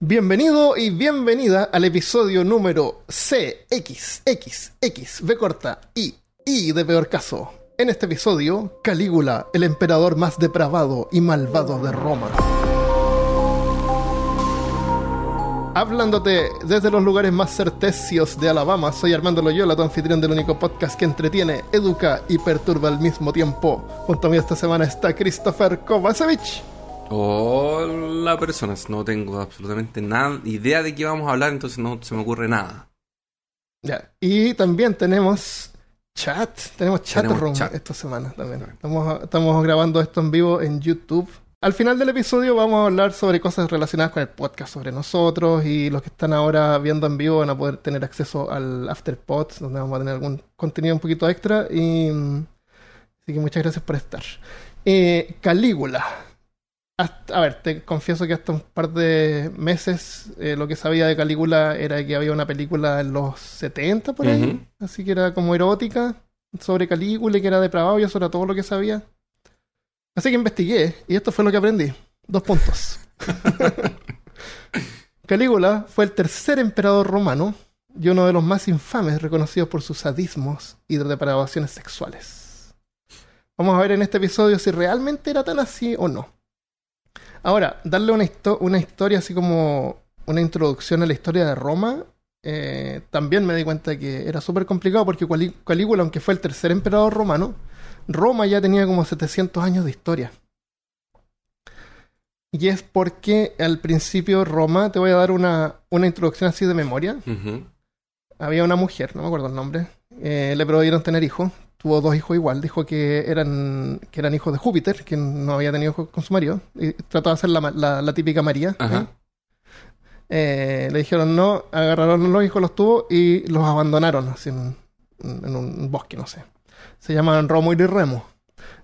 Bienvenido y bienvenida al episodio número CXXX, B corta, I, I de peor caso. En este episodio, Calígula, el emperador más depravado y malvado de Roma. Hablándote desde los lugares más certecios de Alabama, soy Armando Loyola, tu anfitrión del único podcast que entretiene, educa y perturba al mismo tiempo. Junto a mí esta semana está Christopher Kovacevic. Hola personas, no tengo absolutamente nada, idea de qué vamos a hablar, entonces no se me ocurre nada. Ya, y también tenemos chat, tenemos chat Tenemos room chat. esta semana también. Estamos, estamos grabando esto en vivo en YouTube. Al final del episodio vamos a hablar sobre cosas relacionadas con el podcast, sobre nosotros y los que están ahora viendo en vivo van a poder tener acceso al Afterpod, donde vamos a tener algún contenido un poquito extra. Y, mm, así que muchas gracias por estar. Eh, Calígula. Hasta- a ver, te confieso que hasta un par de meses eh, lo que sabía de Calígula era que había una película en los 70 por ahí, así que era como erótica sobre Calígula y que era depravado y eso era todo lo que sabía. Así que investigué y esto fue lo que aprendí. Dos puntos. Calígula fue el tercer emperador romano y uno de los más infames reconocidos por sus sadismos y depravaciones sexuales. Vamos a ver en este episodio si realmente era tan así o no. Ahora, darle una, histo- una historia así como una introducción a la historia de Roma, eh, también me di cuenta que era súper complicado porque Calígula, aunque fue el tercer emperador romano, Roma ya tenía como 700 años de historia. Y es porque al principio Roma, te voy a dar una, una introducción así de memoria, había una mujer, no me acuerdo el nombre, eh, le prohibieron tener hijos, tuvo dos hijos igual, dijo que eran, que eran hijos de Júpiter, que no había tenido hijos con su marido, y trató de hacer la, la- la típica María. Ajá. ¿eh? Eh, le dijeron no, agarraron los hijos, los tuvo y los abandonaron así en, en un bosque, no sé. Se llaman Romo y Remo.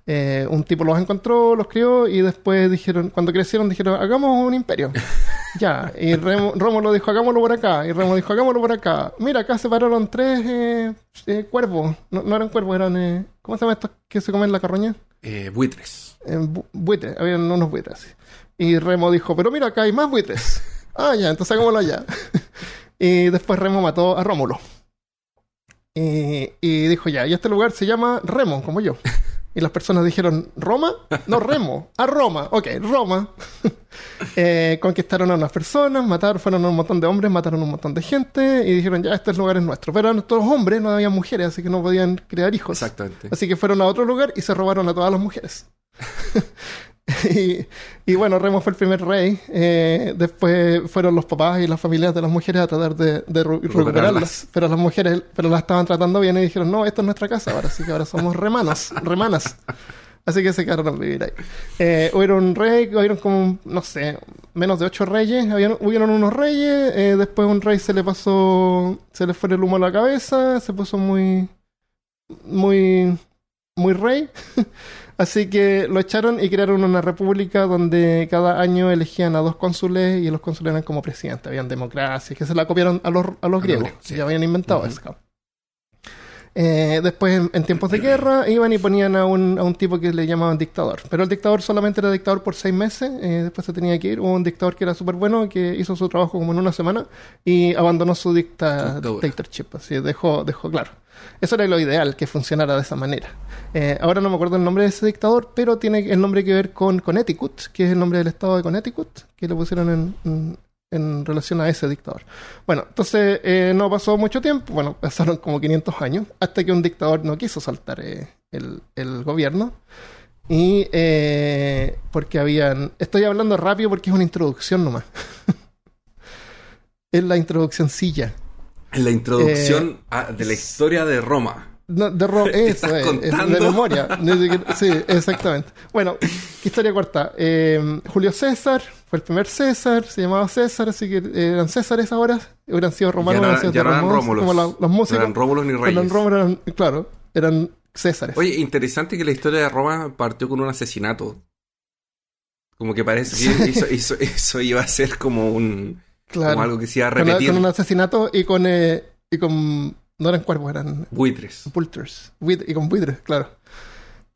Eh, un tipo los encontró, los crió y después dijeron, cuando crecieron dijeron, hagamos un imperio. ya, y Remo, Rómulo dijo, hagámoslo por acá. Y Remo dijo, hagámoslo por acá. Mira, acá se pararon tres eh, eh, cuervos. No, no eran cuervos, eran... eh, ¿Cómo se llama estos que se comen la carroña? Eh, buitres. Bu- buitres, habían unos buitres. sí. Y Remo dijo, pero mira, acá hay más buitres. ah, ya, entonces hagámoslo allá. y después Remo mató a Rómulo. Y, y dijo, ya, y este lugar se llama Remo, como yo. Y las personas dijeron, ¿Roma? No, Remo. A Roma. Ok, Roma. Eh, conquistaron a unas personas, mataron, fueron un montón de hombres, mataron un montón de gente y dijeron, ya, este lugar es nuestro. Pero eran todos hombres, no había mujeres, así que no podían crear hijos. Exactamente. Así que fueron a otro lugar y se robaron a todas las mujeres. y, y bueno, Remo fue el primer rey. eh, después fueron los papás y las familias de las mujeres a tratar de, de ru- recuperarlas. Recuperarlas. Pero las mujeres pero las estaban tratando bien y dijeron, no, esto es nuestra casa ahora, así que ahora somos remanas, remanas. Así que se quedaron a vivir ahí. Eh, hubieron un rey, hubieron como, no sé, menos de ocho reyes. Habían, hubieron unos reyes. eh, después un rey se le pasó, se le fue el humo a la cabeza. Se puso muy, muy, muy rey. Así que lo echaron y crearon una república donde cada año elegían a dos cónsules y los cónsules eran como presidentes. Habían democracia, que se la copiaron a los, a los griegos. sí. Ya habían inventado Ujú. eso. Eh, después, en, en tiempos de guerra, iban y ponían a un, a un tipo que le llamaban dictador. Pero el dictador solamente era dictador por seis meses, eh, después se tenía que ir. Hubo un dictador que era súper bueno, que hizo su trabajo como en una semana y abandonó su dicta, dictatorship. Así dejó, dejó claro. Eso era lo ideal, que funcionara de esa manera. Eh, ahora no me acuerdo el nombre de ese dictador, pero tiene el nombre que ver con Connecticut, que es el nombre del estado de Connecticut, que le pusieron en, en- relación a ese dictador. Bueno, entonces eh, no pasó mucho tiempo, bueno, pasaron como 500 años, hasta que un dictador no quiso soltar eh, el, el gobierno. Y porque habían... Estoy hablando rápido porque es una introducción nomás. es la introducción silla. La introducción a- de la historia de Roma. No, de ro- ¿Te eso es, es de memoria. Sí, exactamente. Bueno, historia corta. Eh, Julio César fue el primer César, se llamaba César, así que eh, eran Césares ahora. Hubieran sido romanos, ya no, ya no eran Rómulos. como la- los músicos. eran Rómulos ni Reyes. Roma eran, claro, eran Césares. Oye, interesante que la historia de Roma partió con un asesinato. Como que parece que eso, eso- eso iba a ser como un claro. como algo que se iba a repetir. con un asesinato y con, eh, y con. No eran cuervos, eran Buitres. Vultures. Buit- y con buitres, claro.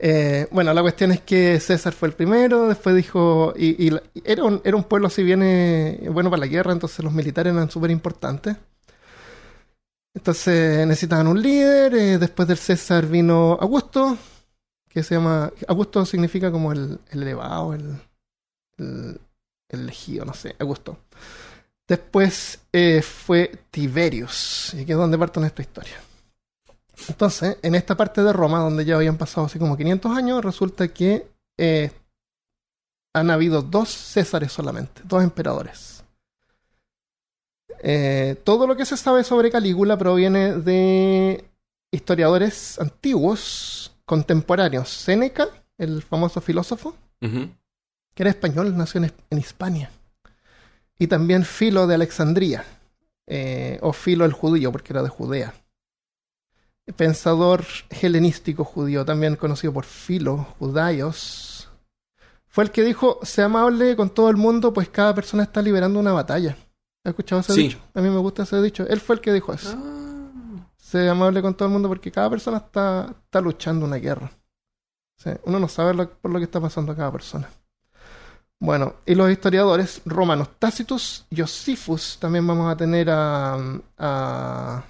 Eh, bueno, la cuestión es que César fue el primero, después dijo, y, y era, un, era un pueblo si bien eh, bueno para la guerra, entonces los militares eran súper importantes. Entonces necesitaban un líder, eh, después del César vino Augusto, que se llama, Augusto significa como el, el elevado, el, el, el elegido, no sé, Augusto. Después eh, fue Tiberius, y que es donde parte nuestra historia. Entonces, en esta parte de Roma, donde ya habían pasado así como 500 años, resulta que eh, han habido dos Césares solamente, dos emperadores. Eh, todo lo que se sabe sobre Calígula proviene de historiadores antiguos, contemporáneos. Séneca, el famoso filósofo, que era español, nació en, en Hispania. Y también Filo de Alexandría, eh, o Filo el judío, porque era de Judea. Pensador helenístico judío, también conocido por Filo, Judaios. Fue el que dijo, sea amable con todo el mundo, pues cada persona está liberando una batalla. ¿Has escuchado ese Sí. dicho? A mí me gusta ese dicho. Él fue el que dijo eso. Ah. Sé amable con todo el mundo porque cada persona está, está luchando una guerra. Sí, uno no sabe lo- por lo que está pasando a cada persona. Bueno, y los historiadores romanos Tácitus, Josephus, también vamos a tener a, a,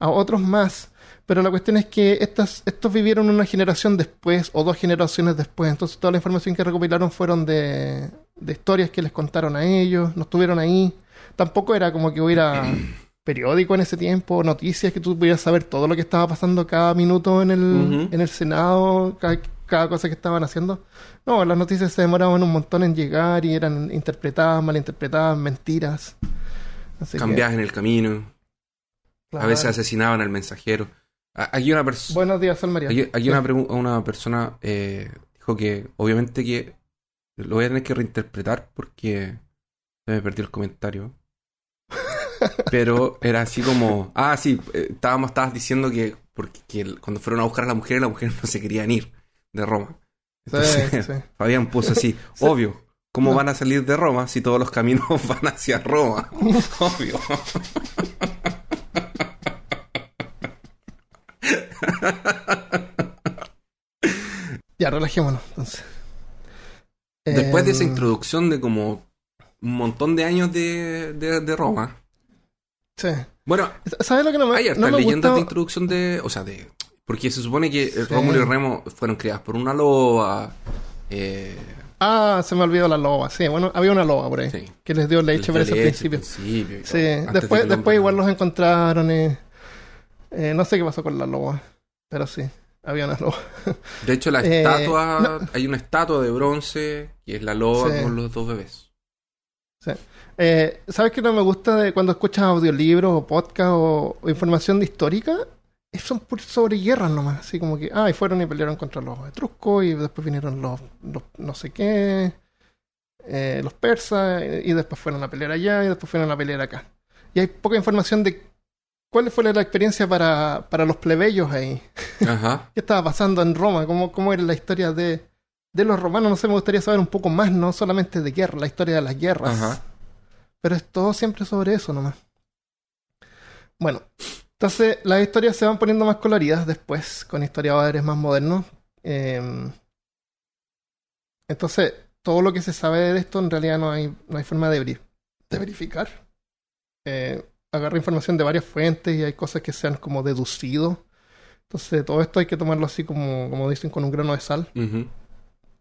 a otros más, pero la cuestión es que estas, estos vivieron una generación después o dos generaciones después, entonces toda la información que recopilaron fueron de, de historias que les contaron a ellos, no estuvieron ahí, tampoco era como que hubiera periódico en ese tiempo, noticias que tú pudieras saber todo lo que estaba pasando cada minuto en el, en el Senado, cada, cada cosa que estaban haciendo. No, las noticias se demoraban un montón en llegar y eran interpretadas, malinterpretadas, mentiras. Así que, Cambiadas en el camino. claro. A veces asesinaban al mensajero. Aquí una persona. Buenos días, Sol María. Aquí, aquí Sí. una, una persona eh, dijo que obviamente que lo voy a tener que reinterpretar porque se me perdió el comentario. Pero era así como, ah, sí, eh, estábamos, estabas diciendo que porque que cuando fueron a buscar a las mujeres, las mujeres no se querían ir de Roma. Entonces, sí. Fabián puso así, Sí. obvio, ¿cómo No. van a salir de Roma si todos los caminos van hacia Roma? obvio. Ya, relajémonos, entonces. Después de esa Em, introducción de como un montón de años de, de, de Roma. Sí. Bueno, ¿Sabes lo que no me, hay no me leyendas gusta? de introducción de. O sea, de. Porque se supone que Sí. Rómulo y Remo fueron criadas por una loba. Eh, Ah, se me olvidó la loba. Sí, bueno, había una loba por ahí. sí. Que les dio leche, parece al principio. principio y Sí, antes después, después igual los encontraron. eh, eh, no sé qué pasó con la loba, pero sí, había una loba. De hecho, la Eh, estatua. Hay una estatua de bronce que es la loba Sí. con los dos bebés. Eh, ¿Sabes qué no me gusta de cuando escuchas audiolibros o podcast o, o información de histórica? Es- Son pur- sobre guerras nomás, así como que, ah, y fueron y pelearon contra los etruscos y después vinieron los, los no sé qué, eh, los persas y, y después fueron a pelear allá y después fueron a pelear acá. Y hay poca información de cuál fue la experiencia para, para los plebeyos ahí. Ajá. ¿Qué estaba pasando en Roma? ¿Cómo, cómo era la historia de, de los romanos? No sé, me gustaría saber un poco más, no solamente de guerra, la historia de las guerras. Ajá. Pero es todo siempre sobre eso nomás. Bueno, entonces las historias se van poniendo más coloridas después, con historiadores más modernos. Eh, entonces, todo lo que se sabe de esto en realidad no hay, no hay forma de, veri- de verificar. Eh, agarra información de varias fuentes y hay cosas que se han como deducido. Entonces, todo esto hay que tomarlo así como, como dicen, con un grano de sal. En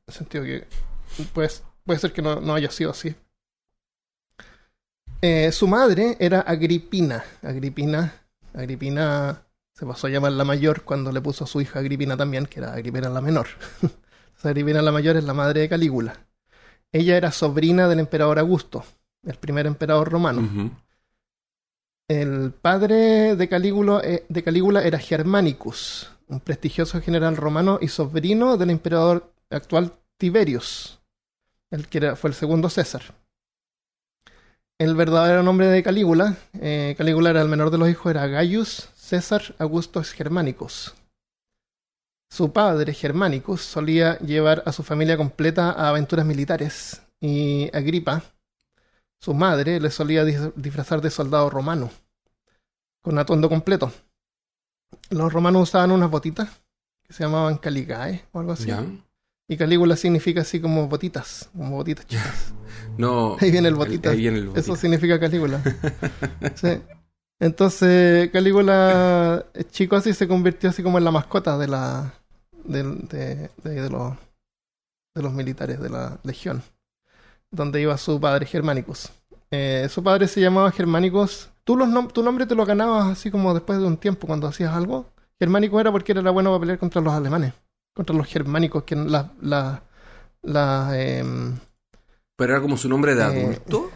el sentido que pues, puede ser que no, no haya sido así. Eh, su madre era Agripina. Agripina. Agripina se pasó a llamar la mayor cuando le puso a su hija Agripina también, que era Agripina la menor. Entonces, Agripina la mayor es la madre de Calígula. Ella era sobrina del emperador Augusto, el primer emperador romano. El padre de Calígula, eh, de Calígula era Germanicus, un prestigioso general romano y sobrino del emperador actual Tiberius, el que era- fue el segundo César. El verdadero nombre de Calígula, eh, Calígula era el menor de los hijos, era Gaius César Augustus Germanicus. Su padre, Germanicus, solía llevar a su familia completa a aventuras militares y Agripa, su madre le solía dis- disfrazar de soldado romano, con atuendo completo. Los romanos usaban unas botitas, que se llamaban Caligae o algo así. Y Calígula significa así como botitas, como botitas chicas. No. Ahí viene el botita. Ahí viene el botita. Eso significa Calígula. Sí. Entonces, Calígula, eh, chico así, se convirtió así como en la mascota de la de, de- de los de los militares de la legión, donde iba su padre Germánicos. Eh, su padre se llamaba Germánicos. Tú los nom- tu nombre te lo ganabas así como después de un tiempo cuando hacías algo. Germánico era porque era bueno para pelear contra los alemanes, contra los germánicos, que las la, la, em, Pero era como su nombre de Eh, adulto.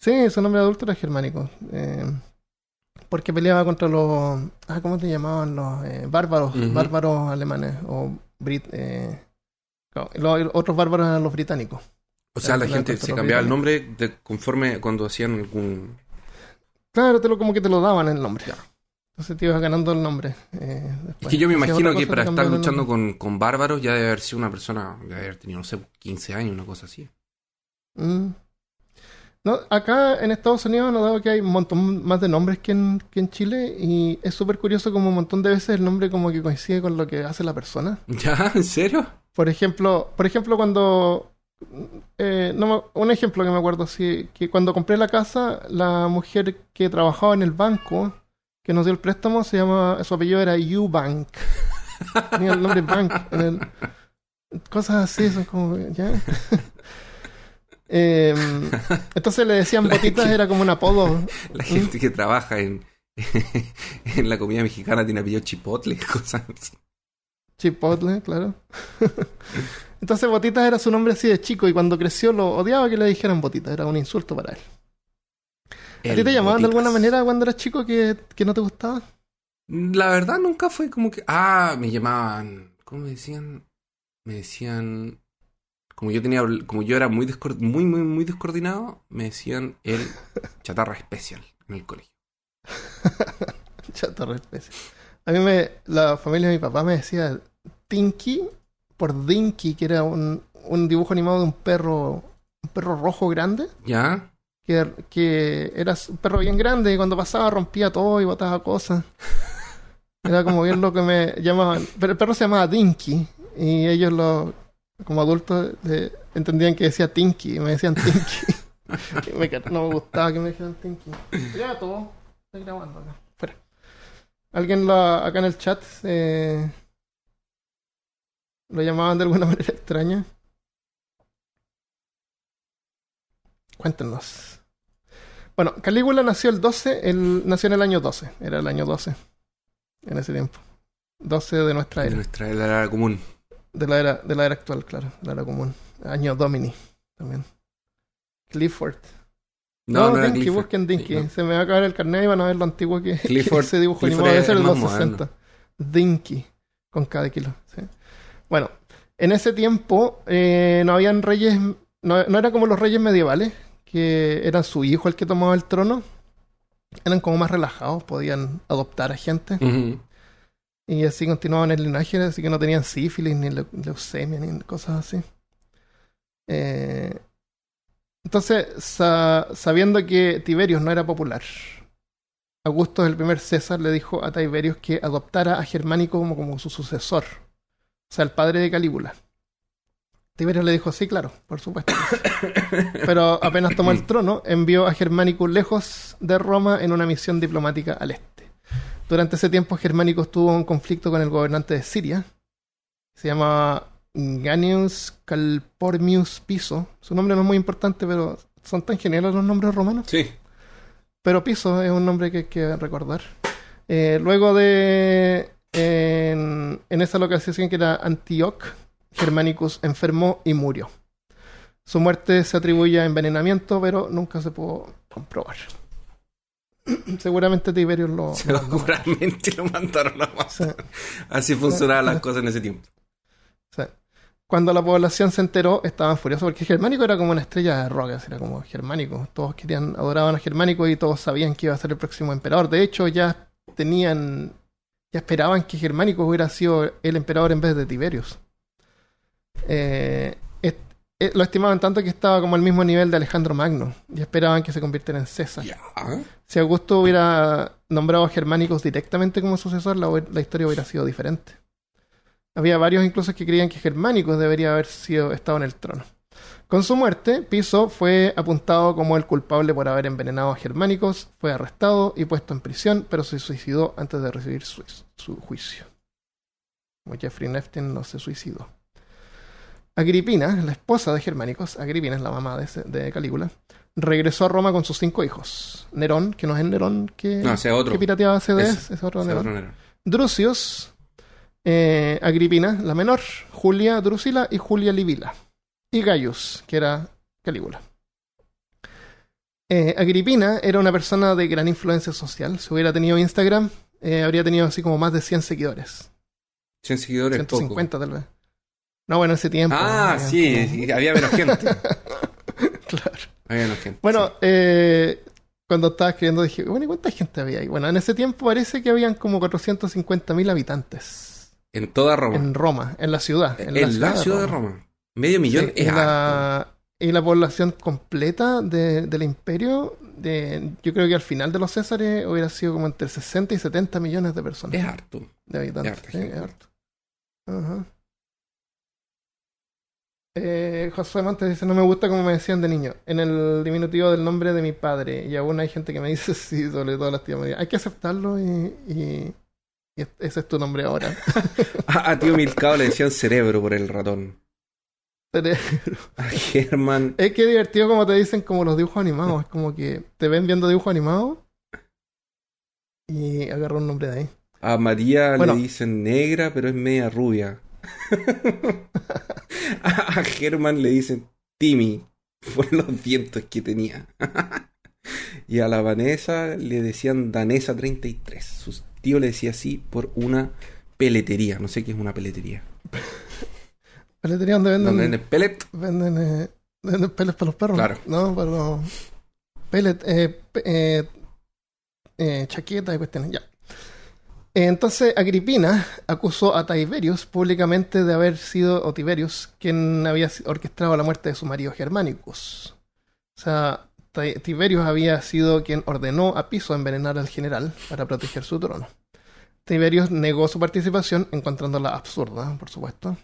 Sí, su nombre adulto era germánico. eh, porque peleaba contra los. Ah, ¿cómo te llamaban? Los eh, bárbaros. Bárbaros alemanes. O brit, eh, no, los otros bárbaros eran los británicos. O sea, la la- gente se cambiaba el nombre de- conforme cuando hacían algún. Claro, te lo, como que te lo daban el nombre. Ya. Entonces te ibas ganando el nombre. eh, Es que yo me imagino que para estar luchando con, con bárbaros ya debe haber sido una persona, debe haber tenido, no sé, 15 años, una cosa así. Mm. No, acá en Estados Unidos he notado que hay un montón más de nombres que en, que en Chile y es súper curioso como un montón de veces el nombre como que coincide con lo que hace la persona. ¿Ya? ¿En serio? Por ejemplo, por ejemplo cuando eh, no un ejemplo que me acuerdo así, que cuando compré la casa, la mujer que trabajaba en el banco que nos dio el préstamo se llama, su apellido era Eubank. Tenía el nombre Bank en el cosas así, son como ya. Em, entonces le decían botitas, era como un apodo. La gente que trabaja en, en la comida mexicana tiene apellido chipotle, cosas así. Chipotle, claro. Entonces Botitas era su nombre así de chico y cuando creció lo odiaba que le dijeran Botitas, era un insulto para él. ¿A ti te llamaban de alguna manera cuando eras chico que, que no te gustaba? La verdad nunca fue como que... Ah, me llamaban... ¿Cómo me decían? Me decían... Como yo tenía... Como yo era muy, muy, muy, muy descoordinado, me decían el chatarra especial en el colegio. Chatarra especie. A mí me, la familia de mi papá me decía Tinky por Dinky, que era un, un dibujo animado de un perro, un perro rojo grande, ¿Ya? Que, era un perro bien grande y cuando pasaba rompía todo y botaba cosas. Era como bien lo que me llamaban. Pero el perro se llamaba Dinky y ellos lo, como adultos entendían que decía Tinky y me decían Tinky. No me gustaba que me dijeran Tinky. Ya todo. Estoy grabando acá. Fuera. Alguien lo- acá en el chat eh, lo llamaban de alguna manera extraña. Cuéntenos. Bueno, Calígula nació el 12, el, nació en el año 12, era el año 12 en ese tiempo. 12 de nuestra De era, nuestra era común. de la era, de la era actual, claro, de la era común. Año Domini también. Clifford. No, no, era Dinky, Clifford. busquen Dinky. No. Se me va a acabar el carnet y van a ver lo antiguo que, que Clifford- ese dibujo Clifford animado debe es ser de más los moderno. 60. Dinky, con cada kilo. sí. Bueno, en ese tiempo eh, no habían reyes, no, no era como los reyes medievales, que eran su hijo el que tomaba el trono. Eran como más relajados, podían adoptar a gente. Y así continuaban el linaje, así que no tenían sífilis, ni leu- leucemia, ni cosas así. Eh, entonces, sa- sabiendo que Tiberius no era popular, Augusto, el primer César, le dijo a Tiberius que adoptara a Germánico como, como su sucesor, o sea, el padre de Calígula. Tiberius le dijo, sí, claro, por supuesto. Pero apenas tomó el trono, envió a Germánico lejos de Roma en una misión diplomática al este. Durante ese tiempo, Germánicos tuvo un conflicto con el gobernante de Siria. Se llamaba Ganius Calpormius Piso. Su nombre no es muy importante, pero son tan geniales los nombres romanos. Sí. Pero Piso es un nombre que hay que recordar. Eh, luego de. En, en esa localización que era Antioch, Germanicus enfermó y murió. Su muerte se atribuye a envenenamiento, pero nunca se pudo comprobar. Seguramente Tiberius lo. Seguramente lo mandaron a Sí. matar. Así funcionaban las cosas en ese tiempo. Sí. Cuando la población se enteró, estaban furiosos porque Germánico era como una estrella de rock, era como Germánico. Todos querían, adoraban a Germánico y todos sabían que iba a ser el próximo emperador. De hecho, ya tenían, ya esperaban que Germánico hubiera sido el emperador en vez de Tiberius. Eh, est- eh, lo estimaban tanto que estaba como al mismo nivel de Alejandro Magno y esperaban que se convirtiera en César. Si Augusto hubiera nombrado a Germánicos directamente como sucesor, la, la historia hubiera sido diferente. Había varios incluso que creían que Germánicos debería haber sido estado en el trono. Con su muerte, Piso fue apuntado como el culpable por haber envenenado a germánicos, fue arrestado y puesto en prisión, pero se suicidó antes de recibir su, su juicio. Como Jeffrey Neftin no se suicidó. Agripina, la esposa de Germánicos, Agripina es la mamá de, de, Calígula, regresó a Roma con sus cinco hijos. Nerón, que no es Nerón que, no, ese otro. que pirateaba CDs, es, otro, Nerón. otro Nerón. Drusius, eh, Agripina, la menor, Julia Drusila y Julia Livila y Gaius, que era Calígula. Eh, Agripina era una persona de gran influencia social. Si hubiera tenido Instagram, eh, habría tenido así como más de 100 seguidores. 100 seguidores. 150 tal vez. No, bueno, en ese tiempo. Ah, sí, había menos gente. claro. Había menos gente. Bueno, eh, cuando estaba escribiendo dije, bueno, ¿y cuánta gente había ahí? Bueno, en ese tiempo parece que habían como 450.000 habitantes. En toda Roma. En Roma, en la ciudad. En, la, ciudad, de Roma. Medio millón es la, y la población completa de, del imperio, de, yo creo que al final de los Césares hubiera sido como entre 60 y 70 millones de personas. Es harto. De habitantes. Es harto. ¿sí? Es harto. Ajá. Eh, José Montes dice, no me gusta como me decían de niño, en el diminutivo del nombre de mi padre. Y aún hay gente que me dice, sí, sobre todo las tías me hay que aceptarlo y, y, y, ese es tu nombre ahora. a, tío Milcao le decían cerebro por el ratón. Cerebro. A Germán. Es que divertido como te dicen como los dibujos animados. Es como que te ven viendo dibujos animados y agarra un nombre de ahí. A María bueno. le dicen negra, pero es media rubia. a Germán le dicen Timmy por los vientos que tenía. y a la Vanessa le decían Danesa 33. Su tío le decía así por una peletería. No sé qué es una peletería. Peletería donde venden. ¿Donde venden pellet? Venden, eh, venden pellets para los perros. Claro. No, para los. Pellet, eh, eh, eh, chaquetas y cuestiones. Ya. Entonces Agripina acusó a Tiberius públicamente de haber sido, o Tiberius, quien había orquestado la muerte de su marido Germanicus. O sea, Tiberius había sido quien ordenó a Piso envenenar al general para proteger su trono. Tiberius negó su participación, encontrándola absurda, por supuesto.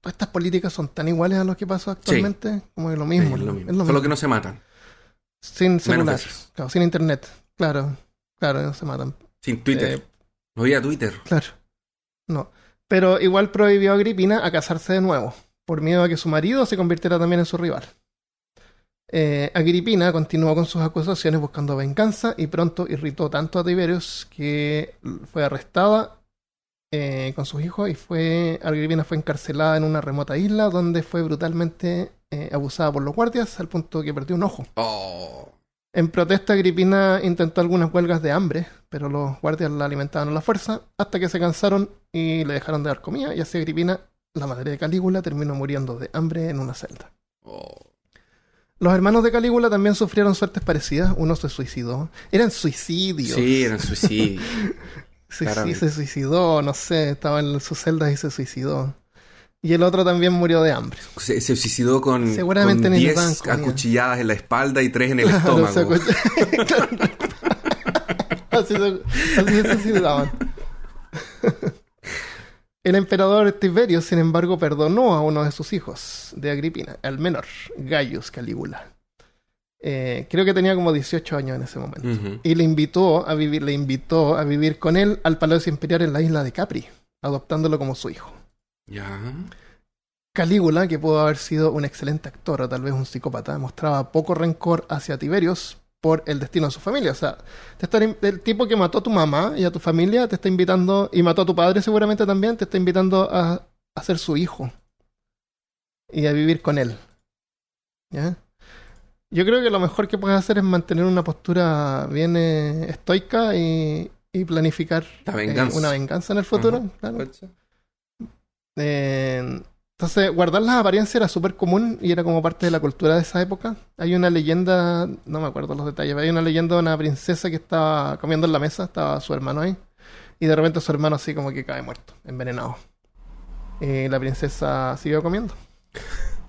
Todas estas políticas son tan iguales a lo que pasa actualmente sí. como es lo mismo. Sí, es lo mismo. Es lo Solo mismo. que no se matan. Sin celular, claro, sin internet. Claro, claro, no se matan. Sin Twitter. Eh, no había Twitter. Claro. No. Pero igual prohibió a Agripina a casarse de nuevo, por miedo a que su marido se convirtiera también en su rival. Eh, Agripina continuó con sus acusaciones buscando venganza y pronto irritó tanto a Tiberius que fue arrestada eh, con sus hijos y fue Agripina fue encarcelada en una remota isla donde fue brutalmente eh, abusada por los guardias al punto que perdió un ojo. Oh. En protesta, Agripina intentó algunas huelgas de hambre, pero los guardias la alimentaban a la fuerza hasta que se cansaron y le dejaron de dar comida, y así Agripina, la madre de Calígula, terminó muriendo de hambre en una celda. Oh. Los hermanos de Calígula también sufrieron suertes parecidas. Uno se suicidó. Eran suicidios. Sí, eran suicidios. sí, sí, se suicidó, no sé, estaba en sus celdas y se suicidó. Y el otro también murió de hambre. Se, se suicidó con, Seguramente con en 10 acuchilladas en la espalda y 3 en el estómago. así, se, así se suicidaban. El emperador Tiberio, sin embargo, perdonó a uno de sus hijos de Agripina, el menor, Gaius Calígula. Eh, creo que tenía como 18 años en ese momento. Uh -huh. Y le invitó a vivir, le invitó a vivir con él al Palacio Imperial en la isla de Capri, adoptándolo como su hijo. Ya. Calígula, que pudo haber sido un excelente actor o tal vez un psicópata, mostraba poco rencor hacia Tiberios por el destino de su familia. O sea, te está, el tipo que mató a tu mamá y a tu familia te está invitando, y mató a tu padre seguramente también, te está invitando a, a ser su hijo y a vivir con él. ¿Ya? Yo creo que lo mejor que puedes hacer es mantener una postura bien eh, estoica y, y planificar venganza. Eh, una venganza en el futuro. Claro. Eh, entonces, guardar las apariencias era súper común y era como parte de la cultura de esa época. Hay una leyenda, no me acuerdo los detalles, pero hay una leyenda de una princesa que estaba comiendo en la mesa, estaba su hermano ahí, y de repente su hermano así como que cae muerto, envenenado. Y la princesa siguió comiendo.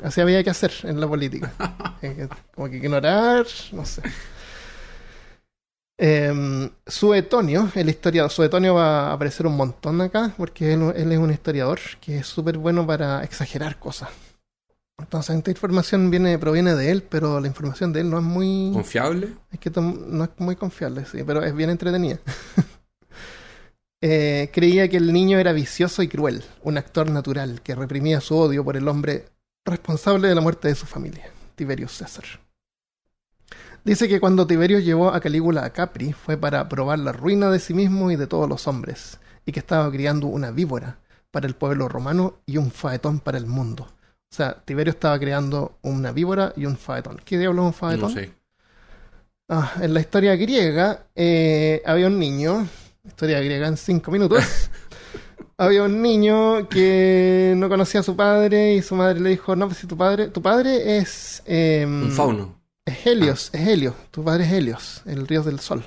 Así había que hacer en la política. como que ignorar, no sé. Eh, Suetonio, el historiador, Suetonio va a aparecer un montón acá porque él, él es un historiador que es súper bueno para exagerar cosas. Entonces, esta información viene, proviene de él, pero la información de él no es muy. ¿Confiable? Es que no es muy confiable, sí, pero es bien entretenida. Eh, creía que el niño era vicioso y cruel, un actor natural que reprimía su odio por el hombre responsable de la muerte de su familia, Tiberius César. Dice que cuando Tiberio llevó a Calígula a Capri fue para probar la ruina de sí mismo y de todos los hombres, y que estaba criando una víbora para el pueblo romano y un faetón para el mundo. O sea, Tiberio estaba creando una víbora y un faetón. ¿Qué diablos es un faetón? No sé. Ah, en la historia griega eh, había un niño, historia griega en cinco minutos, había un niño que no conocía a su padre y su madre le dijo, no, pues si tu padre, tu padre es... eh, Un fauno. Es Helios, es Helio, tu padre es Helios, el río del sol.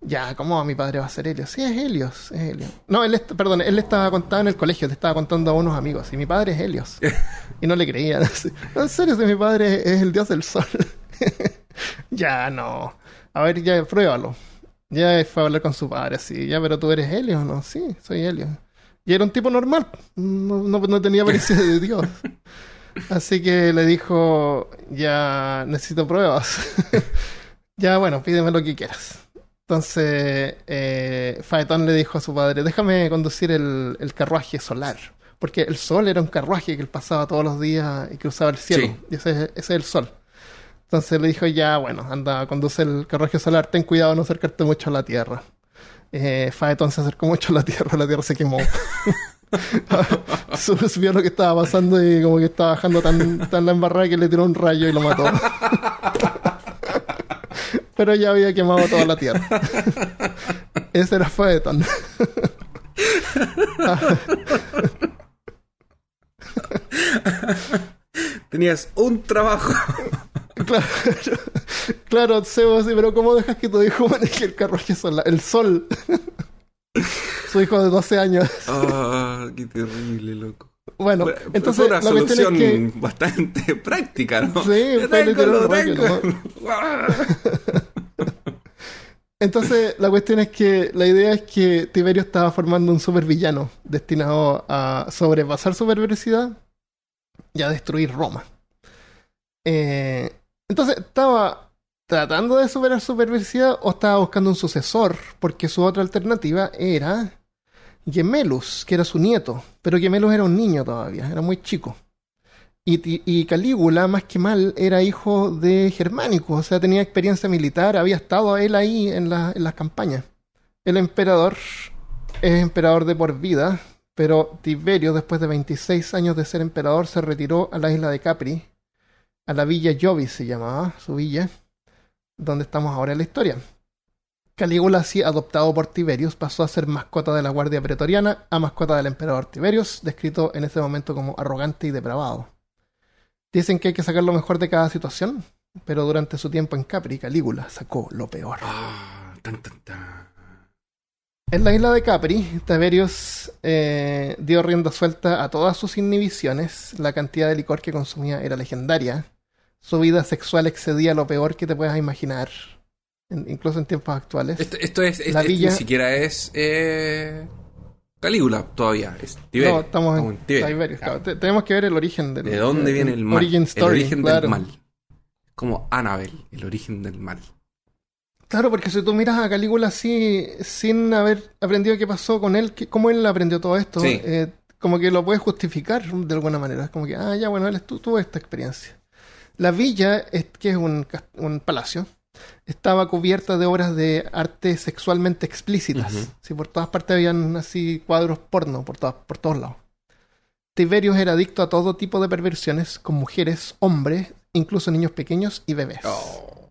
Ya, ¿cómo mi padre va a ser Helios? Sí, es Helios, es Helios. No, él, perdón, él le estaba contando en el colegio, le estaba contando a unos amigos, y mi padre es Helios. y no le creían. No, en serio, si mi padre es, es el dios del sol. ya, no. A ver, ya, pruébalo. Ya fue a hablar con su padre, sí. Ya, pero tú eres Helios, ¿no? Sí, soy Helios. Y era un tipo normal. No, no, no tenía apariencia de Dios. Así que le dijo, ya necesito pruebas. ya, bueno, pídeme lo que quieras. Entonces, eh, Faetón le dijo a su padre, déjame conducir el, el carruaje solar. Porque el sol era un carruaje que él pasaba todos los días y cruzaba el cielo. Sí. Y ese, es- ese es el sol. Entonces le dijo, ya, bueno, anda, conduce el carruaje solar, ten cuidado de no acercarte mucho a la Tierra. Eh, Faetón se acercó mucho a la Tierra, la Tierra se quemó. Su- Vio lo que estaba pasando y como que estaba bajando tan, tan la embarrada que le tiró un rayo y lo mató. Pero ya había quemado toda la tierra. Ese era Faetón. Tenías un trabajo. Claro, claro, Sebo, sí, pero ¿cómo dejas que tu hijo maneje el carruaje solar? El sol. Su hijo de 12 años. Ah, qué terrible, loco. Bueno, entonces fue una es solución que bastante práctica, ¿no? Sí, fue. Entonces, la cuestión es que la idea es que Tiberio estaba formando un supervillano destinado a sobrepasar su perversidad y a destruir Roma. Eh, entonces, ¿estaba tratando de superar su perversidad o estaba buscando un sucesor? Porque su otra alternativa era Gemelus, que era su nieto. Pero Gemelus era un niño todavía, era muy chico. Y, y Calígula, más que mal, era hijo de Germánico, o sea, tenía experiencia militar, había estado él ahí en, la- en las campañas. El emperador es emperador de por vida, pero Tiberio, después de 26 años de ser emperador, se retiró a la isla de Capri, a la villa Jovis se llamaba, su villa, donde estamos ahora en la historia. Calígula, así adoptado por Tiberius, pasó a ser mascota de la Guardia Pretoriana a mascota del emperador Tiberius, descrito en ese momento como arrogante y depravado. Dicen que hay que sacar lo mejor de cada situación, pero durante su tiempo en Capri, Calígula sacó lo peor. Ah, tan, tan, tan. En la isla de Capri, Tiberius eh, dio rienda suelta a todas sus inhibiciones. La cantidad de licor que consumía era legendaria. Su vida sexual excedía lo peor que te puedas imaginar, en- incluso en tiempos actuales. Esto, esto es, es- La es- villa- ni siquiera es eh, Calígula todavía, es Tiberio. no, estamos en, Tiberio. Claro. Tenemos que ver el origen del ¿De dónde viene el mal? Origin story, el origen claro. del mal. Como Annabel, el origen del mal. Claro, porque si tú miras a Calígula así, sin haber aprendido qué pasó con él, cómo él aprendió todo esto, Sí. eh, como que lo puedes justificar de alguna manera. Es como que, ah, ya, bueno, él tuvo esta experiencia. La villa, que es un, un palacio, estaba cubierta de obras de arte sexualmente explícitas. Ujú. Sí, por todas partes habían así cuadros porno, por, todas, por todos lados. Tiberius era adicto a todo tipo de perversiones, con mujeres, hombres, incluso niños pequeños y bebés. Oh.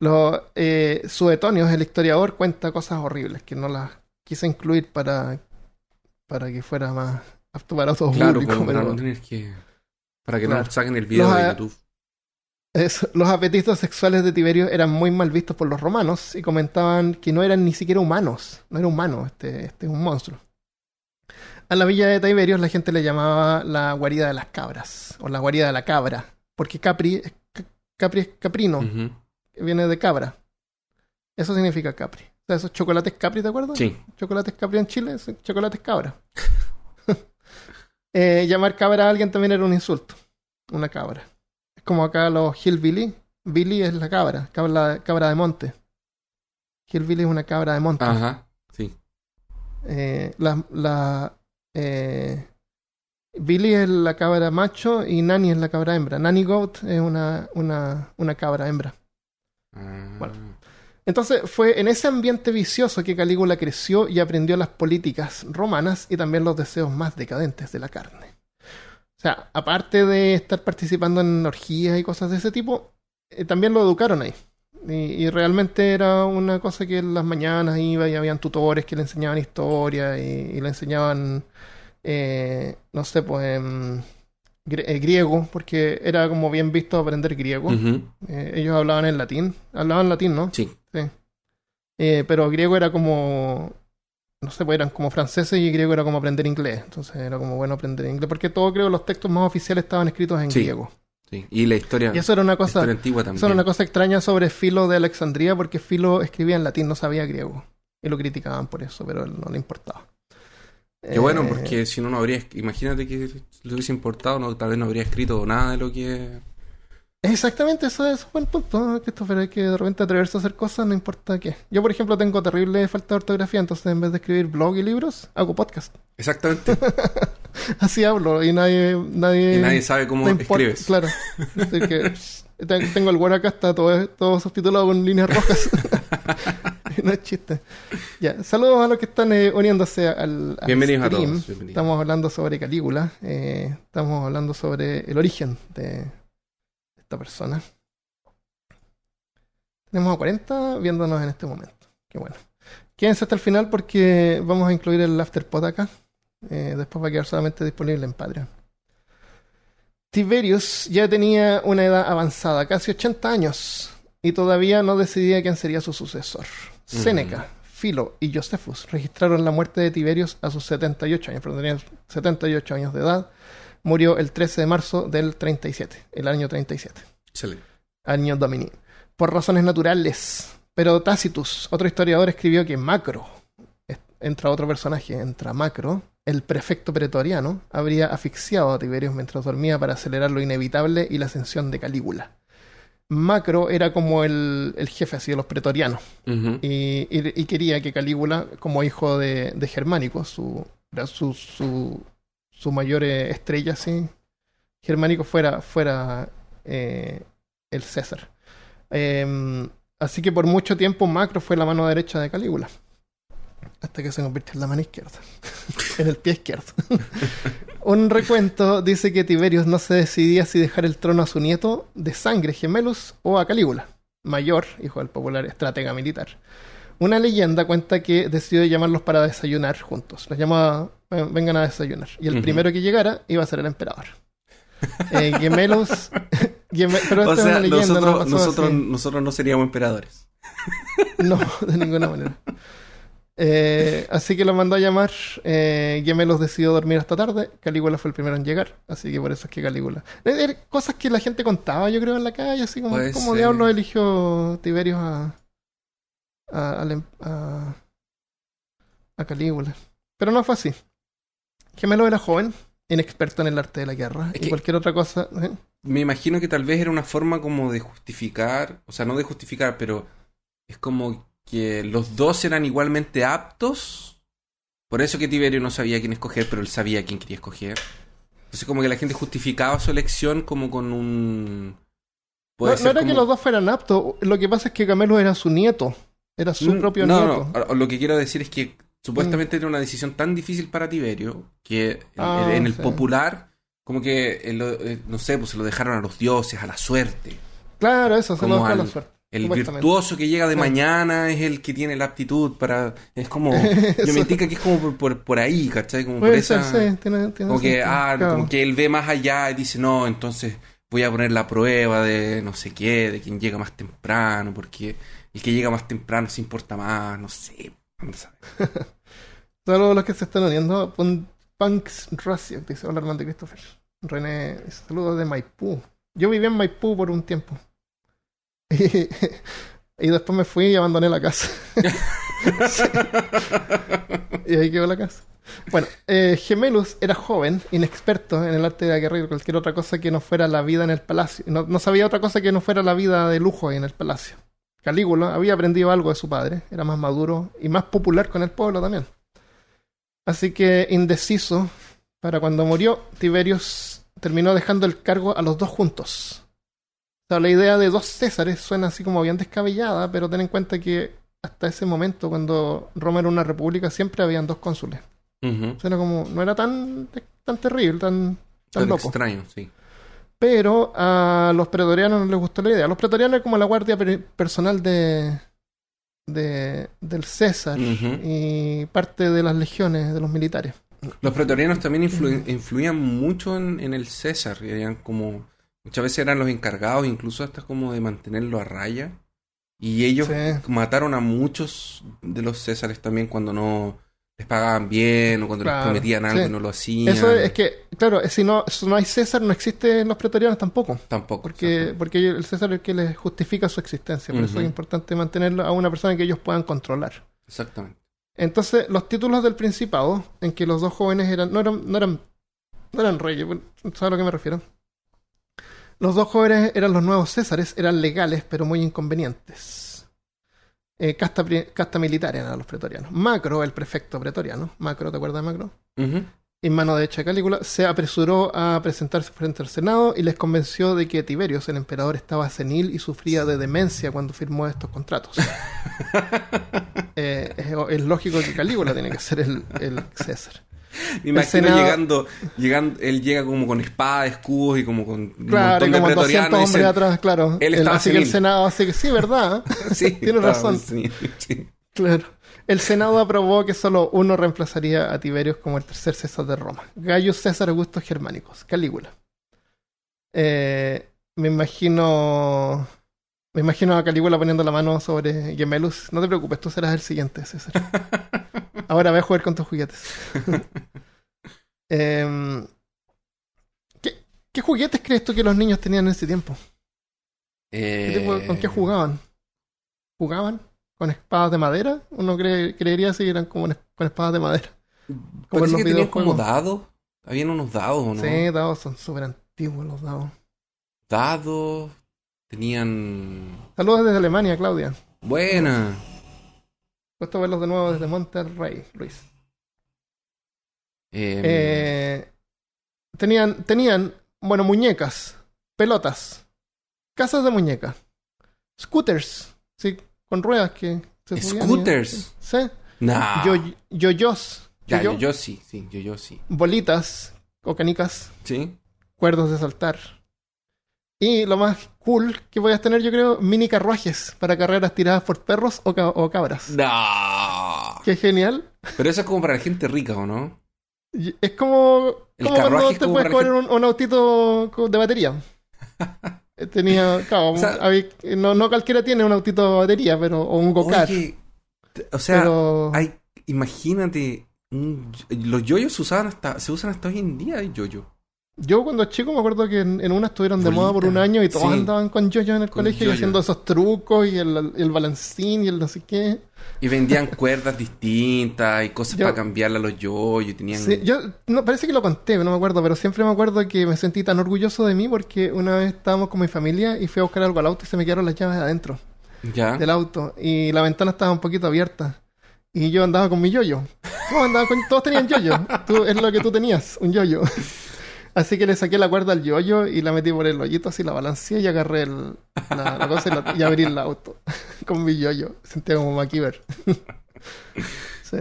Los eh, Suetonius, el historiador, cuenta cosas horribles que no las quise incluir para, para que fuera más apto para todo Claro, público. pero no que. Para que Claro. no saquen el video Los, de YouTube. es- los apetitos sexuales de Tiberio eran muy mal vistos por los romanos y comentaban que no eran ni siquiera humanos. No era humano, este, este es un monstruo. A la villa de Tiberios la gente le llamaba la guarida de las cabras o la guarida de la cabra, porque Capri, es- Capri es caprino, que viene de cabra. Eso significa Capri. O sea, esos chocolates Capri, ¿te acuerdas? Sí. Chocolates Capri en Chile, chocolates cabra. Eh, llamar cabra a alguien también era un insulto. Una cabra. Es como acá los hillbilly. Billy es la cabra, cabra, cabra de monte. Hillbilly es una cabra de monte. Ajá. Sí. Eh, la, la, eh, Billy es la cabra macho y Nani es la cabra hembra. Nanny Goat es una, una, una cabra hembra. Ah. Bueno. Entonces fue en ese ambiente vicioso que Calígula creció y aprendió las políticas romanas y también los deseos más decadentes de la carne. O sea, aparte de estar participando en orgías y cosas de ese tipo, eh, también lo educaron ahí. Y, y realmente era una cosa que en las mañanas iba y habían tutores que le enseñaban historia y, y le enseñaban, eh, no sé, pues em, eh, griego, porque era como bien visto aprender griego. Eh, ellos hablaban en latín, hablaban latín, ¿no? Sí. Sí. Pero griego era como. No sé, pues eran como franceses y griego era como aprender inglés. Entonces era como bueno aprender inglés. Porque todo, creo, los textos más oficiales estaban escritos en Sí. griego. Sí. Y la historia, Y eso era una cosa. antigua también. Eso era una cosa extraña sobre Filo de Alejandría, porque Filo escribía en latín, no sabía griego. Y lo criticaban por eso, pero no le importaba. Qué bueno, Eh, porque si no, no habría. Imagínate que lo hubiese importado, no, tal vez no habría escrito nada de lo que. Exactamente, eso es un buen punto, ¿no, Christopher. Hay que de repente atreverse a hacer cosas, no importa qué. Yo, por ejemplo, tengo terrible falta de ortografía, entonces en vez de escribir blog y libros, hago podcast. Exactamente. Así hablo y nadie. nadie y nadie sabe cómo escribes. Claro. Así que te- tengo el Word acá, está todo, todo subtitulado con líneas rojas. no es chiste. Ya, saludos a los que están eh, uniéndose al, al Bienvenidos a todos. bienvenidos. Estamos hablando sobre Calígula. eh, estamos hablando sobre el origen de esta persona. Tenemos a 40 viéndonos en este momento. Qué bueno. Quédense hasta el final porque vamos a incluir el afterpod acá. Eh, después va a quedar solamente disponible en Patreon. Tiberius ya tenía una edad avanzada, casi 80 años, y todavía no decidía quién sería su sucesor. Séneca, Filo y Josephus registraron la muerte de Tiberius a sus 78 años, pero tenía 78 años de edad. Murió el 13 de marzo del 37, el año 37 Excelente. año Domini, por razones naturales. Pero Tacitus, otro historiador, escribió que Macro, entra otro personaje, entra Macro, el prefecto pretoriano, habría asfixiado a Tiberius mientras dormía para acelerar lo inevitable y la ascensión de Calígula. Macro era como el, el jefe así de los pretorianos y, y- y quería que Calígula, como hijo de, de Germánico, su, su, su, su mayor estrella, sí, Germánico fuera, fuera eh, el César. Em, así que por mucho tiempo Macro fue la mano derecha de Calígula. Hasta que se convirtió en la mano izquierda. en el pie izquierdo. Un recuento dice que Tiberius no se decidía si dejar el trono a su nieto de sangre Gemelus o a Calígula, mayor, hijo del popular estratega militar. Una leyenda cuenta que decidió llamarlos para desayunar juntos. Los llamaba, "Ven- vengan a desayunar. Y el primero que llegara iba a ser el emperador. Eh, Gemelos. Geme- pero O esta sea, es una leyenda, no nosotros, pasó nosotros, no seríamos emperadores. No, de ninguna manera. Eh, así que lo mandó a llamar. Eh, Gemelos decidió dormir hasta tarde. Calígula fue el primero en llegar. Así que por eso es que Calígula. Eh, eh, cosas que la gente contaba, yo creo, en la calle. Así como, Puede ¿cómo ser. diablos eligió Tiberius a. a, em- a, a Calígula? Pero no fue así. Gemelo era joven, inexperto en el arte de la guerra. Es y que- cualquier otra cosa. ¿eh? Me imagino que tal vez era una forma como de justificar, o sea, no de justificar, pero es como que los dos eran igualmente aptos. Por eso que Tiberio no sabía quién escoger, pero él sabía quién quería escoger. Entonces como que la gente justificaba su elección como con un... No, puede no ser era que los dos fueran aptos. Lo que pasa es que Camelo era su nieto. Era su Mm, propio nieto. No, Lo que quiero decir es que supuestamente era una decisión tan difícil para Tiberio que en- Ah, en el sí. popular, como que, eh, lo- eh, no sé, pues se lo dejaron a los dioses, a la suerte. Claro, eso, se Como lo dejó a la suerte. El virtuoso que llega de Sí. mañana es el que tiene la aptitud para... Es como... Yo me indica que es como por, por, por ahí, ¿cachai? Como por ser, esa... sí, tiene, tiene Como que, ah, claro. como que él ve más allá y dice, no, entonces voy a poner la prueba de no sé qué, de quien llega más temprano, porque el que llega más temprano se importa más, no sé. a los que se están uniendo. Pun- Punks Russia dice: Hola, y Christopher. René, saludos de Maipú. Yo viví en Maipú por un tiempo. Y después me fui y abandoné la casa. Y ahí quedó la casa. Bueno, eh, Gemelus era joven, inexperto en el arte de y cualquier otra cosa que no fuera la vida en el palacio. No, no sabía otra cosa que no fuera la vida de lujo ahí en el palacio. Calígula había aprendido algo de su padre, era más maduro y más popular con el pueblo también. Así que, indeciso, para cuando murió, Tiberius terminó dejando el cargo a los dos juntos. O sea, la idea de dos Césares suena así como bien descabellada, pero ten en cuenta que hasta ese momento, cuando Roma era una república, siempre habían dos cónsules. O sea, era como, no era tan, tan terrible, tan, tan Tan loco. extraño, sí. Pero a los pretorianos no les gustó la idea. Los pretorianos es como la guardia per- personal de, de del César y parte de las legiones de los militares. Los pretorianos también influ- influían mucho en, en el César. Eran como. Muchas veces eran los encargados, incluso hasta como de mantenerlo a raya. Y ellos Sí. mataron a muchos de los Césares también cuando no les pagaban bien o cuando les prometían algo sí. y no lo hacían. Eso es que, claro, si no, si no hay César, no existen los pretorianos tampoco. Tampoco. Porque, exacto. porque el César es el que les justifica su existencia. Por eso es importante mantenerlo a una persona que ellos puedan controlar. Exactamente. Entonces, los títulos del Principado, en que los dos jóvenes eran, no eran, no eran, no eran reyes, ¿sabes a lo que me refiero? Los dos jóvenes eran los nuevos Césares, eran legales, pero muy inconvenientes. Eh, casta, casta militar eran los pretorianos. Macro, el prefecto pretoriano, Macro, ¿te acuerdas de Macro? Ujú. En mano derecha de Calígula, se apresuró a presentarse frente al Senado y les convenció de que Tiberios, el emperador, estaba senil y sufría de demencia cuando firmó estos contratos. Eh, es, es lógico que Calígula tiene que ser el, el César. Me imagino Senado- llegando, llegando, él llega como con espada, escudos y como con un Claro, y montón de como 200 pretorianos. hombres atrás, claro. él El- así que el senil. Senado, así que sí, ¿verdad? sí, Tienes razón. senil, sí. Claro. El Senado aprobó que solo uno reemplazaría a Tiberios como el tercer César de Roma. Gaius César Augustus Germánicos, Calígula. Eh, me imagino. Me imagino a Calígula poniendo la mano sobre Gemelus. No te preocupes, tú serás el siguiente, César. Ahora ve a jugar con tus juguetes. Em, ¿qué, qué juguetes crees tú que los niños tenían en ese tiempo? ¿Qué tipo- Eh, ¿Con qué jugaban? ¿Jugaban? ¿Con espadas de madera? Uno cree- creería si eran como con espadas de madera. Como Parece que tenían como dados. Habían unos dados, ¿o ¿no? Sí, dados son súper antiguos los dados. Dados. Tenían. Saludos desde Alemania, Claudia. Buena. Puesto a verlos de nuevo desde Monterrey, Luis. Eh, Eh, tenían, tenían, bueno, muñecas, pelotas, casas de muñecas, scooters, sí, con ruedas que se y- Scooters. Sí, nah. yo, yoyos, Ya, yo- yo, yo sí, sí, yo, yo sí. bolitas o canicas, ¿Sí? cuerdos de saltar. Y lo más cool que voy a tener, yo creo, mini carruajes para carreras tiradas por perros o, ca- o cabras. No. Qué genial. Pero eso es como para la gente rica, ¿o no? Y Es como, El como cuando te como puedes coger un, un autito de batería. Eh, Tenía, claro, O sea- había- no, no cualquiera tiene un autito de batería, pero, o un go-kart. O sea, pero hay, imagínate, un- los yoyos se usaban hasta, se usan hasta hoy en día, el yoyo. Yo cuando chico me acuerdo que en, en una estuvieron de Bolita, moda por un año y todos sí. andaban con yoyos en el Con colegio y haciendo esos trucos y el, el balancín y el no sé qué. Y vendían cuerdas distintas y cosas Yo- para cambiarle a los yoyos. Tenían... Sí, yo no, parece que lo conté, no me acuerdo, pero siempre me acuerdo que me sentí tan orgulloso de mí porque una vez estábamos con mi familia y fui a buscar algo al auto y se me quedaron las llaves adentro ¿Ya? del auto y la ventana estaba un poquito abierta y yo andaba con mi yoyo. Todos, con- todos tenían yoyo, Tú- es lo que tú tenías, un yoyo. Así que le saqué la cuerda al yoyo y la metí por el hoyito, así la balanceé y agarré el- la, la cosa y, la- y abrí el auto con mi yoyo. Sentía como MacGyver. sí.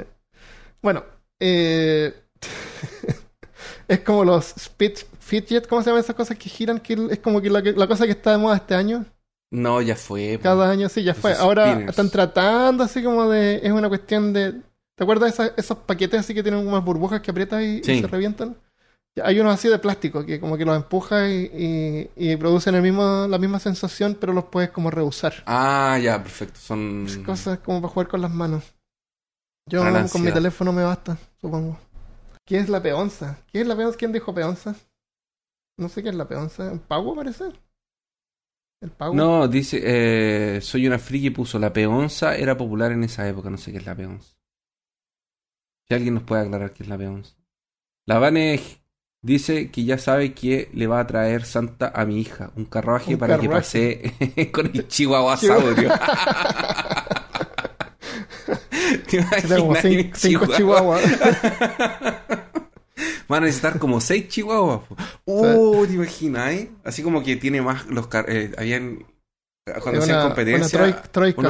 Bueno, eh, es como los speed fidget, ¿cómo se llaman esas cosas que giran? Que es como que la, cosa que está de moda este año. No, ya fue. Cada año sí, ya Esos fue. Ahora spinners. están tratando así como de... Es una cuestión de... ¿Te acuerdas de esa- esos paquetes así que tienen unas burbujas que aprietas y, y se revientan? Hay unos así de plástico que como que los empujas y, y- y producen el mismo, la misma sensación, pero los puedes como reusar. Ah, ya, perfecto. Son. Es Cosas como para jugar con las manos. Yo con mi teléfono me basta, supongo. ¿Qué es la peonza? ¿Qué es la peonza? ¿Quién dijo peonza? No sé qué es la peonza. ¿Pago parece? El pago. No, dice, eh, soy una friki puso la peonza era popular en esa época, no sé qué es la peonza. Si alguien nos puede aclarar qué es la peonza. La Vane dice que ya sabe que le va a traer Santa a mi hija, un carruaje Un para que pase con el. ¿Te imaginas cin- el cinco chihuahua? chihuahuas. Van a necesitar como seis chihuahuas. po. Uh, ¿te imaginas? eh? Así como que tiene más los car eh, habían cuando hacían competencia una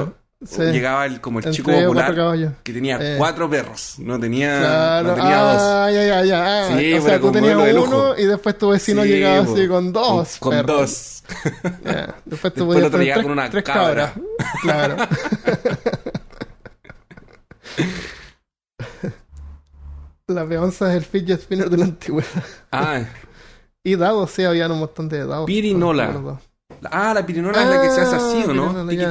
uno- Sí. llegaba el, como el chico popular que tenía Eh. cuatro perros, no tenía, Claro. no tenía dos. ah, ya, ya, ya. Ah, Sí, o sea, tú tenías uno lujo. y después tu vecino Sí, llegaba po. así con dos. Con dos. Después tú podías tener tres, con una tres cabra. cabras. Claro. La peonza es el fidget spinner de la antigüedad. Ah, Y dados, sí, habían un montón de dados. Pirinola. Ah, la pirinola es la que se hace así, ¿o no? pirinola,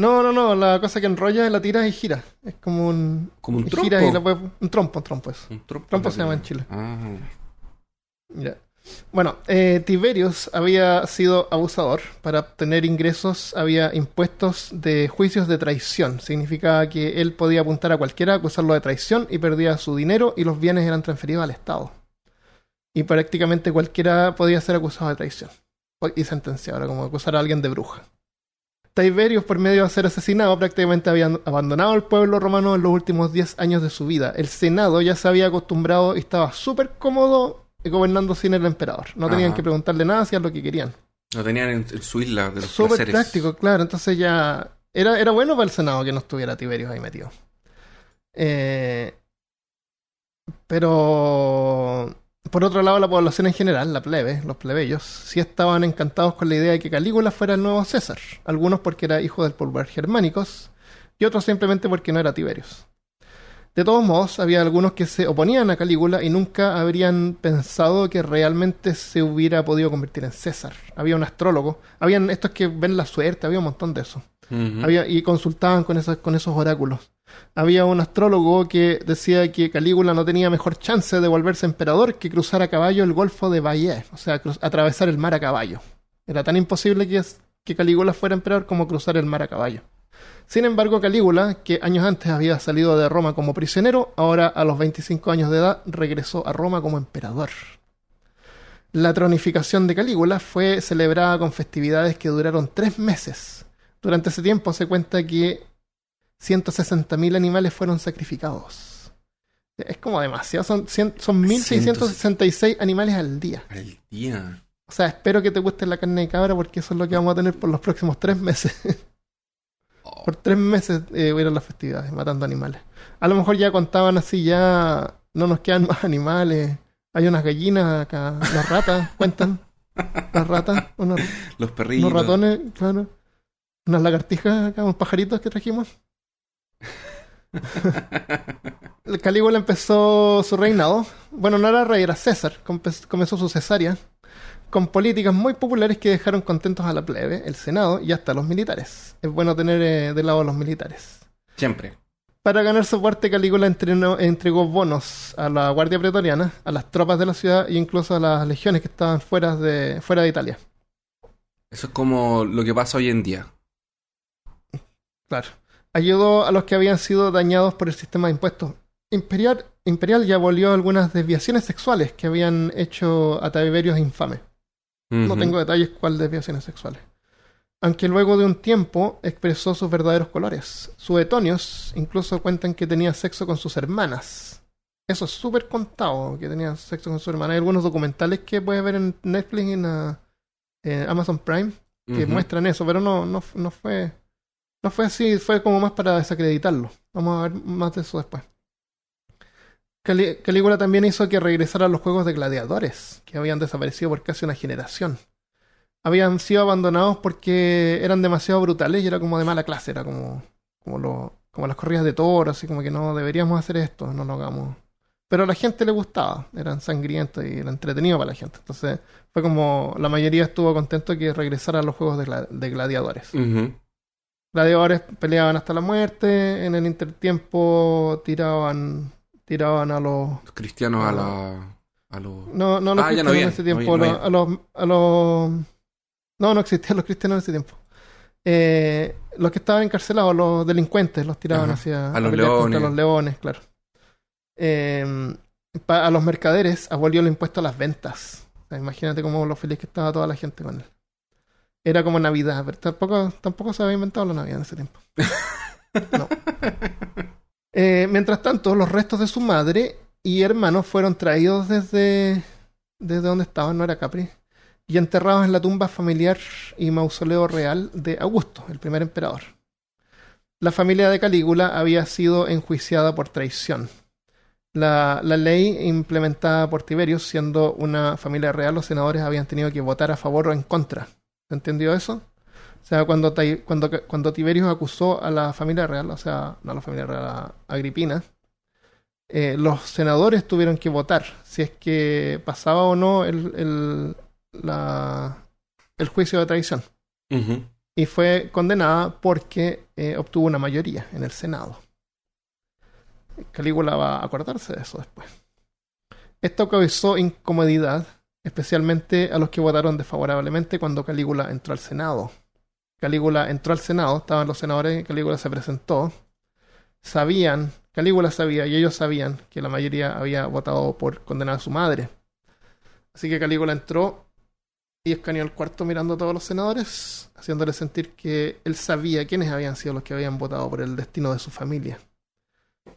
No, no, no, la cosa que enrolla la tiras y gira. Es como un... Como un y trompo. gira y la puedes- Un trompo, un trompo eso. Un trompo, Trompo se llama en. Chile. Ah. Ya. Bueno, eh, Tiberius había sido abusador. Para obtener ingresos había impuestos de juicios de traición. Significaba que él podía apuntar a cualquiera, acusarlo de traición y perdía su dinero y los bienes eran transferidos al Estado. Y prácticamente cualquiera podía ser acusado de traición. Y sentenciado, era como acusar a alguien de bruja. Tiberius, por medio de ser asesinado, prácticamente había abandonado el pueblo romano en los últimos 10 años de su vida. El Senado ya se había acostumbrado y estaba súper cómodo gobernando sin el emperador. No tenían que preguntarle nada, hacían lo que querían. Lo tenían en, en su isla de los Súper placeres. práctico, claro. Entonces ya era, era bueno para el Senado que no estuviera Tiberius ahí metido. Eh, pero por otro lado, la población en general, la plebe, los plebeyos, sí estaban encantados con la idea de que Calígula fuera el nuevo César. Algunos porque era hijo del pulgar germánicos y otros simplemente porque no era Tiberius. De todos modos, había algunos que se oponían a Calígula y nunca habrían pensado que realmente se hubiera podido convertir en César. Había un astrólogo, habían estos que ven la suerte, había un montón de eso. Había, y consultaban con esos, con esos oráculos. Había un astrólogo que decía que Calígula no tenía mejor chance de volverse emperador que cruzar a caballo el Golfo de Bayeux, o sea, atravesar el mar a caballo. Era tan imposible que, que Calígula fuera emperador como cruzar el mar a caballo. Sin embargo, Calígula, que años antes había salido de Roma como prisionero, ahora a los 25 años de edad regresó a Roma como emperador. La tronificación de Calígula fue celebrada con festividades que duraron tres meses. Durante ese tiempo se cuenta que 160.000 animales fueron sacrificados. Es como demasiado, son, son 1.666 animales al día. Al día. O sea, espero que te guste la carne de cabra porque eso es lo que vamos a tener por los próximos tres meses. Oh, por tres meses eh, hubieron las festividades, matando animales. A lo mejor ya contaban así, ya no nos quedan más animales. Hay unas gallinas acá, las ratas, cuentan. Las ratas, unos, los perrillos. unos ratones, claro. Unas lagartijas acá, unos pajaritos que trajimos. El Calígula empezó su reinado. Bueno, no era rey, era César. Comenzó su cesárea. Con políticas muy populares que dejaron contentos a la plebe, el Senado y hasta los militares. Es bueno tener eh, de lado a los militares. Siempre. Para ganar soporte, Calígula entrenó- entregó bonos a la Guardia Pretoriana, a las tropas de la ciudad e incluso a las legiones que estaban fuera de, fuera de Italia. Eso es como lo que pasa hoy en día. Claro. Ayudó a los que habían sido dañados por el sistema de impuestos. Imperial, Imperial ya abolió algunas desviaciones sexuales que habían hecho a Tiberius infame. No tengo detalles cuál desviaciones sexuales. Aunque luego de un tiempo expresó sus verdaderos colores. Suetonios incluso cuentan que tenía sexo con sus hermanas. Eso es súper contado, que tenía sexo con sus hermanas. Hay algunos documentales que puedes ver en Netflix y en, ah, en Amazon Prime que muestran eso, pero no, no, no fue. No fue así, fue como más para desacreditarlo. Vamos a ver más de eso después. Cali- Calígula también hizo que regresaran los juegos de gladiadores, que habían desaparecido por casi una generación. Habían sido abandonados porque eran demasiado brutales y era como de mala clase, era como, como, lo, como las corridas de toros, así como que no deberíamos hacer esto, no lo hagamos. Pero a la gente le gustaba, eran sangrientos y era entretenido para la gente. Entonces fue como la mayoría estuvo contento que regresaran los juegos de, gla- de gladiadores. Gladiadores peleaban hasta la muerte, en el intertiempo tiraban tiraban a los Los cristianos a la. A los... no no a los Ah, ya no cristianos en ese no tiempo había- no a los a los a los No, no existían los cristianos en ese tiempo. Eh, los que estaban encarcelados, los delincuentes, los tiraban Ajá. hacia A los leones. los leones, claro. Eh, a los mercaderes abolió el impuesto a las ventas. O sea, imagínate cómo lo feliz que estaba toda la gente con él. Era como Navidad, pero tampoco, tampoco se había inventado la Navidad en ese tiempo. No. Eh, mientras tanto, los restos de su madre y hermanos fueron traídos desde, desde donde estaban, no era Capri, y enterrados en la tumba familiar y mausoleo real de Augusto, el primer emperador. La familia de Calígula había sido enjuiciada por traición. La, la ley implementada por Tiberius, siendo una familia real, los senadores habían tenido que votar a favor o en contra. ¿Se entendió eso? O sea, cuando, cuando, cuando Tiberius acusó a la familia real, o sea, no a la familia real, a Agripina, eh, los senadores tuvieron que votar si es que pasaba o no el, el, la- el juicio de traición. Y fue condenada porque eh, obtuvo una mayoría en el Senado. Calígula va a acordarse de eso después. Esto causó incomodidad, especialmente a los que votaron desfavorablemente cuando Calígula entró al Senado. Calígula entró al Senado, estaban los senadores, Calígula se presentó. Sabían, Calígula sabía y ellos sabían que la mayoría había votado por condenar a su madre. Así que Calígula entró y escaneó el cuarto mirando a todos los senadores, haciéndoles sentir que él sabía quiénes habían sido los que habían votado por el destino de su familia.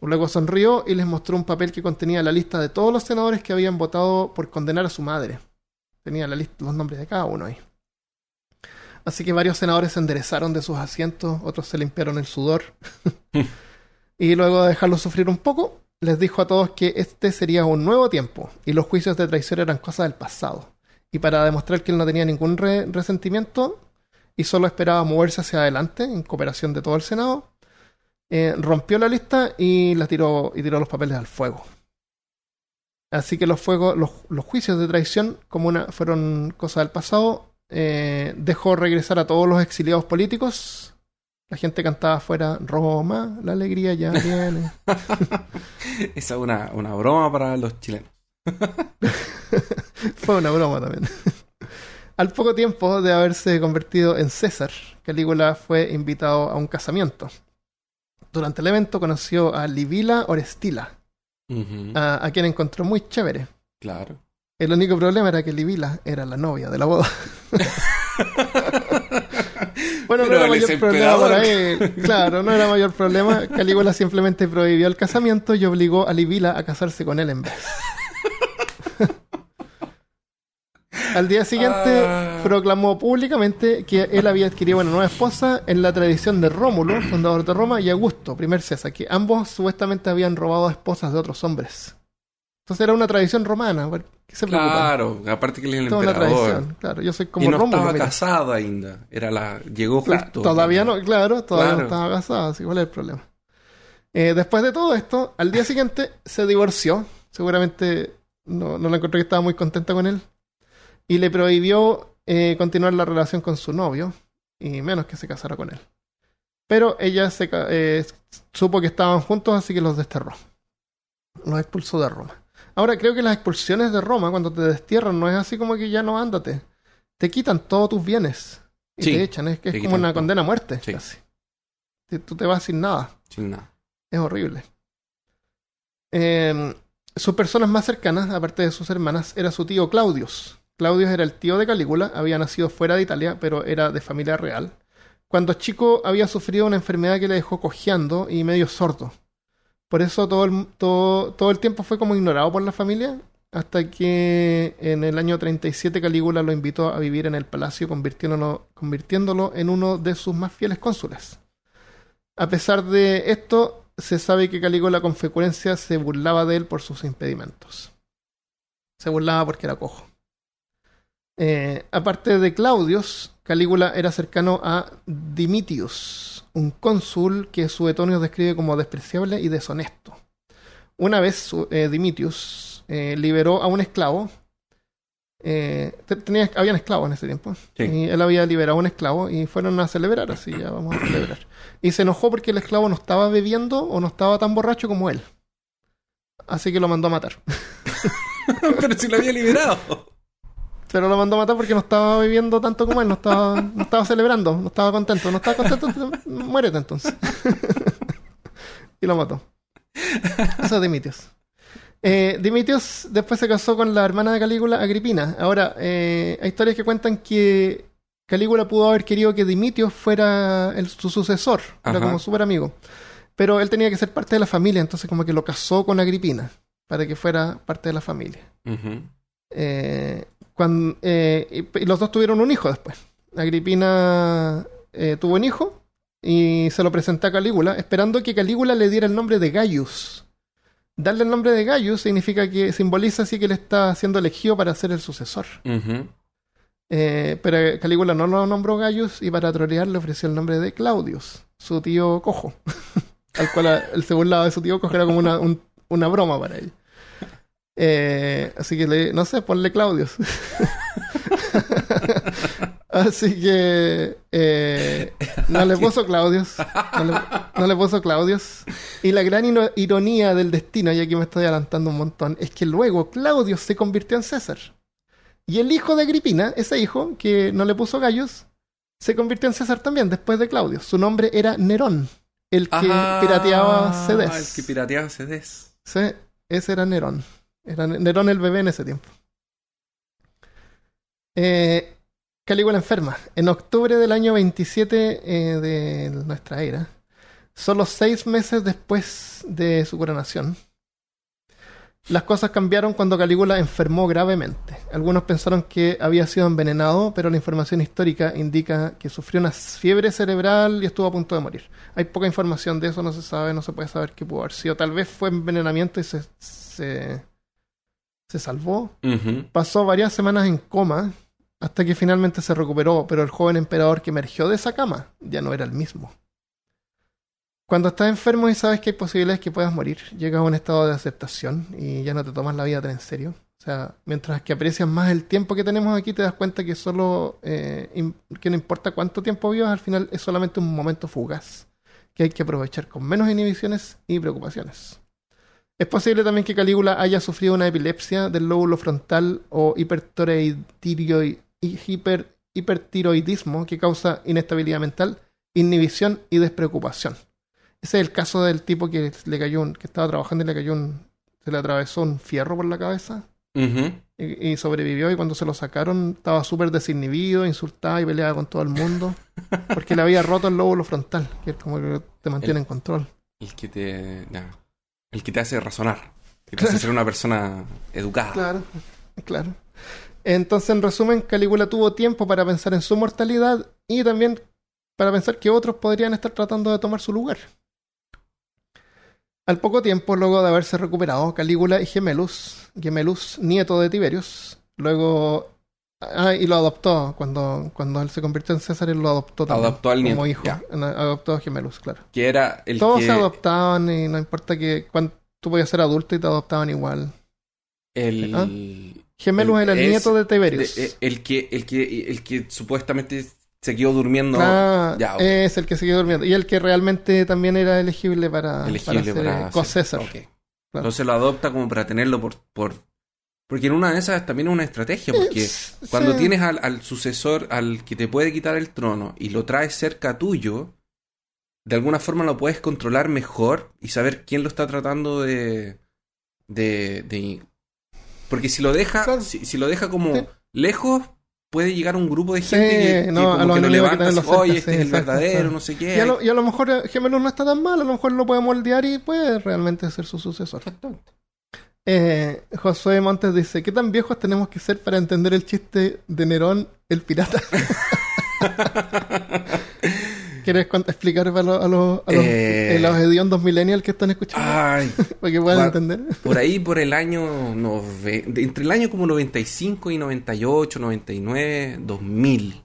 Luego sonrió y les mostró un papel que contenía la lista de todos los senadores que habían votado por condenar a su madre. Tenía la lista, los nombres de cada uno ahí. Así que varios senadores se enderezaron de sus asientos, otros se limpiaron el sudor. y luego de dejarlos sufrir un poco, les dijo a todos que este sería un nuevo tiempo y los juicios de traición eran cosas del pasado. Y para demostrar que él no tenía ningún re- resentimiento y solo esperaba moverse hacia adelante en cooperación de todo el Senado, eh, rompió la lista y la tiró y tiró los papeles al fuego. Así que los fuegos, los, los juicios de traición, como una, fueron cosas del pasado, eh, dejó regresar a todos los exiliados políticos. La gente cantaba afuera Roma, la alegría ya viene. Esa es una, una broma para los chilenos. Fue una broma también. Al poco tiempo de haberse convertido en César, Calígula fue invitado a un casamiento. Durante el evento conoció a Livila Orestila, a, a quien encontró muy chévere. Claro. El único problema era que Livila era la novia de la boda. bueno, no era mayor problema para él. Claro, no era mayor problema. Calígula simplemente prohibió el casamiento y obligó a Livila a casarse con él en vez. Al día siguiente Ah. proclamó públicamente que él había adquirido una nueva esposa en la tradición de Rómulo, fundador de Roma, y Augusto, primer César, que ambos supuestamente habían robado esposas de otros hombres. Entonces era una tradición romana. ¿por ¿Qué se? Claro, aparte que él es el Toda emperador. tradición, claro. Yo soy como y no Rómulo. estaba mira. casado ainda. Era la, llegó justo. todavía no, claro, todavía no estaba casado, así cuál es el problema. Eh, después de todo esto, al día siguiente se divorció. Seguramente no, no la encontré que estaba muy contenta con él. Y le prohibió eh, continuar la relación con su novio, y menos que se casara con él. Pero ella se, eh, supo que estaban juntos, así que los desterró. Los expulsó de Roma. Ahora, creo que las expulsiones de Roma, cuando te destierran, no es así como que ya no ándate. Te quitan todos tus bienes y Sí, te echan. Es, que es como una todo. condena a muerte, Sí. casi. Tú te vas sin nada. Sin nada. Es horrible. Eh, sus personas más cercanas, aparte de sus hermanas, era su tío Claudius. Claudius era el tío de Calígula, había nacido fuera de Italia, pero era de familia real. Cuando chico había sufrido una enfermedad que le dejó cojeando y medio sordo. Por eso todo el, todo, todo el tiempo fue como ignorado por la familia, hasta que en el año 37 Calígula lo invitó a vivir en el palacio, convirtiéndolo, convirtiéndolo en uno de sus más fieles cónsules. A pesar de esto, se sabe que Calígula con frecuencia se burlaba de él por sus impedimentos. Se burlaba porque era cojo. Eh, aparte de Claudius, Calígula era cercano a Dimitius, un cónsul que Suetonio describe como despreciable y deshonesto. Una vez eh, Dimitius eh, liberó a un esclavo. Te- tenía, habían esclavos en ese tiempo. Sí. Y él había liberado a un esclavo y fueron a celebrar, así ya vamos a celebrar. Y se enojó porque el esclavo no estaba bebiendo o no estaba tan borracho como él. Así que lo mandó a matar. Pero si lo había liberado. Pero lo mandó a matar porque no estaba viviendo tanto como él, no estaba, no estaba celebrando, no estaba contento, no estaba contento, muérete entonces. y lo mató. Eso es Dimitios. Eh, Dimitios después se casó con la hermana de Calígula, Agripina. Ahora, eh, hay historias que cuentan que Calígula pudo haber querido que Dimitios fuera el- su sucesor, era como súper amigo. Pero él tenía que ser parte de la familia, entonces como que lo casó con Agripina, para que fuera parte de la familia. Eh, eh, y, y los dos tuvieron un hijo después. Agripina eh, tuvo un hijo y se lo presentó a Calígula, esperando que Calígula le diera el nombre de Gaius. Darle el nombre de Gaius significa que simboliza así que él está siendo elegido para ser el sucesor. Eh, pero Calígula no lo nombró Gaius y para trolear le ofreció el nombre de Claudius, su tío cojo. al cual él se burlaba de su tío cojo, era como una, un- una broma para él. Eh, así que le, no sé, ponle Claudius. así que eh, no le puso Claudius. No le, no le puso Claudius. Y la gran ironía del destino, y aquí me estoy adelantando un montón, es que luego Claudius se convirtió en César. Y el hijo de Agripina, ese hijo que no le puso gallos, se convirtió en César también después de Claudio. Su nombre era Nerón, el que Ah, pirateaba CDs. El que pirateaba CDs. Sí, ese era Nerón. Era Nerón el bebé en ese tiempo. Eh, Calígula enferma. En octubre del año 27 eh, de nuestra era, solo seis meses después de su coronación, las cosas cambiaron cuando Calígula enfermó gravemente. Algunos pensaron que había sido envenenado, pero la información histórica indica que sufrió una fiebre cerebral y estuvo a punto de morir. Hay poca información de eso, no se sabe, no se puede saber qué pudo haber sido. Tal vez fue envenenamiento y se, se, se salvó. Pasó varias semanas en coma hasta que finalmente se recuperó, pero el joven emperador que emergió de esa cama ya no era el mismo. Cuando estás enfermo y sabes que hay posibilidades que puedas morir, llegas a un estado de aceptación y ya no te tomas la vida tan en serio. O sea, mientras que aprecias más el tiempo que tenemos aquí, te das cuenta que solo eh, que no importa cuánto tiempo vivas, al final es solamente un momento fugaz que hay que aprovechar con menos inhibiciones y preocupaciones. Es posible también que Calígula haya sufrido una epilepsia del lóbulo frontal o hiper- hipertiroidismo que causa inestabilidad mental, inhibición y despreocupación. Ese es el caso del tipo que le cayó un- que estaba trabajando y le cayó un, se le atravesó un fierro por la cabeza y, y sobrevivió y cuando se lo sacaron estaba súper desinhibido, insultaba y peleaba con todo el mundo porque le había roto el lóbulo frontal, que es como que te mantiene en control. El que te. El que te hace razonar. Que te Claro. hace ser una persona educada. Claro, claro. Entonces, en resumen, Calígula tuvo tiempo para pensar en su mortalidad y también para pensar que otros podrían estar tratando de tomar su lugar. Al poco tiempo, luego de haberse recuperado, Calígula y Gemelus, Gemelus, nieto de Tiberius, luego... Ah, y lo adoptó. Cuando, cuando él se convirtió en César, él lo adoptó también. Adoptó al como nieto, hijo. Adoptó a Gemelus, claro. Que era el Todos que. se adoptaban y no importa que... Cuando tú podías ser adulto y te adoptaban igual. El. ¿Ah? Gemelus era el nieto de Tiberius. de- eh, el, que, el, que, el que supuestamente quedó durmiendo. Ah, ya, es el que siguió durmiendo. Y el que realmente también era elegible para, elegible para ser para. Ok. Entonces lo adopta como para tenerlo por, por. Porque en una de esas también es una estrategia. Porque cuando tienes al, al sucesor, al que te puede quitar el trono, y lo traes cerca tuyo, de alguna forma lo puedes controlar mejor y saber quién lo está tratando de. de. de- porque si lo deja. Claro. Si, si lo deja como Sí. lejos. Puede llegar un grupo de gente que, que no, a como que lo que oye, este es el exacto, verdadero, no sé qué. Y a, lo, y a lo mejor Gemelus no está tan mal, a lo mejor lo puede moldear y puede realmente ser su sucesor. Exactamente. Eh, Josué Montes dice, ¿qué tan viejos tenemos que ser para entender el chiste de Nerón, el pirata? ¿Quieres explicar a los, a los, Eh. eh, los hediondos millennials que están escuchando? Ay, para que puedan entender. Por ahí, por el año. nove- entre el año como 95 y 98, 99, 2000.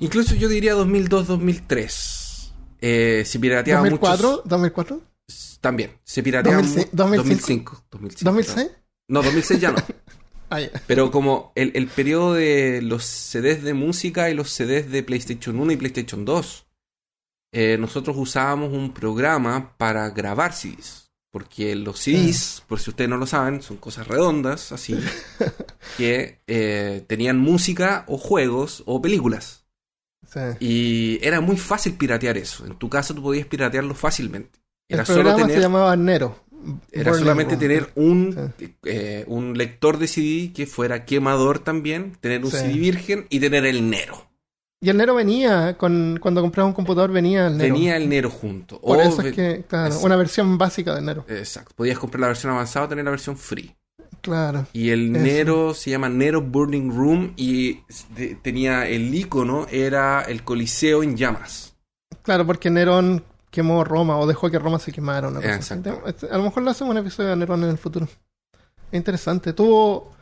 Incluso yo diría 2002, 2003. Eh, se pirateaba 2004, muchos- 2004, También. Se pirateaba 2006, mu- 2005. 2005. 2006. No, 2006 ya no. Ah. Pero como el, el periodo de los CDs de música y los CDs de PlayStation 1 y PlayStation 2, eh, nosotros usábamos un programa para grabar CDs. Porque los CDs, por si ustedes no lo saben, son cosas redondas, así, que eh, tenían música o juegos o películas. Sí. Y era muy fácil piratear eso. En tu casa tú podías piratearlo fácilmente. Era el solo programa tener, se llamaba Nero. era solamente tener un, eh, un lector de CD que fuera quemador también, tener un Sí. CD virgen y tener el Nero. Y el Nero venía, con, cuando compraba un computador venía el Nero. Tenía el Nero junto. Por O eso ve- es que, claro, una versión básica del Nero. Exacto. Podías comprar la versión avanzada o tener la versión free. Claro. Y el Eso. Nero se llama Nero Burning Room y de- tenía el icono, era el Coliseo en llamas. Claro, porque Nerón quemó Roma o dejó que Roma se quemara. Una cosa así. Exacto. Este, A lo mejor lo hacemos un episodio de Nerón en el futuro. Es interesante. Tuvo.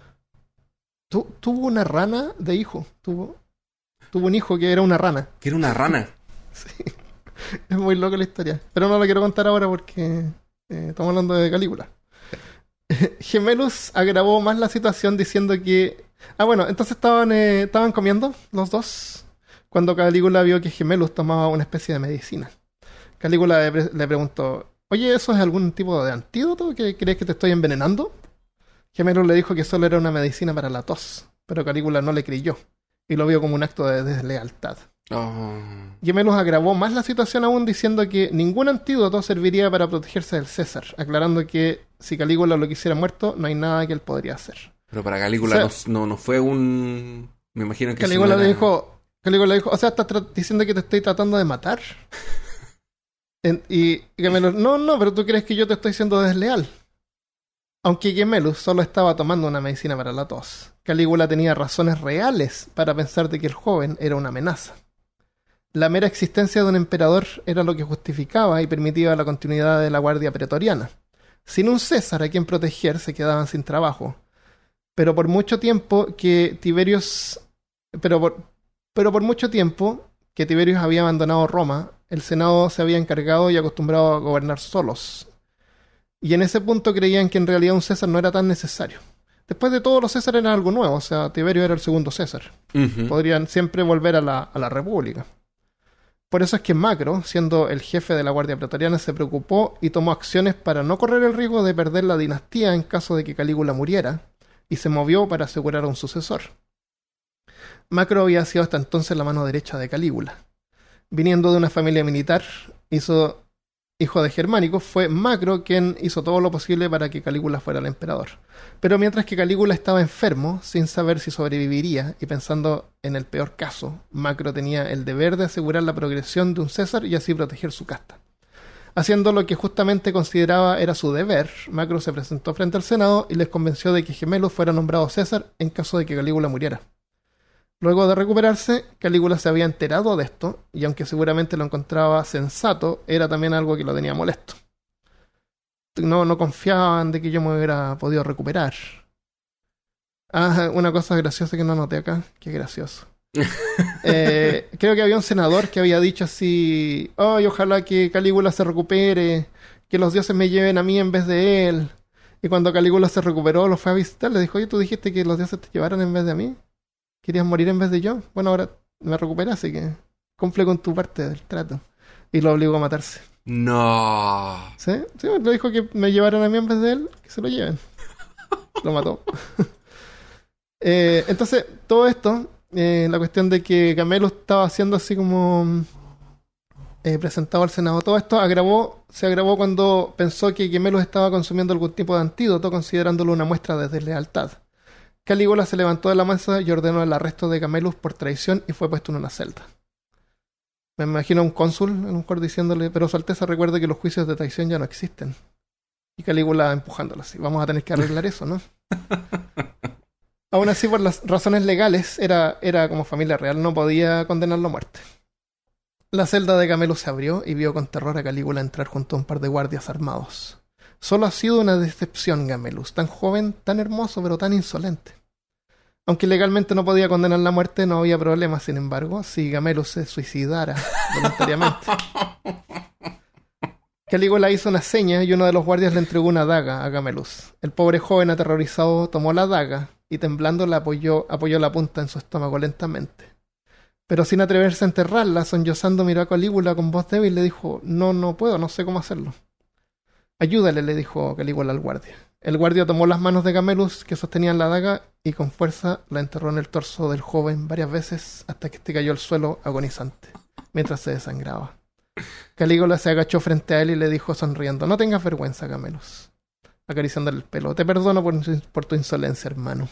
tu- tuvo una rana de hijo. Tuvo. Tuvo un hijo que era una rana. Que era una rana. Es muy loca la historia. Pero no la quiero contar ahora porque eh, estamos hablando de Calígula. Gemelus agravó más la situación diciendo que. Ah, bueno, entonces estaban, eh, estaban comiendo los dos cuando Calígula vio que Gemelus tomaba una especie de medicina. Calígula le, pre- le preguntó: Oye, ¿eso es algún tipo de antídoto? ¿Que crees que te estoy envenenando? Gemelus le dijo que solo era una medicina para la tos, pero Calígula no le creyó y lo vio como un acto de deslealtad. Oh. Gemelos agravó más la situación aún diciendo que ningún antídoto serviría para protegerse del César, aclarando que si Calígula lo quisiera muerto, no hay nada que él podría hacer. Pero para Calígula O sea- no, no, fue un... Me imagino que... Calígula le era- dijo, Calígula le dijo, o sea, estás diciendo que te estoy tratando de matar. Y Gemelos, no, no, pero tú crees que yo te estoy siendo desleal. Aunque Gemelus solo estaba tomando una medicina para la tos, Calígula tenía razones reales para pensar de que el joven era una amenaza. La mera existencia de un emperador era lo que justificaba y permitía la continuidad de la guardia pretoriana. Sin un César a quien proteger se quedaban sin trabajo. Pero por mucho tiempo que Tiberius pero por, mucho tiempo que había abandonado Roma, el Senado se había encargado y acostumbrado a gobernar solos. Y en ese punto creían que en realidad un César no era tan necesario. Después de todo, los Césares eran algo nuevo, o sea, Tiberio era el segundo César. Podrían siempre volver a la, a la República. Por eso es que Macro, siendo el jefe de la Guardia Pretoriana, se preocupó y tomó acciones para no correr el riesgo de perder la dinastía en caso de que Calígula muriera, y se movió para asegurar a un sucesor. Macro había sido hasta entonces la mano derecha de Calígula. Viniendo de una familia militar, hizo hijo de Germánico, fue Macro quien hizo todo lo posible para que Calígula fuera el emperador. Pero mientras que Calígula estaba enfermo, sin saber si sobreviviría, y pensando en el peor caso, Macro tenía el deber de asegurar la progresión de un César y así proteger su casta. Haciendo lo que justamente consideraba era su deber, Macro se presentó frente al Senado y les convenció de que Gemelo fuera nombrado César en caso de que Calígula muriera. Luego de recuperarse, Calígula se había enterado de esto, y aunque seguramente lo encontraba sensato, era también algo que lo tenía molesto. No, no confiaban de que yo me hubiera podido recuperar. Ah, una cosa graciosa que no noté acá, qué gracioso. Eh, creo que había un senador que había dicho así, ay, ojalá que Calígula se recupere, que los dioses me lleven a mí en vez de él. Y cuando Calígula se recuperó, lo fue a visitar, le dijo, oye, tú dijiste que los dioses te llevaran en vez de a mí. ¿Querías morir en vez de yo? Bueno, ahora me recuperé, así que cumple con tu parte del trato. Y lo obligó a matarse. No. ¿Sí? Sí, le dijo que me llevaran a mí en vez de él, que se lo lleven. Lo mató. Eh, entonces, todo esto, eh, la cuestión de que Camelo estaba haciendo así como eh, presentado al Senado, todo esto agravó, se agravó cuando pensó que Gemelos estaba consumiendo algún tipo de antídoto, considerándolo una muestra de deslealtad. Calígula se levantó de la mesa y ordenó el arresto de Camelus por traición y fue puesto en una celda. Me imagino a un cónsul, a lo mejor diciéndole, pero su Alteza recuerde que los juicios de traición ya no existen. Y Calígula empujándolo así. Vamos a tener que arreglar eso, ¿no? Aún así, por las razones legales, era, era como familia real, no podía condenarlo a muerte. La celda de Camelo se abrió y vio con terror a Calígula entrar junto a un par de guardias armados. Solo ha sido una decepción, Gamelus, tan joven, tan hermoso, pero tan insolente. Aunque legalmente no podía condenar la muerte, no había problema, sin embargo, si Gamelus se suicidara voluntariamente. Calígula hizo una seña y uno de los guardias le entregó una daga a Gamelus. El pobre joven aterrorizado tomó la daga y temblando la apoyó, apoyó la punta en su estómago lentamente. Pero sin atreverse a enterrarla, sollozando miró a Calígula con voz débil y le dijo, no, no puedo, no sé cómo hacerlo. Ayúdale, le dijo Calígula al guardia. El guardia tomó las manos de Camelus que sostenían la daga y con fuerza la enterró en el torso del joven varias veces hasta que este cayó al suelo agonizante, mientras se desangraba. Calígula se agachó frente a él y le dijo sonriendo, no tengas vergüenza, Camelus, acariciándole el pelo. Te perdono por, tu insolencia, hermano.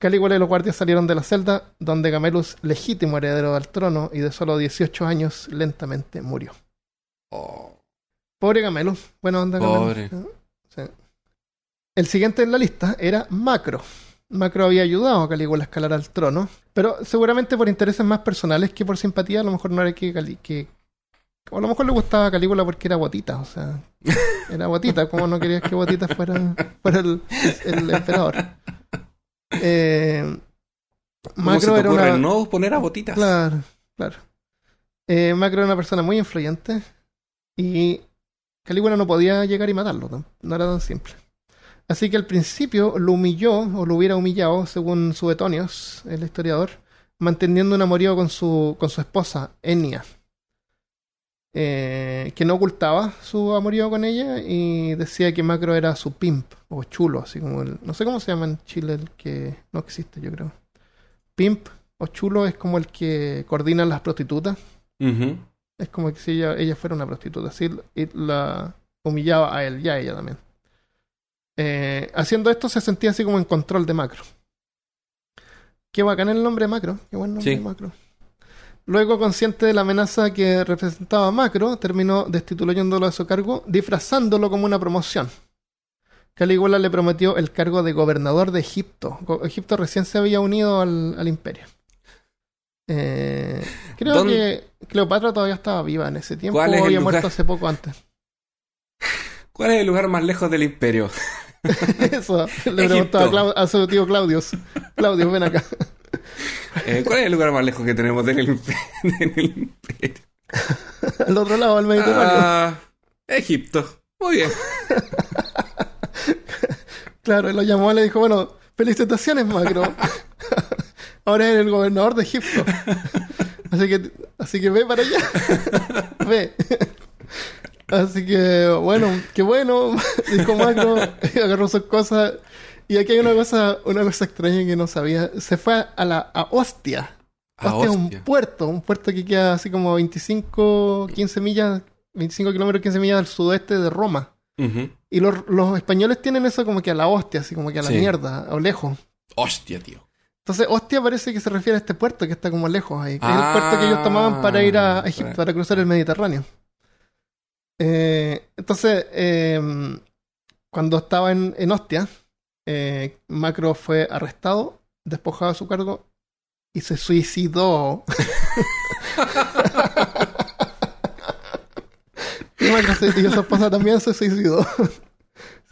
Calígula y los guardias salieron de la celda, donde Camelus, legítimo heredero del trono y de solo 18 años, lentamente murió. Oh, Pobre Camelus. Buena onda. Pobre. Sí. El siguiente en la lista era Macro. Macro había ayudado a Calígula a escalar al trono, pero seguramente por intereses más personales que por simpatía, a lo mejor no era que, Cali- que o a lo mejor le gustaba a Calígula porque era Botita, o sea, era Botita, como no querías que Botita fuera, fuera el, el emperador. Eh, ¿Cómo se Macro te era una, no poner a botitas? Claro, claro. Eh, Macro era una persona muy influyente y Calígula no podía llegar y matarlo, no, era tan simple. Así que al principio lo humilló, o lo hubiera humillado, según Suetonios, el historiador, manteniendo un amorío con su, con su esposa, Enia, eh, que no ocultaba su amorío con ella y decía que Macro era su pimp, o chulo, así como el... No sé cómo se llama en Chile el que no existe, yo creo. Pimp o chulo es como el que coordina las prostitutas. Es como que si ella, ella fuera una prostituta. Así y la humillaba a él y a ella también. Eh, haciendo esto se sentía así como en control de Macro. Qué bacán el nombre Macro. Qué buen nombre Sí. Macro. Luego, consciente de la amenaza que representaba Macro, terminó destituyéndolo de su cargo, disfrazándolo como una promoción. Calígula le prometió el cargo de gobernador de Egipto. Egipto recién se había unido al, al imperio. Eh, creo ¿Dónde- que Cleopatra todavía estaba viva en ese tiempo ¿Cuál es o el había lugar? muerto hace poco antes. ¿Cuál es el lugar más lejos del imperio? Eso, le preguntó a. Clau- a su tío Claudius. Claudius, ven acá. Eh, ¿Cuál es el lugar más lejos que tenemos del, impe- del imperio? Al otro lado del Mediterráneo. Ah, Egipto. Muy bien. Claro, y lo llamó y le dijo, bueno, felicitaciones, Macro. Ahora eres el gobernador de Egipto. Así que, así que ve para allá. ve. Así que, bueno, qué bueno. Dijo Macro, agarró sus cosas. Y aquí hay una cosa, una cosa extraña que no sabía. Se fue a la a Ostia. Ah, Ostia es un hostia. puerto, un puerto que queda así como 25, 15 millas, 25 kilómetros, 15 millas al sudeste de Roma. Y los, los españoles tienen eso como que a la hostia, así como que a la Sí. mierda, o lejos. Hostia, tío. Entonces, hostia parece que se refiere a este puerto que está como lejos ahí, que es el Ah, puerto que ellos tomaban para ir a Egipto, para- para cruzar el Mediterráneo. Eh, entonces, eh, cuando estaba en, en Ostia, eh, Macro fue arrestado, despojado de su cargo y se suicidó. y Macro se- y su esposa también se suicidó.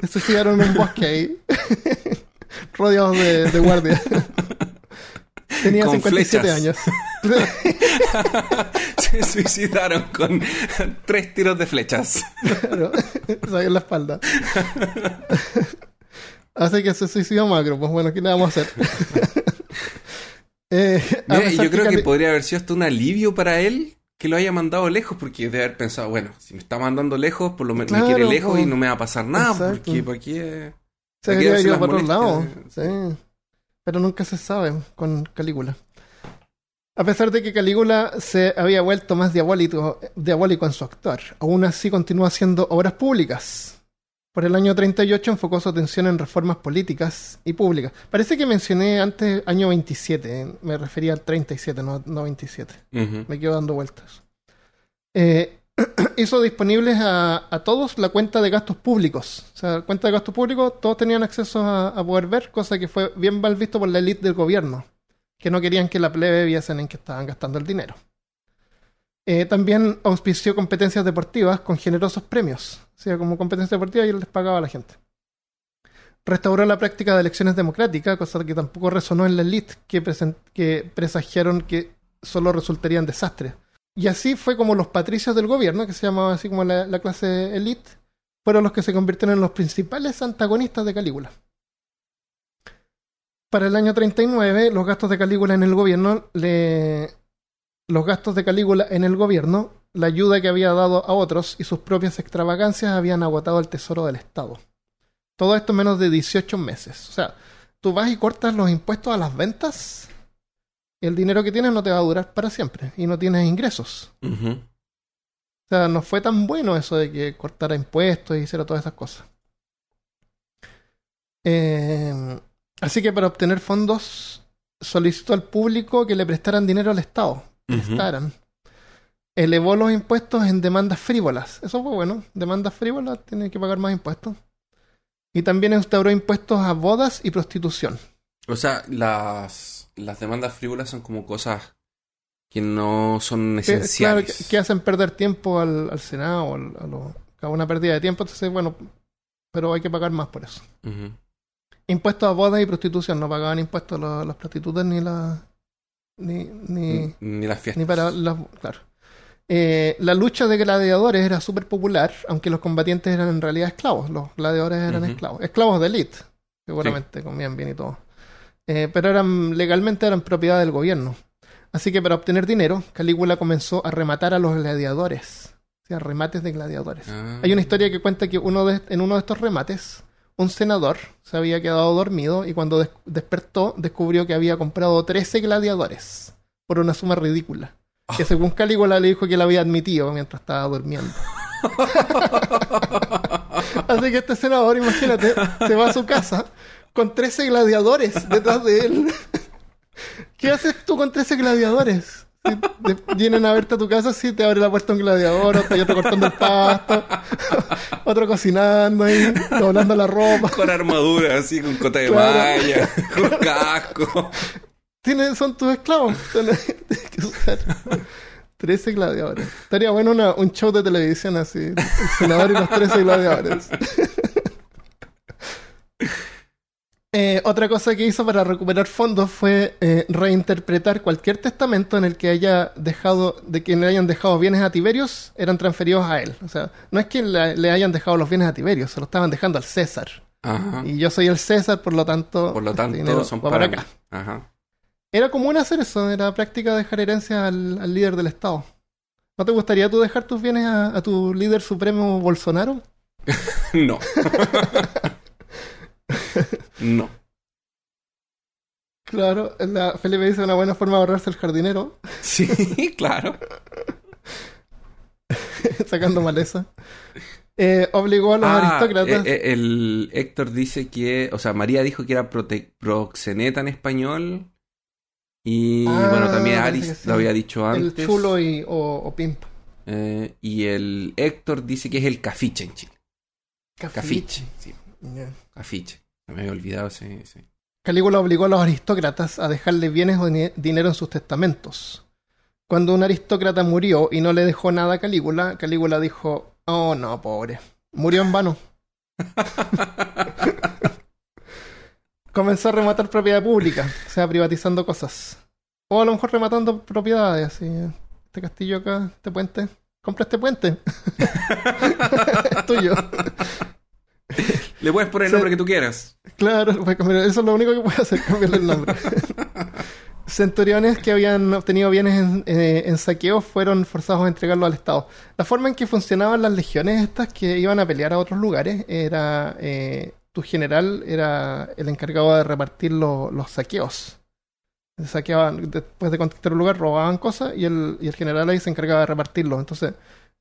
se suicidaron en un bosque ahí, rodeados de, de guardias. Tenía Con 57 flechas. años. Se suicidaron con tres tiros de flechas. Claro, en la espalda. Así que se suicidó Macro. Pues bueno, ¿qué le vamos a hacer? Eh, a Mira, y pesar yo creo que podría haber sido hasta un alivio para él que lo haya mandado lejos, porque debe haber pensado, bueno, si me está mandando lejos, por lo menos Claro, me quiere lejos pues. y no me va a pasar nada, Exacto. porque ¿para qué? Se. Sí. Pero nunca se sabe con Calígula. A pesar de que Calígula se había vuelto más diabólico, diabólico en su actuar, aún así continuó haciendo obras públicas. Por el año 38 enfocó su atención en reformas políticas y públicas. Parece que mencioné antes año 27, eh, me refería al 37, no, no 27. Ujú. Me quedo dando vueltas. Eh, hizo disponibles a, todos la cuenta de gastos públicos. O sea, cuenta de gastos públicos, todos tenían acceso a, poder ver, cosa que fue bien mal visto por la élite del gobierno, que no querían que la plebe viesen en que estaban gastando el dinero. Eh, también auspició competencias deportivas con generosos premios. O sea, como competencia deportiva y él les pagaba a la gente. Restauró la práctica de elecciones democráticas, cosa que tampoco resonó en la élite, que, que presagiaron que solo resultarían desastres. Y así fue como los patricios del gobierno, que se llamaba así como la, la clase elite, fueron los que se convirtieron en los principales antagonistas de Calígula. Para el año 39, los gastos de Calígula en el gobierno. Los gastos de Calígula en el gobierno la ayuda que había dado a otros y sus propias extravagancias habían agotado el tesoro del Estado. Todo esto en menos de 18 meses. O sea, tú vas y cortas los impuestos a las ventas, el dinero que tienes no te va a durar para siempre y no tienes ingresos. O sea, no fue tan bueno eso de que cortara impuestos y hiciera todas esas cosas. Eh, así que para obtener fondos solicitó al público que le prestaran dinero al Estado. Ujú. Prestaran. Elevó los impuestos en demandas frívolas. Eso fue bueno. Demandas frívolas, tienen que pagar más impuestos. Y también instauró impuestos a bodas y prostitución. O sea, las, las demandas frívolas son como cosas que no son Que, claro, esenciales. que, que hacen perder tiempo al, al Senado, o al- a lo- a una pérdida de tiempo. Entonces, bueno, pero hay que pagar más por eso. Impuestos a bodas y prostitución. No pagaban impuestos las, las prostitutas ni las. Ni, ni, Ni las fiestas. ni para las. Claro. Eh, la lucha de gladiadores era súper popular, aunque los combatientes eran en realidad esclavos. Los gladiadores eran esclavos. Esclavos de élite, seguramente, comían bien y todo. Eh, pero eran legalmente eran propiedad del gobierno. Así que para obtener dinero, Calígula comenzó a rematar a los gladiadores. O sea, remates de gladiadores. Ah. Hay una historia que cuenta que uno de, en uno de estos remates, un senador se había quedado dormido y cuando des- despertó descubrió que había comprado 13 gladiadores por una suma ridícula. Que según Calígula le dijo que la había admitido mientras estaba durmiendo. Así que este senador, imagínate, se va a su casa con 13 gladiadores detrás de él. ¿Qué haces tú con 13 gladiadores? Si te- vienen a verte a tu casa, sí, te abre la puerta un gladiador, otro, hay otro cortando el pasto, otro cocinando ahí, doblando la ropa. Con armadura, así, con cota de Claro. malla, con casco. Tienen, son tus esclavos. Tienes que usar 13 gladiadores. Estaría bueno una- un show de televisión así. El senador y los 13 gladiadores. Eh, otra cosa que hizo para recuperar fondos fue eh, reinterpretar cualquier testamento en el que haya dejado, de quien le hayan dejado bienes a Tiberios, eran transferidos a él. O sea, no es que le, le hayan dejado los bienes a Tiberios, se los estaban dejando al César. Ajá. Y yo soy el César, por lo tanto, Por lo este dinero tanto, son va para, para acá. Ajá. Era común hacer eso, era práctica dejar herencia al, al líder del Estado. ¿No te gustaría tú dejar tus bienes a, a tu líder supremo Bolsonaro? No. no. Claro, la, Felipe dice una buena forma de ahorrarse el jardinero, Sí, claro. sacando maleza. Eh, obligó a los Ah, aristócratas. eh, eh, el Héctor dice que, o sea, María dijo que era proxeneta en español. Y Ah, bueno, también Aris sí. lo había dicho el antes. chulo y, o, o pimp. Eh, y el Héctor dice que es el cafiche en Chile. Cafiche, sí, cafiche. Me había olvidado ese. ese. Calígula obligó a los aristócratas a dejarle bienes o dinero en sus testamentos. Cuando un aristócrata murió y no le dejó nada a Calígula, Calígula dijo, oh no, pobre, murió en vano. Comenzó a rematar propiedad pública, o sea, privatizando cosas. O a lo mejor rematando propiedades, así. Este castillo acá, este puente. Compra este puente. es tuyo. Le puedes poner el nombre que tú quieras. Claro, cambiar- eso es lo único que puede hacer, cambiarle el nombre. Centuriones que habían obtenido bienes en, eh, en saqueos fueron forzados a entregarlo al Estado. La forma en que funcionaban las legiones estas que iban a pelear a otros lugares era... eh, tu general era el encargado de repartir lo- los saqueos. Saqueaban, después de conquistar un lugar, robaban cosas y el, y el general ahí se encargaba de repartirlo. Entonces,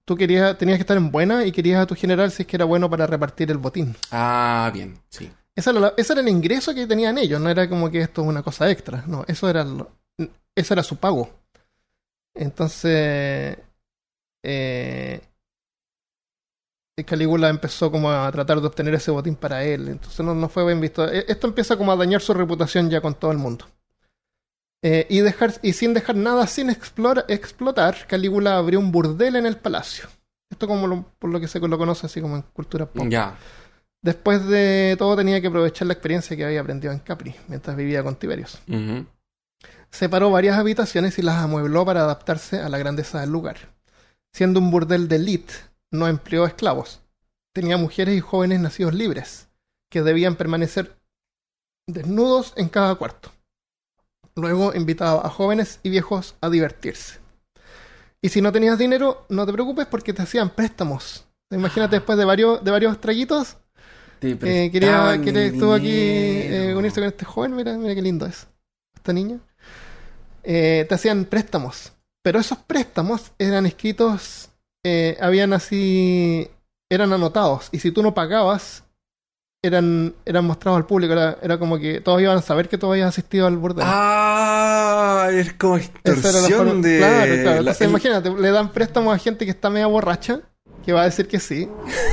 tú querías, tenías que estar en buena y querías a tu general si es que era bueno para repartir el botín. Ah, bien, sí. Esa era la- ese era el ingreso que tenían ellos, no era como que esto es una cosa extra, no, eso era lo- ese era su pago. Entonces, eh, Calígula empezó como a tratar de obtener ese botín para él, entonces no, no fue bien visto. E- Esto empieza como a dañar su reputación ya con todo el mundo. Eh, y, dejar, y sin dejar nada sin explora- explotar, Calígula abrió un burdel en el palacio. Esto como lo- por lo que se lo conoce así como en cultura pop. Ya. Después de todo tenía que aprovechar la experiencia que había aprendido en Capri mientras vivía con Tiberios. Ujú. Separó varias habitaciones y las amuebló para adaptarse a la grandeza del lugar. Siendo un burdel de elite, no empleó esclavos. Tenía mujeres y jóvenes nacidos libres, que debían permanecer desnudos en cada cuarto. Luego invitaba a jóvenes y viejos a divertirse. Y si no tenías dinero, no te preocupes porque te hacían préstamos. Imagínate después de varios, de varios traguitos, Te eh, quería, quería estuvo aquí eh, unirse con este joven, mira, mira qué lindo es. Esta niña. Eh, te hacían préstamos. Pero esos préstamos eran escritos, eh, habían así, eran anotados. Y si tú no pagabas, eran, eran mostrados al público. Era, era como que todos iban a saber que tú habías asistido al burdel. Ah, es como extorsión de. Claro, claro. la- Entonces, imagínate, le dan préstamos a gente que está media borracha, que va a decir que sí.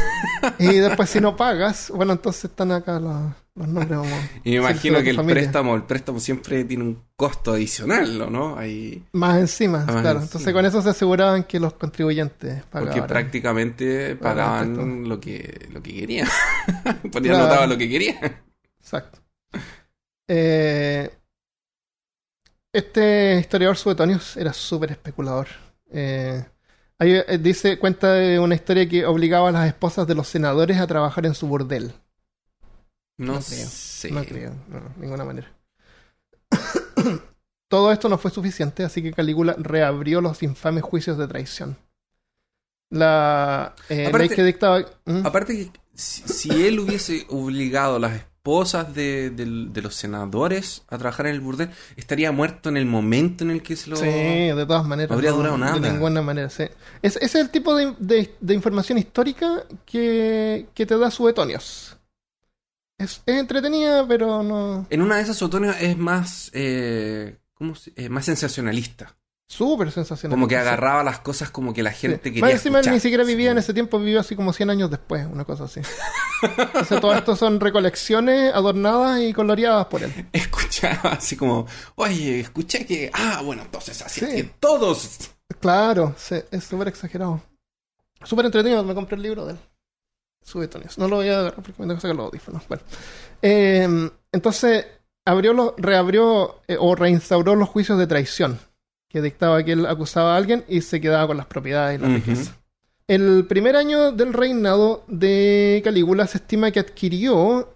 y después, si no pagas, bueno, entonces están acá los, los nombres. Vamos, a Y me imagino que el familia. préstamo, el préstamo siempre tiene un costo adicional, ¿no? Ahí, Más encima, Más claro. encima. Entonces, con eso se aseguraban que los contribuyentes porque pagaban. prácticamente Pagaban lo que, lo que querían. Ponían Claro. lo que querían. Exacto. Eh, este historiador Suetonius era súper especulador. Eh, ahí, eh, dice, cuenta de una historia que obligaba a las esposas de los senadores a trabajar en su burdel. No, No creo, sé. No creo, no, de ninguna manera. Todo esto no fue suficiente, así que Calígula reabrió los infames juicios de traición. La eh, Aparte- ley que dictaba. ¿Mm? Aparte que si, si él hubiese obligado a las esposas de, los senadores a trabajar en el burdel, estaría muerto en el momento en el que se lo... Sí, de todas maneras. No habría durado nada. De ninguna manera, sí. Es, ese es el tipo de información histórica que, que te da Suetonios. Es, es entretenida, pero no. En una de esas, Otonio es más... Eh, ¿cómo se- eh, más sensacionalista. Súper sensacional. Como que agarraba las cosas como que la gente Sí. quería Más encima escuchar. ni siquiera vivía en ese tiempo, vivió así como 100 años después, una cosa así. Entonces, todo esto son recolecciones adornadas y coloreadas por él. Escuchaba así como, oye, escuché que... Ah, bueno, entonces así Sí. es que todos... Claro, es súper exagerado. Súper entretenido, me compré el libro de él. Suetonios. No lo voy a agarrar porque me tengo que sacar los audífonos. Bueno. Eh, entonces, abrió los, reabrió eh, o reinstauró los juicios de traición, que dictaba que él acusaba a alguien y se quedaba con las propiedades y la Ujú. riqueza. El primer año del reinado de Calígula se estima que adquirió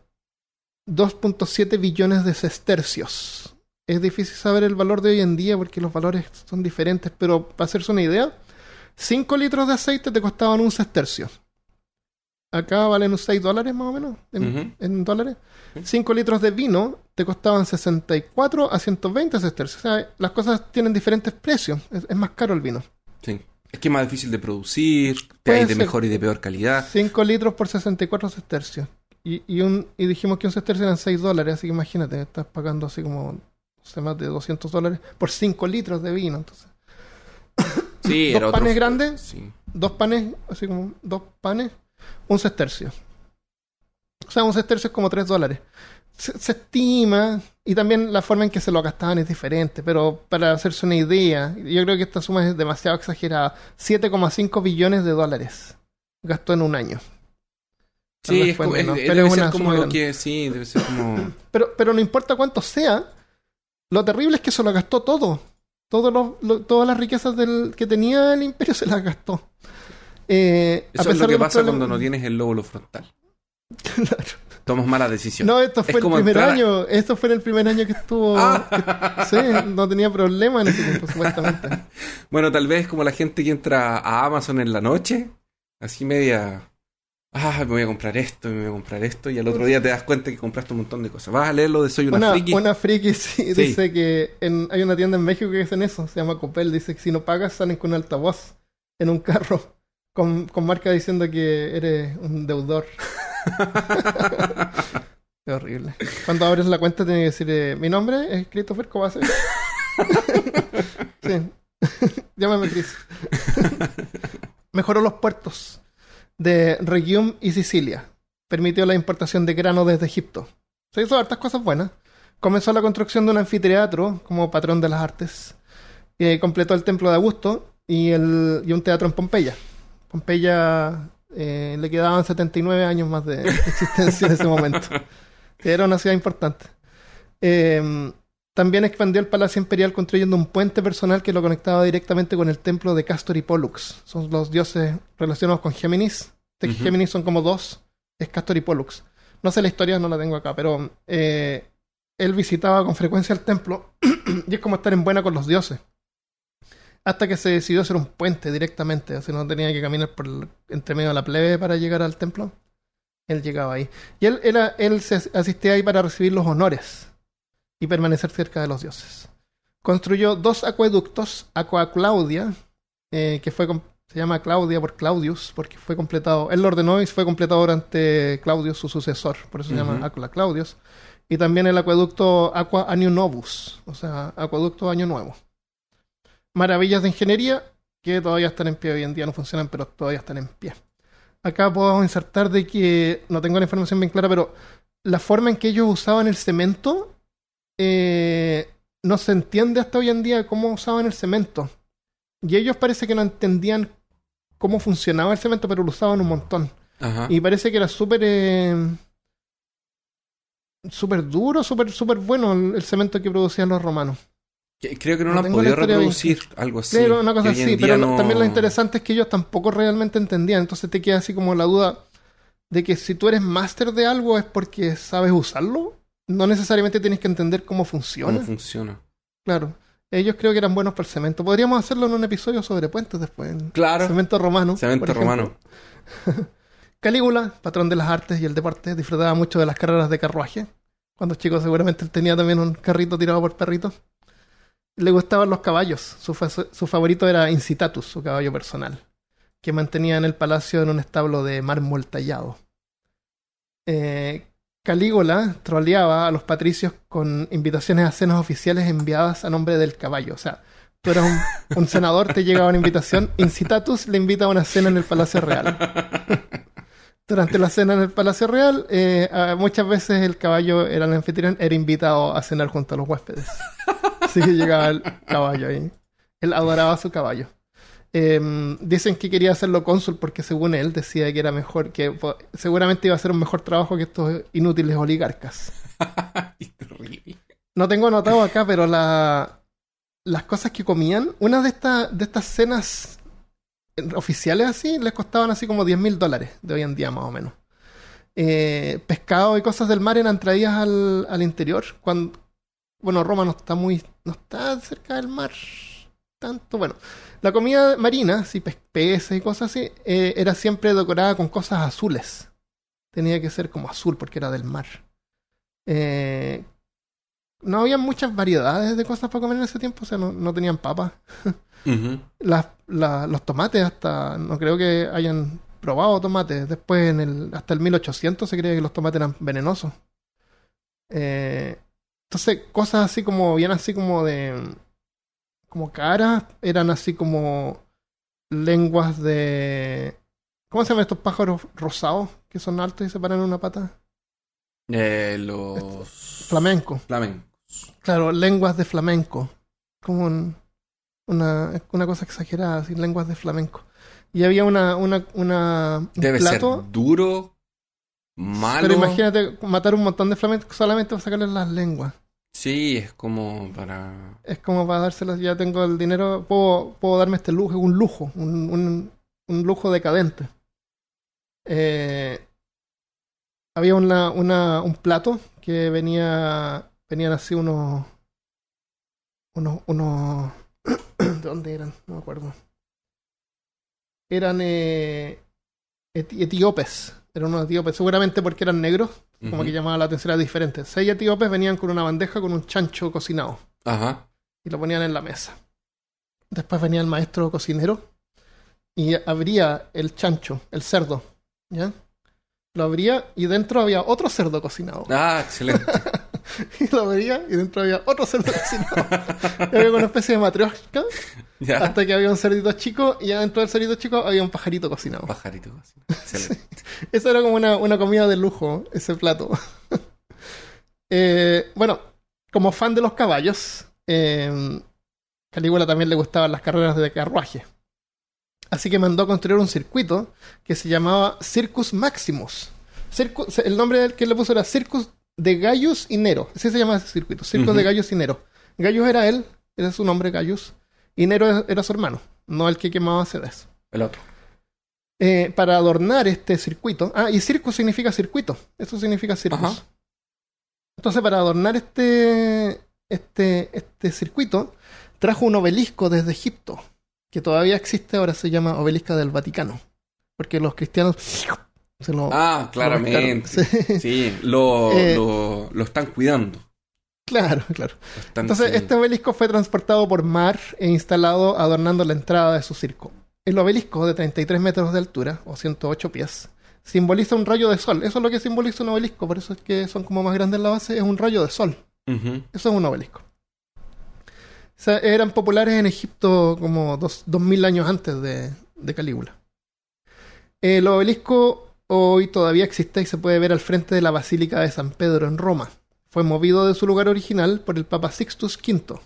2.7 billones de sestercios. Es difícil saber el valor de hoy en día porque los valores son diferentes, pero para hacerse una idea, 5 litros de aceite te costaban un sestercio. Acá valen 6 dólares más o menos en, dólares. Sí. 5 litros de vino te costaban 64 a 120 sestercios. O sea, las cosas tienen diferentes precios. Es, es más caro el vino. Sí. Es que es más difícil de producir, te hay de mejor y de peor calidad. 5 litros por 64 sestercios. Y, y, un, y dijimos que un sestercio eran 6 dólares, así que imagínate, estás pagando así como no sé, más de 200 dólares por 5 litros de vino. Entonces, Sí, ¿Dos era otro- panes grandes? Sí. dos panes, así como dos panes, un sestercio. O sea, un sestercio es como 3 dólares. Se, se estima, y también la forma en que se lo gastaban es diferente, pero para hacerse una idea, yo creo que esta suma es demasiado exagerada. 7,5 billones de dólares gastó en un año. Tal Sí, es como, es- menos, es- pero debe ser como lo que... Sí, debe ser como... Pero, pero no importa cuánto sea, lo terrible es que se lo gastó todo. Todos los- lo- todas las riquezas del, que tenía el imperio se las gastó. Eh, a Eso es lo que de pasa cuando no tienes el lóbulo frontal. Claro. Tomas malas decisiones. No, esto fue Es el primer a- año. Esto fue en el primer año que estuvo. Ah. que- sí, no tenía problema en ese tiempo, supuestamente. Bueno, tal vez como la gente que entra a Amazon en la noche, así media... Ah, me voy a comprar esto, me voy a comprar esto, y al otro día te das cuenta que compraste un montón de cosas. Vas a leer lo de Soy una, Una, friki. una friki sí, Sí. dice que en- hay una tienda en México que hacen eso. Se llama Copel. Dice que si no pagas, salen con un altavoz en un carro con, con marca diciendo que eres un deudor. Qué horrible. Cuando abres la cuenta, tiene que decir: eh, Mi nombre es Christopher Kovacevic. sí. Llámame Chris. Mejoró los puertos de Regium y Sicilia. Permitió la importación de grano desde Egipto. Se hizo hartas cosas buenas. Comenzó la construcción de un anfiteatro como patrón de las artes. Eh, completó el templo de Augusto y, el, y un teatro en Pompeya. Pompeya eh, le quedaban 79 años más de existencia en ese momento. Era una ciudad importante. Eh, también expandió el Palacio Imperial construyendo un puente personal que lo conectaba directamente con el templo de Castor y Pollux. Son los dioses relacionados con Géminis. De Ujú. Géminis son como dos, es Castor y Pollux. No sé la historia, no la tengo acá, pero eh, él visitaba con frecuencia el templo y es como estar en buena con los dioses. Hasta que se decidió hacer un puente directamente, así no tenía que caminar por el- entre medio de la plebe para llegar al templo. Él llegaba ahí. Y él, era, él se asistía ahí para recibir los honores y permanecer cerca de los dioses. Construyó dos acueductos, Aqua Claudia, eh, que fue se llama Claudia por Claudius, porque fue completado, él lo ordenó y fue completado durante Claudius, su sucesor, por eso se llama. Aqua Claudius. Y también el acueducto Aqua Anio Novus, o sea, acueducto Año Nuevo. Maravillas de ingeniería que todavía están en pie hoy en día, no funcionan, pero todavía están en pie. Acá podemos insertar de que, no tengo la información bien clara, pero la forma en que ellos usaban el cemento eh, no se entiende hasta hoy en día cómo usaban el cemento. Y ellos parece que no entendían cómo funcionaba el cemento, pero lo usaban un montón. Ajá. Y parece que era súper... eh, súper duro, súper súper bueno el cemento que producían los romanos. Creo que no, no lo han podido bien reproducir, algo así. Pero una cosa así, pero no- también lo interesante es que ellos tampoco realmente entendían. Entonces te queda así como la duda de que si tú eres máster de algo es porque sabes usarlo. No necesariamente tienes que entender cómo funciona. cómo funciona. Claro. Ellos creo que eran buenos para el cemento. Podríamos hacerlo en un episodio sobre puentes después. Claro, Cemento romano. cemento romano. Calígula, patrón de las artes y el deporte, disfrutaba mucho de las carreras de carruaje. Cuando chico seguramente él tenía también un carrito tirado por perritos. Le gustaban los caballos. Su, fa- su favorito era Incitatus, su caballo personal, que mantenía en el palacio en un establo de mármol tallado. Eh, Calígula troleaba a los patricios con invitaciones a cenas oficiales enviadas a nombre del caballo. O sea, tú eras un, senador, te llegaba una invitación, Incitatus le invita a una cena en el Palacio Real. Durante la cena en el Palacio Real, eh, muchas veces el caballo era el anfitrión, era invitado a cenar junto a los huéspedes. Así que llegaba el caballo ahí. Él adoraba a su caballo. Eh, dicen que quería hacerlo cónsul porque según él decía que era mejor, que seguramente iba a hacer un mejor trabajo que estos inútiles oligarcas. No tengo anotado acá, pero la, las cosas que comían, una de, estas de estas cenas oficiales así, les costaban así como 10 mil dólares de hoy en día más o menos. Eh, pescado y cosas del mar eran traídas al, al interior. Cuando, bueno, Roma no está muy, no está cerca del mar tanto. Bueno, la comida marina, sí, peces y cosas así, eh, era siempre decorada con cosas azules. Tenía que ser como azul porque era del mar. Eh, no había muchas variedades de cosas para comer en ese tiempo, o sea, no, no tenían papas. Ujú. Las- la- los tomates hasta, no creo que hayan probado tomates. Después, en el, hasta el 1800 se creía que los tomates eran venenosos. Eh, entonces, cosas así como, bien así como de, como caras, eran así como lenguas de, ¿cómo se llaman estos pájaros rosados que son altos y se paran en una pata? Eh, los Flamenco. flamencos. Claro, lenguas de flamenco. Como un- una, una cosa exagerada, así, lenguas de flamenco. Y había una, una, una un Debe plato, ser duro, malo. pero imagínate matar un montón de flamencos solamente para sacarles las lenguas. Sí, es como para. Es como para dárselas, ya tengo el dinero, puedo, puedo darme este lujo, un lujo, un, un, un lujo decadente. Eh, había una, una, un plato que venía, venían así unos, unos, unos, ¿de dónde eran? No me acuerdo. Eran eh, eti- etíopes, eran unos etíopes, seguramente porque eran negros, como que llamaba la atención, era diferente. Seis etíopes venían con una bandeja con un chancho cocinado Ajá. y lo ponían en la mesa. Después venía el maestro cocinero y abría el chancho, el cerdo, ¿ya? Lo abría y dentro había otro cerdo cocinado. Ah, excelente. Y lo abría y dentro había otro cerdo cocinado. Y había una especie de matrioshka ya. hasta que había un cerdito chico y adentro del cerdito chico había un pajarito cocinado. Pajarito. así. Excelente. Eso era como una, una comida de lujo, ese plato. Eh, bueno, como fan de los caballos, eh, Calígula también le gustaban las carreras de carruaje. Así que mandó a construir un circuito que se llamaba Circus Maximus. Circus- el nombre del que le puso era Circus de Gaius y Nero. Así se llama ese circuito, Ujú. de Gaius y Nero. Gaius era él, era su nombre Gaius, y Nero era su hermano, no el que quemaba CDs. El otro. Eh, para adornar este circuito. Ah, y circus significa circuito. Eso significa circus. Ajá. Entonces, para adornar este, este, este circuito, trajo un obelisco desde Egipto. que todavía existe, ahora se llama Obelisco del Vaticano. Porque los cristianos se lo. Ah, claramente. lo. Sí. Sí, lo, Eh, lo, lo están cuidando. Claro, claro. Están- Entonces, este obelisco fue transportado por mar e instalado adornando la entrada de su circo. El obelisco, de 33 metros de altura, o 108 pies, simboliza un rayo de sol. Eso es lo que simboliza un obelisco, por eso es que son como más grandes en la base, es un rayo de sol. Eso es un obelisco. O sea, eran populares en Egipto como dos, 2000 años antes de, de Calígula. El obelisco hoy todavía existe y se puede ver al frente de la Basílica de San Pedro en Roma. Fue movido de su lugar original por el Papa Sixtus V. ¿Por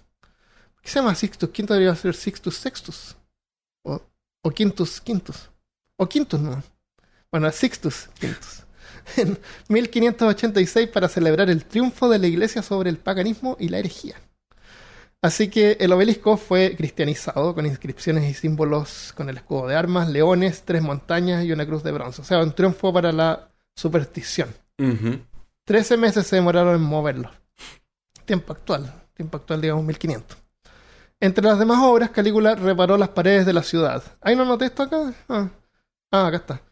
qué se llama Sixtus V? Debería ser Sixtus Sextus. O, o Quintus Quintus. O Quintus, no. Bueno, Sixtus Quintus. En 1586 para celebrar el triunfo de la iglesia sobre el paganismo y la herejía. Así que el obelisco fue cristianizado con inscripciones y símbolos con el escudo de armas, leones, tres montañas y una cruz de bronce. O sea, un triunfo para la superstición. Trece meses se demoraron en moverlo. Tiempo actual, tiempo actual digamos 1500. Entre las demás obras, Calígula reparó las paredes de la ciudad. ¿Ahí no noté esto acá? Ah, Ah, acá está.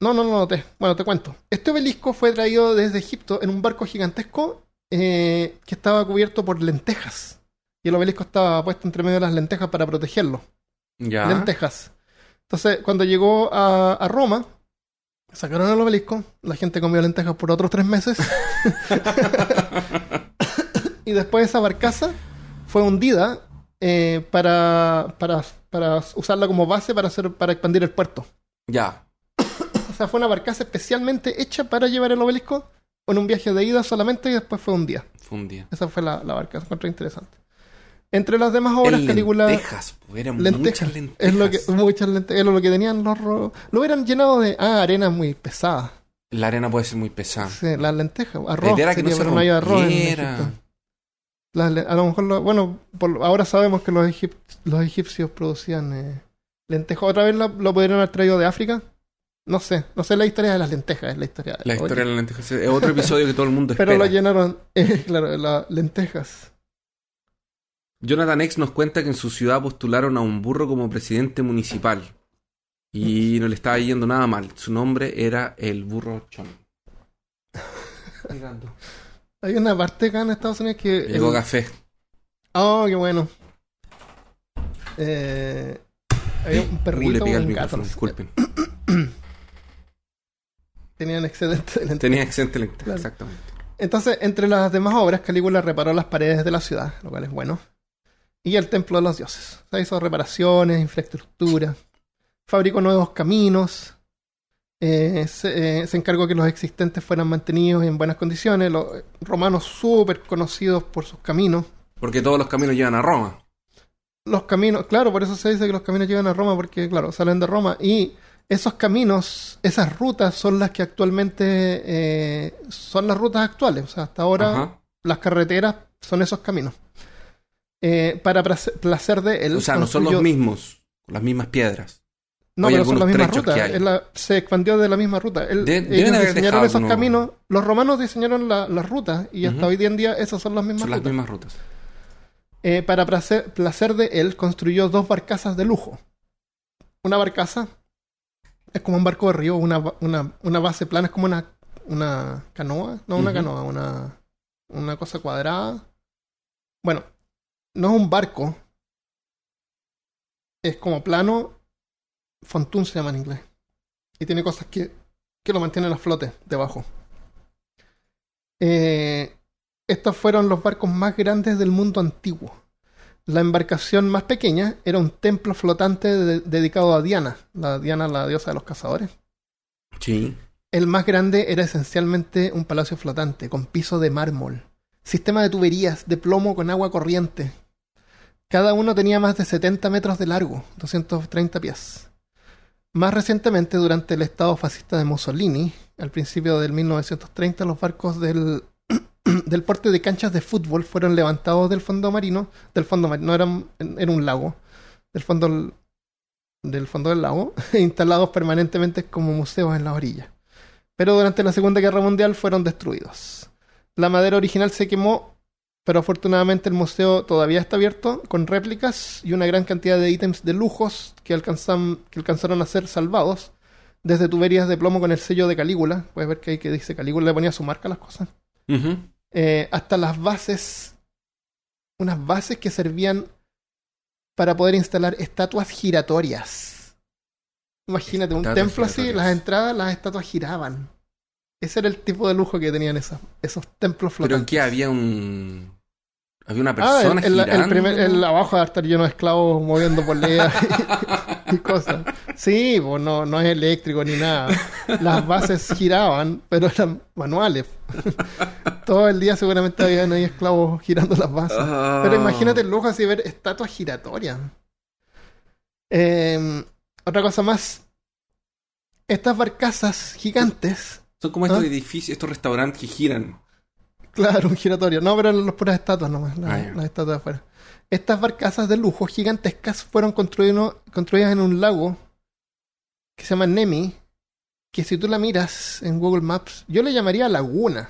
No, no lo noté. Bueno, te cuento. Este obelisco fue traído desde Egipto en un barco gigantesco eh, que estaba cubierto por lentejas. Y el obelisco estaba puesto entre medio de las lentejas para protegerlo Ya. lentejas. Entonces, cuando llegó a, a Roma, sacaron el obelisco, la gente comió lentejas por otros tres meses. y después esa barcaza fue hundida eh, para, para, para usarla como base para, hacer, para expandir el puerto. Ya. O sea, fue una barcaza especialmente hecha para llevar el obelisco en un viaje de ida solamente y después fue un día. Fue un día. Esa fue la, la barcaza, encontré interesante. Entre las demás obras, En Calígula... lentejas, eran lentejas. muchas lentejas. Es lo que, muchas lentejas. Es lo que tenían los ro- Lo hubieran llenado de ah, arena muy pesada. La arena puede ser muy pesada. Sí, las lentejas. La Arroz. idea era que no se pero no hay arroz en. Las a lo mejor, lo- bueno, por- ahora sabemos que los, egip- los egipcios producían eh, lentejas. ¿Otra vez lo, lo pudieron haber traído de África? No sé. No sé la historia de las lentejas. Es la historia de La historia de las lentejas es otro episodio que todo el mundo Pero espera. lo llenaron, eh, claro, las lentejas. Jonathan X nos cuenta que en su ciudad postularon a un burro como presidente municipal. Y no le estaba yendo nada mal. Su nombre era el burro Chon. Hay una parte acá en Estados Unidos que. Llegó el- café. Oh, qué bueno. Eh, había un Uh, perrito le o pica el un gato. micrófono, no sé. disculpen. Tenían excedente de lentejas. Tenía excelente Claro. exactamente. Entonces, entre las demás obras, Calígula reparó las paredes de la ciudad, lo cual es bueno. Y el templo de los dioses. O sea, hizo reparaciones, infraestructura. Fabricó nuevos caminos. eh, se, eh, se encargó que los existentes fueran mantenidos en buenas condiciones. Los romanos súper conocidos por sus caminos. Porque todos los caminos llevan a Roma. los caminos, claro, por eso se dice que los caminos llegan a Roma, porque, claro, salen de Roma. Y esos caminos, esas rutas son las que actualmente eh, son las rutas actuales. O sea, hasta ahora Ajá. las carreteras son esos caminos. Eh, para placer, de él. O sea, no son los mismos, las mismas piedras. No, hay pero son las mismas rutas. la- se expandió de la misma ruta. Él- De- ellos diseñaron esos uno- caminos. Los romanos diseñaron la- las rutas y hasta Ujú. hoy día en día esas son las mismas Son las rutas. mismas rutas. Eh, para placer, placer de él, construyó dos barcazas de lujo. Una barcaza es como un barco de río, una, una, una base plana, es como una, una canoa. No, una canoa, una, una cosa cuadrada. Bueno, no es un barco. Es como plano. Fontún se llama en inglés. Y tiene cosas que, que lo mantienen a flote debajo. Eh, estos fueron los barcos más grandes del mundo antiguo. La embarcación más pequeña era un templo flotante de- dedicado a Diana, la Diana, la diosa de los cazadores. Sí. El más grande era esencialmente un palacio flotante, con piso de mármol, sistema de tuberías de plomo con agua corriente. Cada uno tenía más de 70 metros de largo, 230 pies. Más recientemente, durante el estado fascista de Mussolini, al principio del 1930, los barcos del, del porte de canchas de fútbol fueron levantados del fondo marino, del fondo marino, no eran, era un lago, del fondo del, fondo del lago, e instalados permanentemente como museos en la orilla. Pero durante la Segunda Guerra Mundial fueron destruidos. La madera original se quemó pero afortunadamente el museo todavía está abierto con réplicas y una gran cantidad de ítems de lujos que, alcanzan, que alcanzaron a ser salvados. Desde tuberías de plomo con el sello de Calígula, puedes ver que ahí que dice Calígula le ponía su marca a las cosas. Eh, hasta las bases, unas bases que servían para poder instalar estatuas giratorias. Imagínate, un templo así, las entradas, las estatuas giraban. Ese era el tipo de lujo que tenían esas, esos templos Pero flotantes. que había un. Había una Ah, persona el, el- el girando. primer, el abajo a estar lleno de esclavos moviendo poleas y, y cosas. Sí, pues no, no es eléctrico ni nada. Las bases giraban, pero eran manuales. Todo el día seguramente habían ahí esclavos girando las bases. Ah. Pero imagínate el lujo así de ver estatuas giratorias. Eh, otra cosa más. Estas barcazas gigantes. Son como estos ¿Ah? edificios, estos restaurantes que giran. Claro, un giratorio. No, pero las puras estatuas nomás, las, Ah, las estatuas de afuera. Estas barcazas de lujo gigantescas fueron construidas en un lago que se llama Nemi, que si tú la miras en Google Maps, yo le llamaría laguna.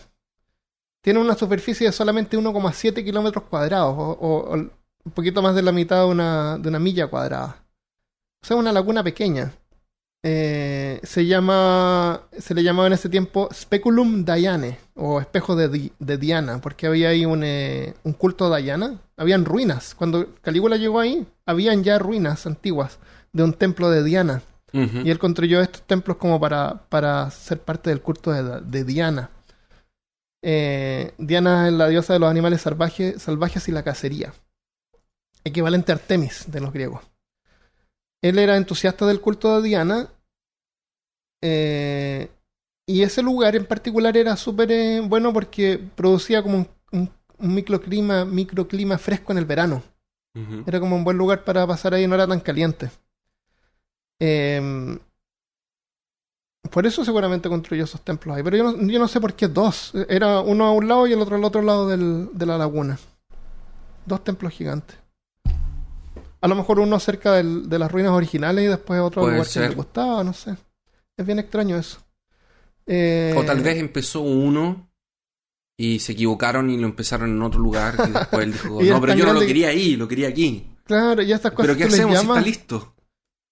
Tiene una superficie de solamente 1,7 kilómetros cuadrados, o un poquito más de la mitad de una, de una milla cuadrada. O sea, una laguna pequeña. Eh, se llama se le llamaba en ese tiempo Speculum Diane o espejo de, Di- de Diana porque había ahí un, eh, un culto a Diana. Habían ruinas. Cuando Calígula llegó ahí habían ya ruinas antiguas de un templo de Diana. Y él construyó estos templos como para, para ser parte del culto de, de Diana. Eh, Diana es la diosa de los animales salvajes y la cacería. Equivalente a Artemis de los griegos él era entusiasta del culto de Diana. eh, y ese lugar en particular era súper eh, bueno porque producía como un, un- un microclima, microclima fresco en el verano. Era como un buen lugar para pasar ahí, no era tan caliente. Em, por eso seguramente construyó esos templos ahí. Pero yo no, yo no sé por qué dos. Era uno a un lado y el otro al otro lado del- de la laguna. Dos templos gigantes. A lo mejor uno cerca del- de las ruinas originales y después otro Puede lugar que ser. le gustaba, no sé. Es bien extraño eso. Eh, O tal vez empezó uno y se equivocaron y lo empezaron en otro lugar y después él dijo, no, pero yo no lo que- quería ahí, lo quería aquí. Claro, y estas cosas Pero ¿qué tú les hacemos si está listo?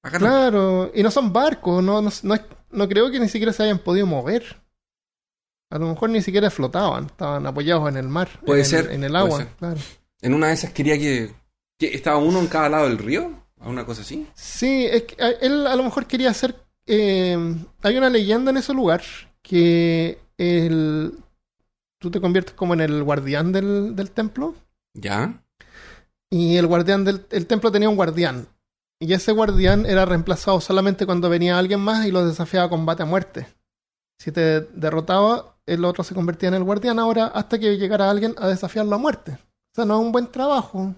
Acá no. Claro, y no son barcos, no, no, no, no creo que ni siquiera se hayan podido mover. A lo mejor ni siquiera flotaban, estaban apoyados en el mar. Puede en, ser, En el agua, claro. En una de esas quería que, que estaba uno en cada lado del río, a una cosa así. Sí, es que él a lo mejor quería hacer... eh, hay una leyenda en ese lugar que el, tú te conviertes como en el guardián del, del templo Ya. y el guardián del el templo tenía un guardián. Y ese guardián era reemplazado solamente cuando venía alguien más y lo desafiaba a combate a muerte. Si te derrotaba, el otro se convertía en el guardián ahora hasta que llegara alguien a desafiarlo a muerte. O sea, no es un buen trabajo.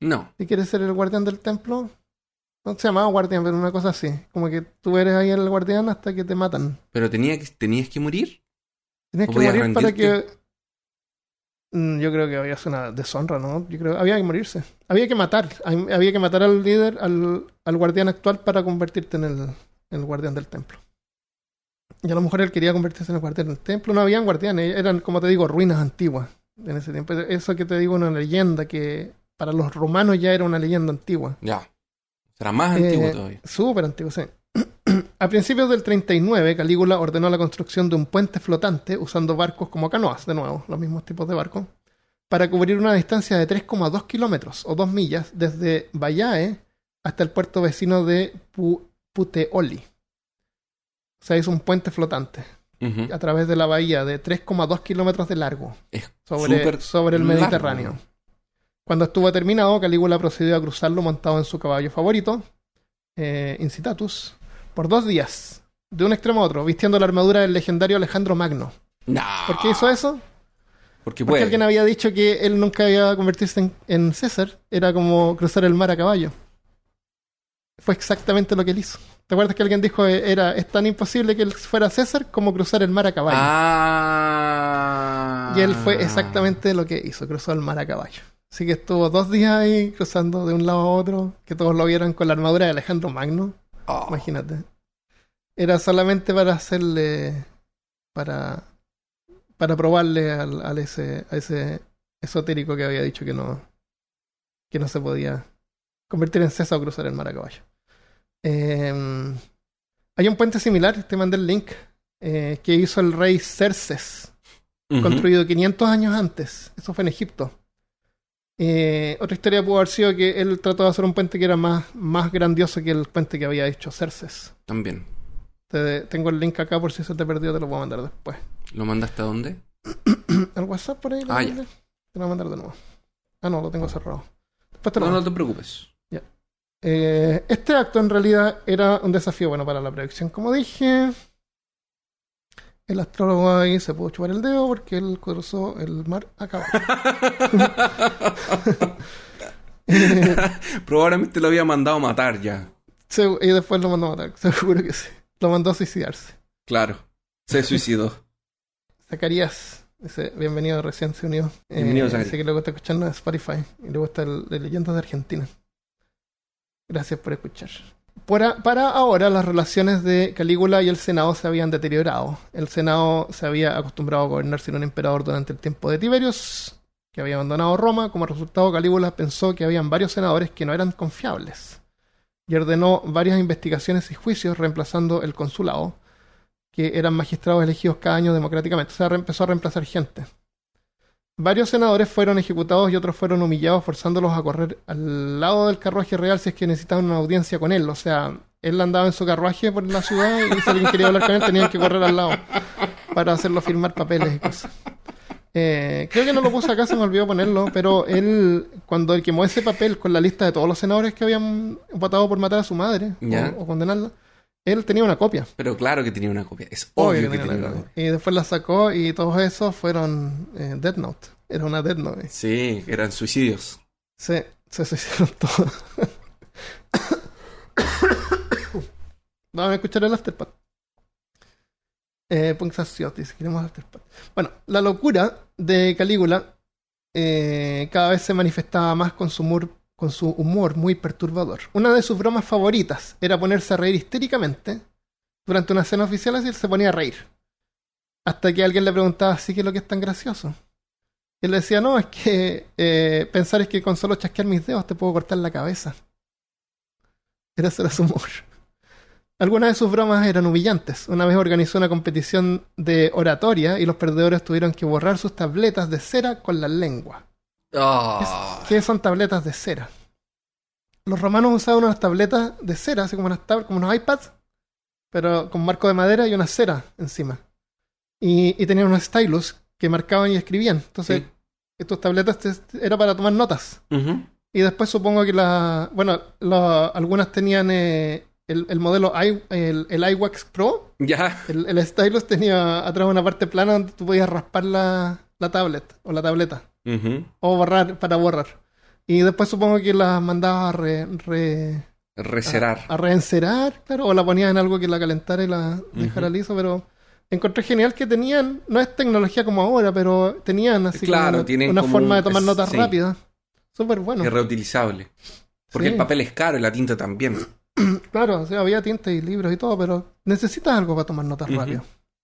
No. Si quieres ser el guardián del templo, no se llamaba guardián, pero una cosa así. Como que tú eres ahí el guardián hasta que te matan. Pero tenía que, tenías que morir. Tenías ¿O que morir para que. Mm, Yo creo que había sido una deshonra, ¿no? Yo creo había que morirse. Había que matar. Había que matar al líder, al, al guardián actual para convertirte en el, en el guardián del templo. Y a lo mejor él quería convertirse en el guardián del templo. No habían guardianes, eran, como te digo, ruinas antiguas en ese tiempo. Eso que te digo, una leyenda que para los romanos ya era una leyenda antigua. Ya. Será más Eh, antiguo todavía. Súper antiguo, sí. A principios del 39, Calígula ordenó la construcción de un puente flotante usando barcos como canoas, de nuevo, los mismos tipos de barcos, para cubrir una distancia de 3,2 kilómetros o 2 millas desde Bayae hasta el puerto vecino de Pu- Puteoli. O sea, hizo un puente flotante a través de la bahía de 3,2 kilómetros de largo Es sobre, el largo. Cuando estuvo terminado, Calígula procedió a cruzarlo montado en su caballo favorito, eh, Incitatus, por dos días, de un extremo a otro, vistiendo la armadura del legendario Alejandro Magno. No. ¿Por qué hizo eso? Porque Porque alguien había dicho que él nunca iba a convertirse en, en César, era como cruzar el mar a caballo. Fue exactamente lo que él hizo. ¿Te acuerdas que alguien dijo eh, era es tan imposible que él fuera César como cruzar el mar a caballo? Ah. Y él fue exactamente lo que hizo, cruzó el mar a caballo. Así que estuvo dos días ahí cruzando de un lado a otro, que todos lo vieron con la armadura de Alejandro Magno, Oh. imagínate. Era solamente para hacerle, para, para probarle al, al ese, a ese esotérico que había dicho que no, que no se podía convertir en César o cruzar el mar a caballo. Eh, hay un puente similar, te mandé el link, eh, que hizo el rey Cerces, construido 500 años antes. Eso fue en Egipto. Eh, otra historia pudo haber sido que él trató de hacer un puente que era más, más grandioso que el puente que había hecho Cerces. También. Te- tengo el link acá por si se te perdió, te lo voy a mandar después. ¿Lo mandaste a dónde? ¿Al WhatsApp por ahí? Ah, mandé? Te lo voy a mandar de nuevo. Ah, no, lo tengo cerrado. Después te lo No, mando. no te preocupes. Eh, este acto en realidad era un desafío bueno para la predicción. Como dije, el astrólogo ahí se pudo chupar el dedo porque él cruzó el mar a caballo. Probablemente lo había mandado a matar ya. Se- y después lo mandó a matar, seguro que sí. Lo mandó a suicidarse. Claro. Se suicidó. Zacarías dice, bienvenido, recién se unió. Eh, Bienvenido, dice Zacarías. que le gusta escucharnos en Spotify y le gusta el de Leyendas de Argentina. Gracias por escuchar. Para, ahora, las relaciones de Calígula y el Senado se habían deteriorado. El Senado se había acostumbrado a gobernar sin un emperador durante el tiempo de Tiberios, que había abandonado Roma. Como resultado, Calígula pensó que habían varios senadores que no eran confiables y ordenó varias investigaciones y juicios reemplazando el consulado, que eran magistrados elegidos cada año democráticamente. O sea, empezó a reemplazar gente. Varios senadores fueron ejecutados y otros fueron humillados, forzándolos a correr al lado del carruaje real si es que necesitaban una audiencia con él. O sea, él andaba en su carruaje por la ciudad y si alguien quería hablar con él tenían que correr al lado para hacerlo firmar papeles y cosas. Eh, creo que no lo puse acá, se me olvidó ponerlo, pero él, cuando él quemó ese papel con la lista de todos los senadores que habían votado por matar a su madre Ya. o, o condenarla, él tenía una copia. Pero claro que tenía una copia. Es Obvio obvio que que tenía una copia. Y después la sacó y todos esos fueron eh, Death Note. Era una Death Note. Sí, eran suicidios. Se, se suicidaron todos. Vamos a escuchar el Afterpad. Eh, Punxación, dice, queremos Afterpad. Bueno, la locura de Calígula eh, cada vez se manifestaba más con su, humor, con su humor muy perturbador. Una de sus bromas favoritas era ponerse a reír histéricamente durante una escena oficial, así él se ponía a reír. Hasta que alguien le preguntaba, ¿sí que es lo que es tan gracioso? Y él decía, no, es que eh, pensar es que con solo chasquear mis dedos te puedo cortar la cabeza. Era ese era su humor. Algunas de sus bromas eran humillantes. Una vez organizó una competición de oratoria y los perdedores tuvieron que borrar sus tabletas de cera con la lengua. Ah. ¿Qué son tabletas de cera? Los romanos usaban unas tabletas de cera, así como, unas tab- como unos iPads, pero con marco de madera y una cera encima. Y, y tenían unos stylus que marcaban y escribían. Entonces, Sí. estas tabletas te- era para tomar notas. Y después supongo que la, bueno, la- algunas tenían eh, el, el modelo i, el, el iWax Pro. Ya. El, el stylus tenía atrás una parte plana donde tú podías raspar la, la tablet o la tableta. O borrar, para borrar. Y después supongo que las mandaba a, re, re- Recerar. a, a reencerar, claro, o la ponía en algo que la calentara y la dejara liso, pero encontré genial que tenían, no es tecnología como ahora, pero tenían así como Claro, una, tienen una como forma de tomar notas sí. rápidas. Súper bueno. Es reutilizable. Porque Sí. el papel es caro y la tinta también. Claro, o sea, había tinta y libros y todo, pero necesitas algo para tomar notas Ujú. rápido.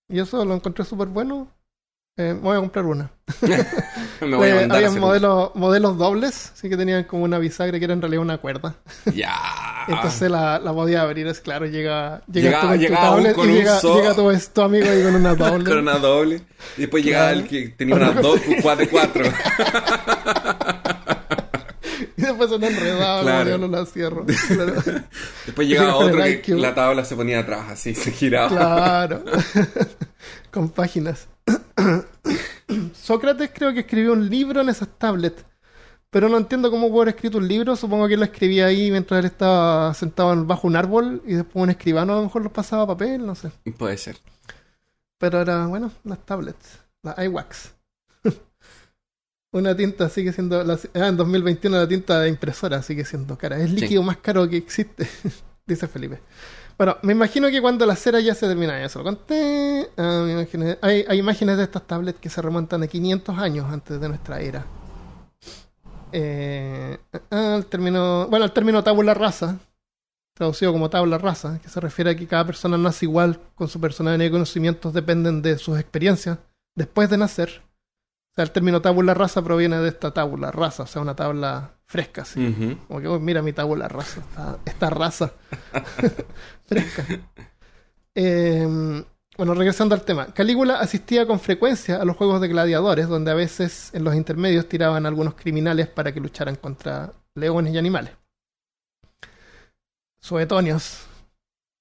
Y eso lo encontré súper bueno. Eh, voy a comprar una. Me voy a mandar a había hacer modelos, modelos dobles, así que tenían como una bisagra que era en realidad una cuerda. Ya. Entonces la, la podía abrir, es claro, llega, llega Llega- llega tu tablet con y un llega, so- llega tu, amigo ahí con una doble. Con una doble. Y después llegaba el que tenía una dos, cuatro cuatro. Y después se enredaba, Claro. yo no la cierro. Claro. Después llegaba otro que IQ. la tabla se ponía atrás, así, se giraba. Claro. Con páginas. Sócrates creo que escribió un libro en esas tablets. Pero no entiendo cómo pudo haber escrito un libro. Supongo que él lo escribía ahí mientras él estaba sentado en- bajo un árbol y después un escribano a lo mejor lo pasaba a papel, no sé. Puede ser. Pero era, bueno, las tablets. La iWax. Una tinta sigue siendo. La, ah, en 2021 la tinta de impresora sigue siendo cara. Es el Sí. líquido más caro que existe, dice Felipe. Bueno, me imagino que cuando la cera ya se termina, ya se lo conté. Ah, hay, imágenes de estas tablets que se remontan a 500 años antes de nuestra era. Eh, ah, el término, bueno, el término tabula rasa, traducido como tabla rasa, que se refiere a que cada persona nace igual, con su personalidad y conocimientos dependen de sus experiencias después de nacer. sea, el término tabula rasa proviene de esta tabula rasa, o sea, una tabla fresca. Como que, oh, mira mi tabula rasa, esta, esta raza fresca. Eh, bueno, regresando al tema. Calígula asistía con frecuencia a los juegos de gladiadores, donde a veces en los intermedios tiraban a algunos criminales para que lucharan contra leones y animales. Suetonios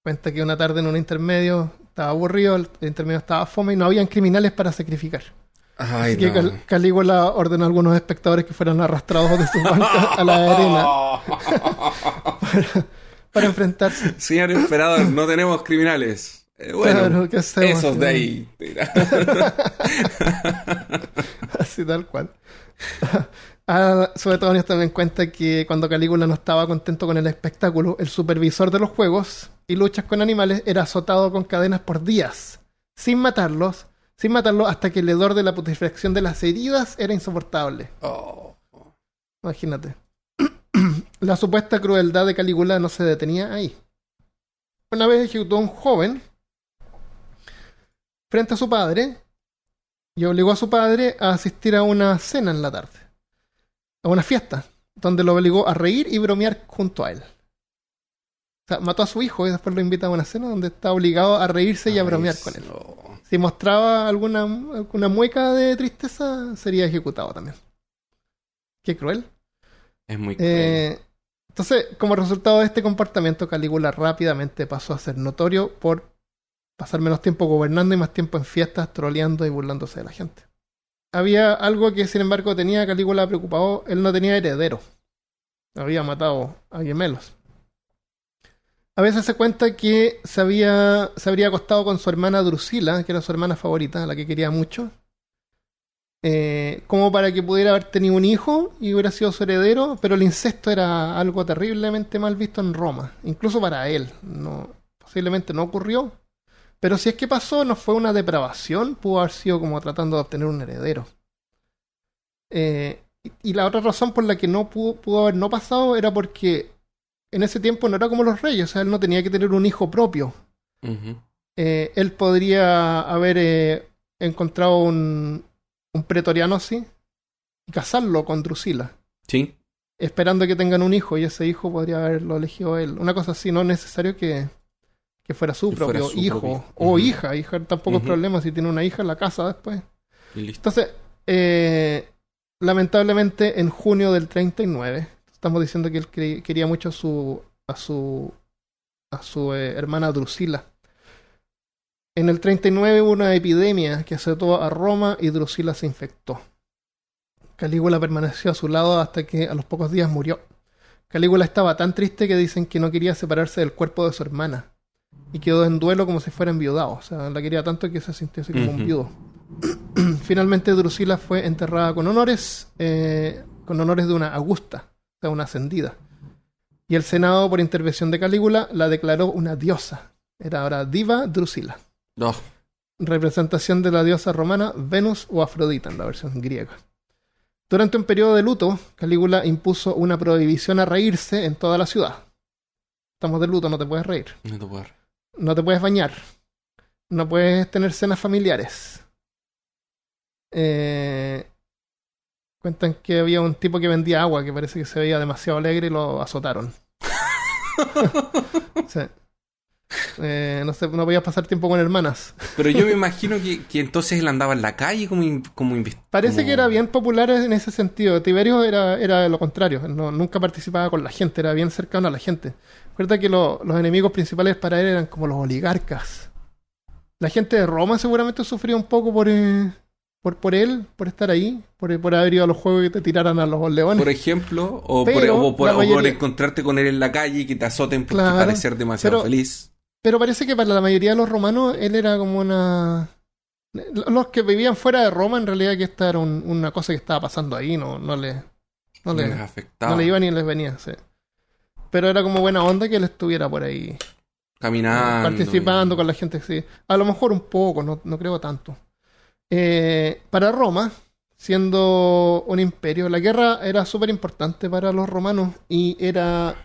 cuenta que una tarde en un intermedio estaba aburrido, el intermedio estaba fome y no habían criminales para sacrificar. Ay, Así que. Cal- Calígula ordenó a algunos espectadores que fueran arrastrados de sus bancas a la arena para enfrentarse. Señor emperador, no tenemos criminales. Eh, bueno, Claro, ¿qué hacemos? esos de ahí. Así tal cual. Ah, Suetonios también cuenta que cuando Calígula no estaba contento con el espectáculo, el supervisor de los juegos y luchas con animales era azotado con cadenas por días, sin matarlos, sin matarlos hasta que el hedor de la putrefacción de las heridas era insoportable. Oh. Imagínate. la supuesta crueldad de Calígula no se detenía ahí. Una vez ejecutó a un joven frente a su padre y obligó a su padre a asistir a una cena en la tarde, a una fiesta, donde lo obligó a reír y bromear junto a él. O sea, mató a su hijo y después lo invita a una cena donde está obligado a reírse y a bromear con él. Si mostraba alguna, alguna mueca de tristeza, sería ejecutado también. Qué cruel. Es muy cruel. Eh, entonces, como resultado de este comportamiento, Calígula rápidamente pasó a ser notorio por pasar menos tiempo gobernando y más tiempo en fiestas, troleando y burlándose de la gente. Había algo que, sin embargo, tenía a Calígula preocupado. Él no tenía heredero. Había matado a gemelos. A veces se cuenta que se, se habría acostado con su hermana Drusila, que era su hermana favorita, la que quería mucho, eh, como para que pudiera haber tenido un hijo y hubiera sido su heredero, pero el incesto era algo terriblemente mal visto en Roma, incluso para él. No, posiblemente no ocurrió, pero si es que pasó, no fue una depravación, pudo haber sido como tratando de obtener un heredero. Eh, y, la otra razón por la que no pudo haber no pasado era porque en ese tiempo no era como los reyes, o sea, él no tenía que tener un hijo propio. Eh, él podría haber eh, encontrado un, un pretoriano así y casarlo con Drusila, Sí. esperando que tengan un hijo y ese hijo podría haberlo elegido él. Una cosa así, no es necesario que, que fuera su Que fuera propio su hijo propio. o hija. Hija tampoco es Ujú. problema si tiene una hija en la casa después. Y listo. Entonces, eh, lamentablemente en junio del 39, estamos diciendo que él quería mucho a su a su a su eh, hermana Drusila. En el 39 hubo una epidemia que azotó a Roma y Drusila se infectó. Calígula permaneció a su lado hasta que a los pocos días murió. Calígula estaba tan triste que dicen que no quería separarse del cuerpo de su hermana y quedó en duelo como si fuera enviudado. O sea, la quería tanto que se sintió así como un viudo. Finalmente Drusila fue enterrada con honores, eh, con honores de una augusta, sea, una ascendida. Y el Senado, por intervención de Calígula, la declaró una diosa. Era ahora diva Drusila, No. representación de la diosa romana Venus o Afrodita en la versión griega. Durante un periodo de luto, Calígula impuso una prohibición a reírse en toda la ciudad. Estamos de luto, no te puedes reír. No te puedo. No te puedes bañar. No puedes tener cenas familiares. Eh, cuentan que había un tipo que vendía agua que parece que se veía demasiado alegre y lo azotaron. Sí. Eh, no sé, no podías pasar tiempo con hermanas. Pero yo me imagino que, que entonces él andaba en la calle como, in- como Parece como- que era bien popular en ese sentido. Tiberio era, era lo contrario. No- nunca participaba con la gente, era bien cercano a la gente. Recuerda que lo- los enemigos principales para él eran como los oligarcas. La gente de Roma seguramente sufría un poco por, eh, por, por él, por estar ahí, por, por haber ido a los juegos y te tiraran a los leones. Por ejemplo, o, por, o por- o encontrarte con él en la calle y que te azoten porque Claro, parecer demasiado pero- feliz. Pero parece que para la mayoría de los romanos él era como una... Los que vivían fuera de Roma, en realidad que esta era un- una cosa que estaba pasando ahí, no, no le... No No le, les afectaba. No le iba ni les venía, sí. Pero era como buena onda que él estuviera por ahí Caminando. participando y- con la gente, sí. A lo mejor un poco, no, no creo tanto. Eh, para Roma, siendo un imperio, la guerra era súper importante para los romanos y era,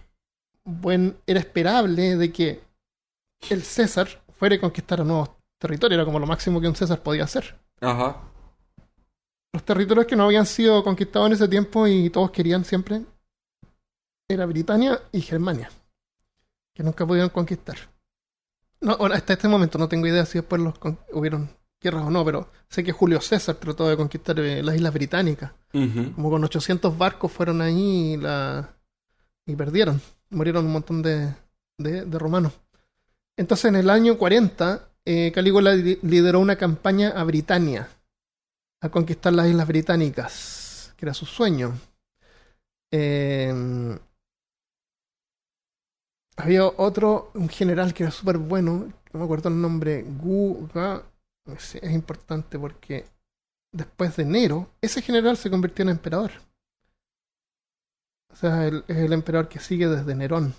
buen, era esperable de que el César fuera a conquistar nuevos territorios. Era como lo máximo que un César podía hacer. Ajá. los territorios que no habían sido conquistados en ese tiempo y todos querían siempre era Britania y Germania, que nunca pudieron conquistar. No, ahora, hasta este momento no tengo idea si después los hubieron guerras o no, pero sé que Julio César trató de conquistar eh, las islas británicas. Como con 800 barcos fueron ahí y, la, y perdieron. Murieron un montón de, de, de romanos. Entonces, en el año 40, eh, Calígula li- lideró una campaña a Britania, a conquistar las islas británicas, que era su sueño. Eh, había otro, un general que era súper bueno, no me acuerdo el nombre, Gu, Ga- no sé, es importante porque después de Nero, ese general se convirtió en emperador. O sea, es el emperador que sigue desde Nerón.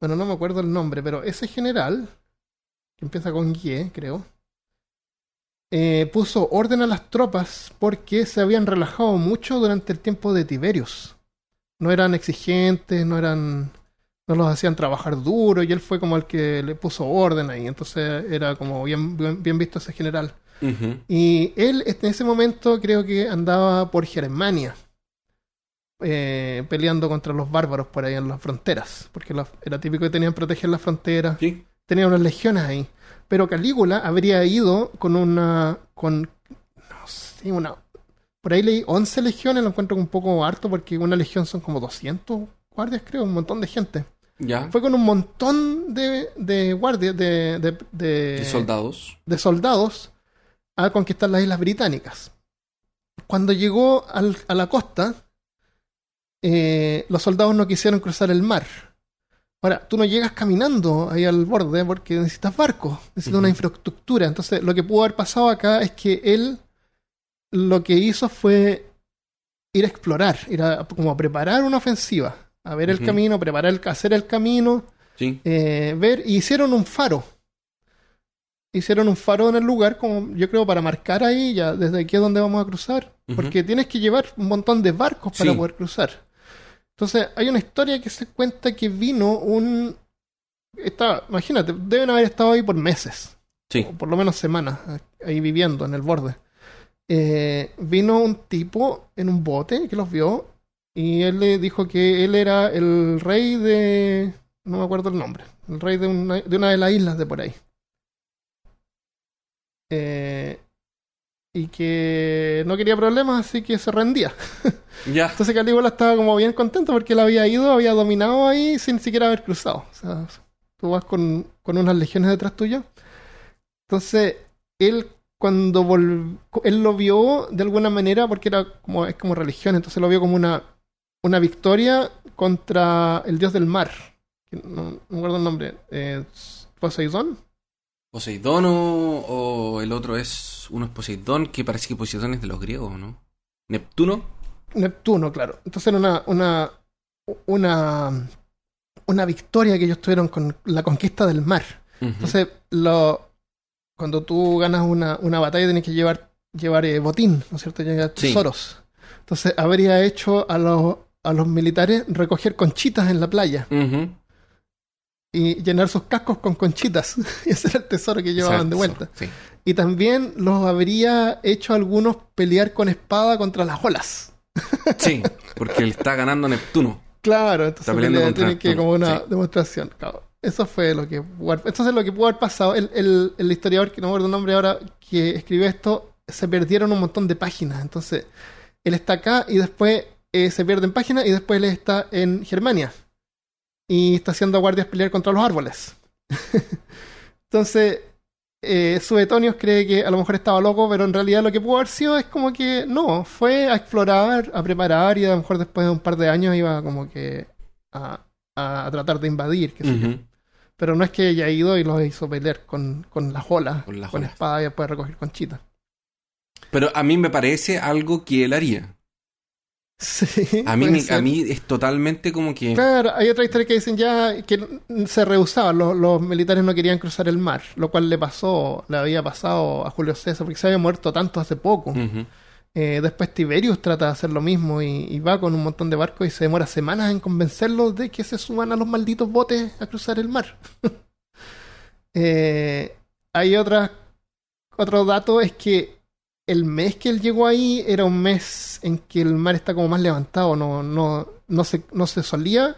Bueno, no me acuerdo el nombre, pero ese general, que empieza con Ye, creo, eh, puso orden a las tropas porque se habían relajado mucho durante el tiempo de Tiberius. No eran exigentes, no eran. No los hacían trabajar duro, y él fue como el que le puso orden ahí. Entonces era como bien, bien, bien visto ese general. Y él en ese momento creo que andaba por Germania, eh, peleando contra los bárbaros por ahí en las fronteras, porque la- era típico que tenían proteger las fronteras, Sí. tenía unas legiones ahí. Pero Calígula habría ido con una, con, no sé, una, por ahí leí 11 legiones, lo encuentro un poco harto porque una legión son como 200 guardias, creo, un montón de gente. Ya. Fue con un montón de, de guardias, de, de, soldados. de soldados a conquistar las islas británicas. Cuando llegó al- a la costa, eh, los soldados no quisieron cruzar el mar. Ahora, tú no llegas caminando ahí al borde porque necesitas barcos, necesitas una infraestructura. Entonces, lo que pudo haber pasado acá es que él lo que hizo fue ir a explorar, ir a como a preparar una ofensiva, a ver el camino, preparar el, hacer el camino, Sí. eh, ver, y hicieron un faro. Hicieron un faro en el lugar, como yo creo, para marcar ahí, ya desde aquí es donde vamos a cruzar. Porque tienes que llevar un montón de barcos para Sí. poder cruzar. Entonces, hay una historia que se cuenta que vino un. Está, imagínate, deben haber estado ahí por meses, Sí. o por lo menos semanas, ahí viviendo en el borde. Eh, vino un tipo en un bote que los vio y él le dijo que él era el rey de... no me acuerdo el nombre, el rey de una de, una de las islas de por ahí. Eh, y que no quería problemas, así que se rendía. Ya. Entonces Calígula estaba como bien contento porque él había ido, había dominado ahí sin siquiera haber cruzado. O sea, tú vas con, con unas legiones detrás tuyo. Entonces, él cuando vol- él lo vio de alguna manera, porque era como, es como religión, entonces lo vio como una, una victoria contra el dios del mar. No, no el nombre. Eh, Poseidón. Poseidón o, o el otro es. Uno es Poseidón, que parece que Poseidón es de los griegos, ¿no? Neptuno. Neptuno, claro. Entonces era una, una, una, una victoria que ellos tuvieron con la conquista del mar. Entonces, lo, cuando tú ganas una, una batalla tienes que llevar, llevar eh, botín, ¿no es cierto? Llevar Sí. tesoros. Entonces, habría hecho a los, a los militares recoger conchitas en la playa y llenar sus cascos con conchitas. y ese era el tesoro que llevaban de vuelta. Sí. Y también los habría hecho a algunos pelear con espada contra las olas. Sí, porque él está ganando Neptuno. Claro, entonces contra tiene que como una sí. demostración. Eso fue lo que pudo haber- entonces lo que pudo haber pasado. El, el, el historiador, que no me acuerdo el nombre ahora, que escribió esto, se perdieron un montón de páginas. Entonces, él está acá y después eh, se pierden páginas y después él está en Germania. Y está haciendo guardias pelear contra los árboles. entonces, eh, Suetonius cree que a lo mejor estaba loco, pero en realidad lo que pudo haber sido es como que no, fue a explorar, a preparar y a lo mejor después de un par de años iba como que a, a- tratar de invadir. qué sé yo. Ujú. Pero no es que haya ido y los hizo pelear con, con las olas, Con con, las olas. espada y después recoger conchitas. Pero a mí me parece algo que él haría. Sí, A mí, puede me- ser. a mí es totalmente como que. Claro, hay otra historia que dicen ya que se rehusaban, los, los militares no querían cruzar el mar, lo cual le pasó, le había pasado a Julio César, porque se había muerto tanto hace poco. Eh, después Tiberius trata de hacer lo mismo y, y va con un montón de barcos y se demora semanas en convencerlos de que se suban a los malditos botes a cruzar el mar. Eh, hay otra, otro dato, es que el mes que él llegó ahí era un mes en que el mar está como más levantado, no, no, no, se, no se solía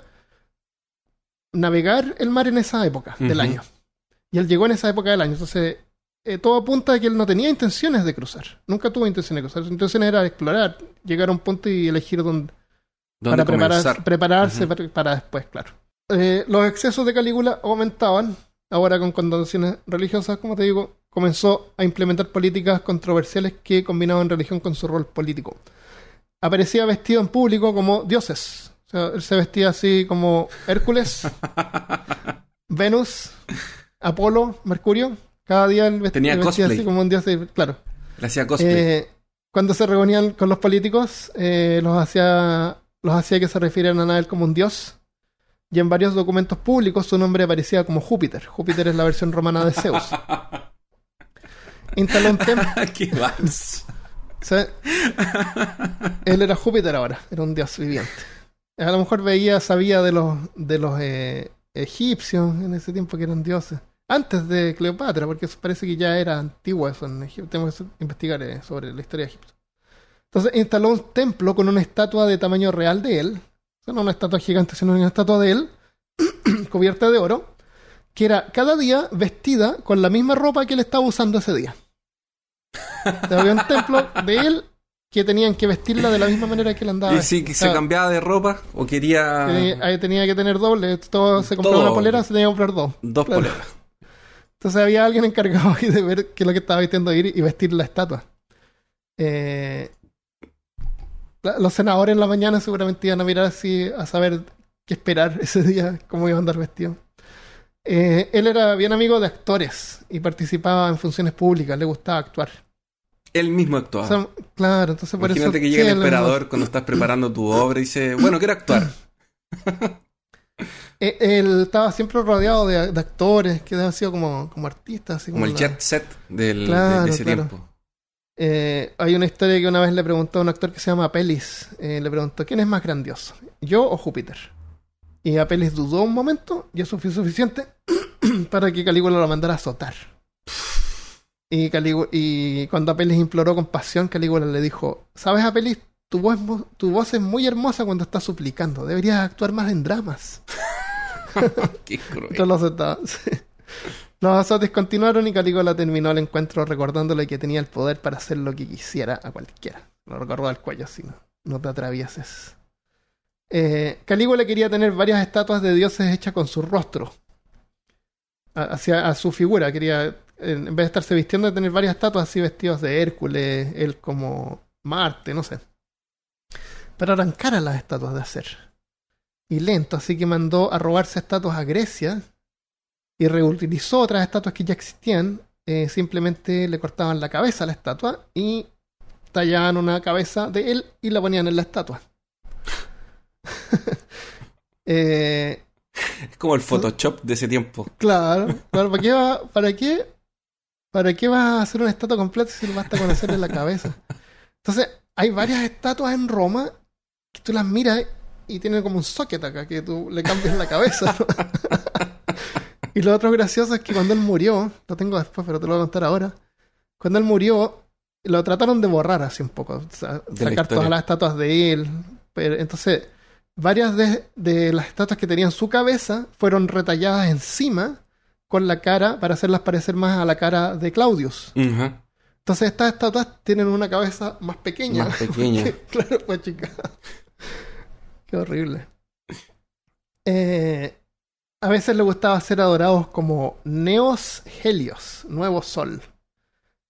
navegar el mar en esa época del año. Y él llegó en esa época del año, entonces eh, todo apunta a que él no tenía intenciones de cruzar, nunca tuvo intenciones de cruzar, su intención era explorar, llegar a un punto y elegir dónde, ¿Dónde para preparar- prepararse para, para después, claro. Eh, los excesos de Calígula aumentaban, ahora con connotaciones religiosas, como te digo, comenzó a implementar políticas controversiales que combinaban religión con su rol político. Aparecía vestido en público como dioses. O sea, él se vestía así como Hércules, Venus, Apolo, Mercurio. Cada día él Tenía vestía así como un dios, y- claro. Le hacía cosplay. Eh, cuando se reunían con los políticos, eh, los hacía los hacía que se refirieran a él como un dios. Y en varios documentos públicos su nombre aparecía como Júpiter. Júpiter es la versión romana de Zeus. Instaló un templo. ¡Qué vals! Él era Júpiter ahora, era un dios viviente. A lo mejor veía, sabía de los, de los eh, egipcios en ese tiempo que eran dioses. Antes de Cleopatra, porque eso parece que ya era antiguo eso en Egipto. Tenemos que investigar eh, sobre la historia de Egipto. Entonces instaló un templo con una estatua de tamaño real de él. O sea, no una estatua gigante, sino una estatua de él, cubierta de oro, que era cada día vestida con la misma ropa que él estaba usando ese día. Había un templo de él que tenían que vestirla de la misma manera que él andaba. Y si se cambiaba de ropa o quería tenía, que tener doble. Todo se compraba Todo. una polera, se tenía que comprar dos. dos claro. poleras. Entonces había alguien encargado ahí de ver qué es lo que estaba vistiendo ir y vestir la estatua. Eh, los senadores en la mañana seguramente iban a mirar así a saber qué esperar ese día, cómo iba a andar vestido. Eh, él era bien amigo de actores y participaba en funciones públicas, le gustaba actuar. Él mismo actuaba. O sea, claro, entonces por eso. Imagínate que sí, llega el emperador cuando estás preparando tu obra y dice, bueno, quiero actuar. Eh, Él estaba siempre rodeado de, de actores que han sido como, como artistas. Así Como el la- jet set del, de- Claro, de, ese claro. tiempo. Eh, hay una historia que una vez le preguntó a un actor que se llama Apelis. eh, le preguntó: ¿Quién es más grandioso? ¿Yo o Júpiter? Y Apelis dudó un momento y eso fue suficiente para que Calígula lo mandara a azotar. Y, Calígula- y cuando Apelis imploró compasión, Calígula le dijo: ¿Sabes, Apelis? Tu voz, tu voz es muy hermosa cuando estás suplicando. Deberías actuar más en dramas. Qué cruel. Entonces lo aceptaba, sí. Los azotes continuaron y Calígula terminó el encuentro recordándole que tenía el poder para hacer lo que quisiera a cualquiera. Lo recorró al cuello así, no, no te atravieses. Eh, Calígula quería tener varias estatuas de dioses hechas con su rostro. Hacia a su figura. Quería, en en vez de estarse vistiendo, de tener varias estatuas así vestidos de Hércules, él como Marte, no sé. Pero eran caras las estatuas de hacer y lento, así que mandó a robarse estatuas a Grecia y reutilizó otras estatuas que ya existían. eh, simplemente le cortaban la cabeza a la estatua y tallaban una cabeza de él y la ponían en la estatua. Eh, Es como el Photoshop de ese tiempo. claro, claro, ¿para qué, va- para qué, para qué vas a hacer una estatua completa si basta con hacerle la cabeza? Entonces, hay varias estatuas en Roma que tú las miras y tienen como un socket acá que tú le cambias la cabeza. ¿no? y lo otro gracioso es que cuando él murió, lo tengo después, pero te lo voy a contar ahora. Cuando él murió, lo trataron de borrar así un poco, o sea, sacar todas las estatuas de él. Pero, entonces, varias de, de las estatuas que tenían su cabeza fueron retalladas encima con la cara para hacerlas parecer más a la cara de Claudius. Entonces estas estatuas tienen una cabeza más pequeña. Más pequeña. Porque, claro, pues chica. Qué horrible. Eh, a veces le gustaba ser adorados como Neos Helios, nuevo sol.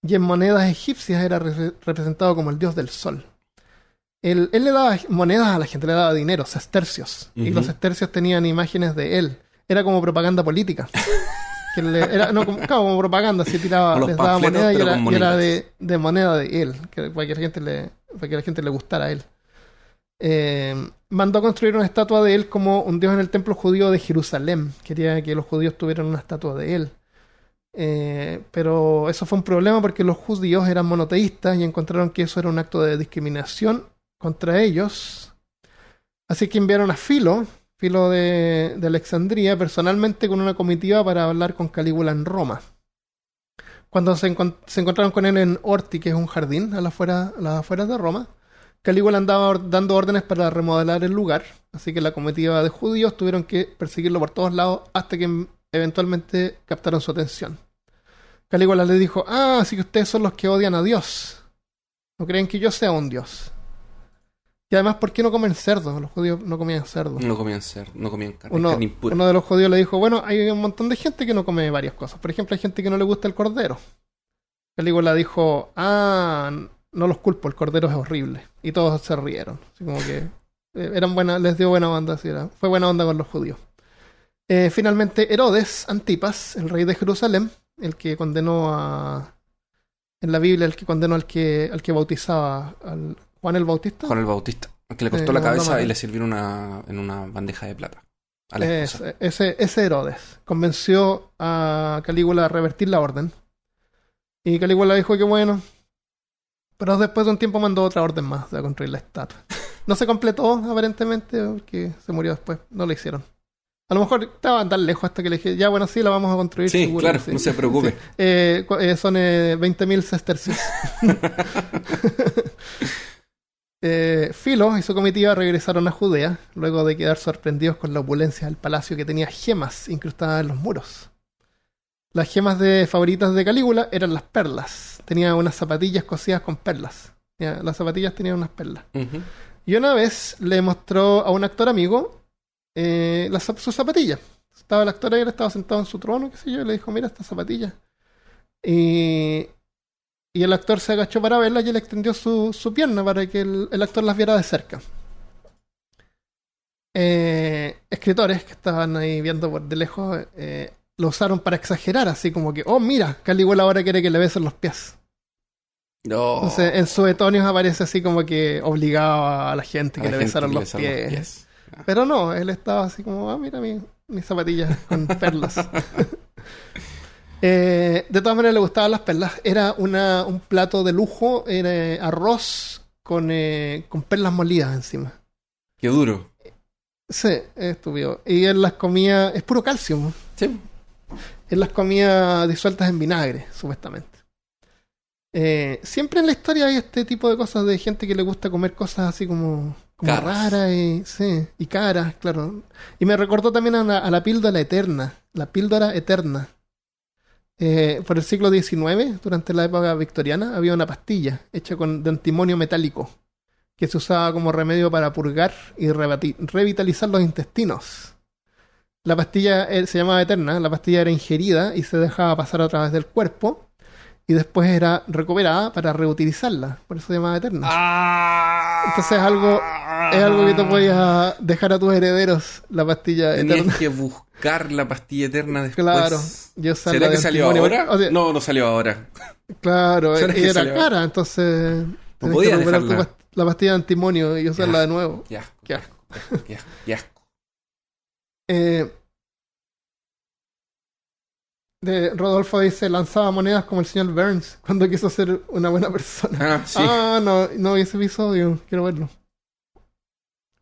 Y en monedas egipcias era re- representado como el dios del sol. Él, él le daba monedas a la gente, le daba dinero, sestercios. Y los sestercios tenían imágenes de él. Era como propaganda política. Que le- era, no, como, claro, como propaganda, así tiraba, les daba moneda y era, y de, de moneda de él, que, para, que la gente le, para que la gente le gustara a él. Eh, mandó a construir una estatua de él como un dios en el templo judío de Jerusalén. Quería que los judíos tuvieran una estatua de él. Eh, pero eso fue un problema porque los judíos eran monoteístas y encontraron que eso era un acto de discriminación contra ellos. Así que enviaron a Filo, Filo de, de personalmente con una comitiva para hablar con Calígula en Roma. Cuando se, encon- se encontraron con él en Orti, que es un jardín a las afueras, a las afueras de Roma, Calígula andaba dando órdenes para remodelar el lugar, así que la comitiva de judíos tuvieron que perseguirlo por todos lados hasta que eventualmente captaron su atención. Calígula le dijo, ah, así que ustedes son los que odian a Dios. No creen que yo sea un Dios. Y además, ¿por qué no comen cerdo? Los judíos no comían cerdo. No comían cerdo, no comían carne, Uno, carne impura. uno de los judíos le dijo, bueno, hay un montón de gente que no come varias cosas. Por ejemplo, hay gente que no le gusta el cordero. Calígula dijo, ah, no los culpo, el cordero es horrible. Y todos se rieron. Así como que eh, eran buenas, les dio buena onda, así era. fue buena onda con los judíos. Eh, finalmente, Herodes Antipas, el rey de Jerusalén, el que condenó a... En la Biblia, el que condenó al que, al que bautizaba, al Juan el Bautista. Juan el Bautista. Que le cortó Eh, la cabeza y le sirvieron una, en una bandeja de plata. A la Es- esposa. ese, ese Herodes convenció a Calígula a revertir la orden. Y Calígula dijo que bueno. Pero después de un tiempo mandó otra orden más de construir la estatua. No se completó, aparentemente, porque se murió después. No lo hicieron. A lo mejor estaban tan lejos hasta que le dije, ya bueno, sí, la vamos a construir. Sí, seguro, claro, sí". no se preocupe. Sí. Eh, eh, son eh, 20.000 sestercios. Eh, Filo y su comitiva regresaron a Judea luego de quedar sorprendidos con la opulencia del palacio que tenía gemas incrustadas en los muros. Las gemas de favoritas de Calígula eran las perlas. Tenía unas zapatillas cosidas con perlas. Ya, Las zapatillas tenían unas perlas. Ujú. Y una vez le mostró a un actor amigo eh, las sus zapatillas. Estaba el actor ahí, él estaba sentado en su trono, qué sé yo, y le dijo, mira estas zapatillas. Y, y el actor se agachó para verlas y él extendió su, su pierna para que el, el actor las viera de cerca. Eh, escritores que estaban ahí viendo por de lejos eh, lo usaron para exagerar, así como que, oh, mira, Calígula ahora quiere que le besen los pies. No. Entonces, en suetonios aparece así como que obligaba a la gente que le gente besaran que los pies. Pero no, él estaba así como, ah, mira mi, mis zapatillas con perlas. Eh, de todas maneras le gustaban las perlas. Era una, un plato de lujo, era eh, arroz con, eh, con perlas molidas encima. Qué duro. Sí, es estúpido. Y él las comía, es puro calcio. ¿no? Sí. Él las comía disueltas en vinagre, supuestamente. Eh, siempre en la historia hay este tipo de cosas de gente que le gusta comer cosas así como, como raras y, sí, y caras, claro. Y me recordó también a la, a la píldora eterna, la píldora eterna. Eh, por el siglo XIX, durante la época victoriana, había una pastilla hecha con, de antimonio metálico que se usaba como remedio para purgar y revitalizar los intestinos. La pastilla eh, se llamaba Eterna, la pastilla era ingerida y se dejaba pasar a través del cuerpo y después era recuperada para reutilizarla, por eso se llamaba Eterna. Ah. Entonces es algo- Es algo que tú podías dejar a tus herederos, la pastilla Eterna. Tenías que buscar la pastilla eterna después. Claro, yo ¿Será que salió ahora? O sea, no, no salió ahora. Claro, ¿Será y que era cara, entonces tenías podías que recuperar past- la pastilla de antimonio y usarla Ya. de nuevo. Asco, qué asco. Eh, de Rodolfo dice, lanzaba monedas como el señor Burns cuando quiso ser una buena persona. Ah, sí. Ah, no, no vi ese episodio, quiero verlo.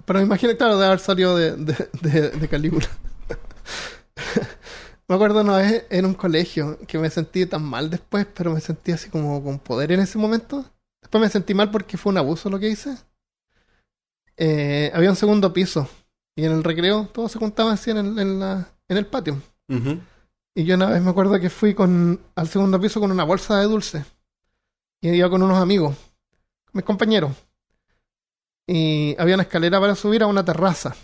Pero me imagino, claro, de haber salido de, de, de, de Calígula. me acuerdo una vez en un colegio que me sentí tan mal después, pero me sentí así como con poder en ese momento. Después me sentí mal porque fue un abuso lo que hice. Eh, había un segundo piso y en el recreo todos se juntaban así en el, en la, en el patio. Y yo una vez me acuerdo que fui con, al segundo piso con una bolsa de dulce. Y iba con unos amigos, mis compañeros. Y había una escalera para subir a una terraza.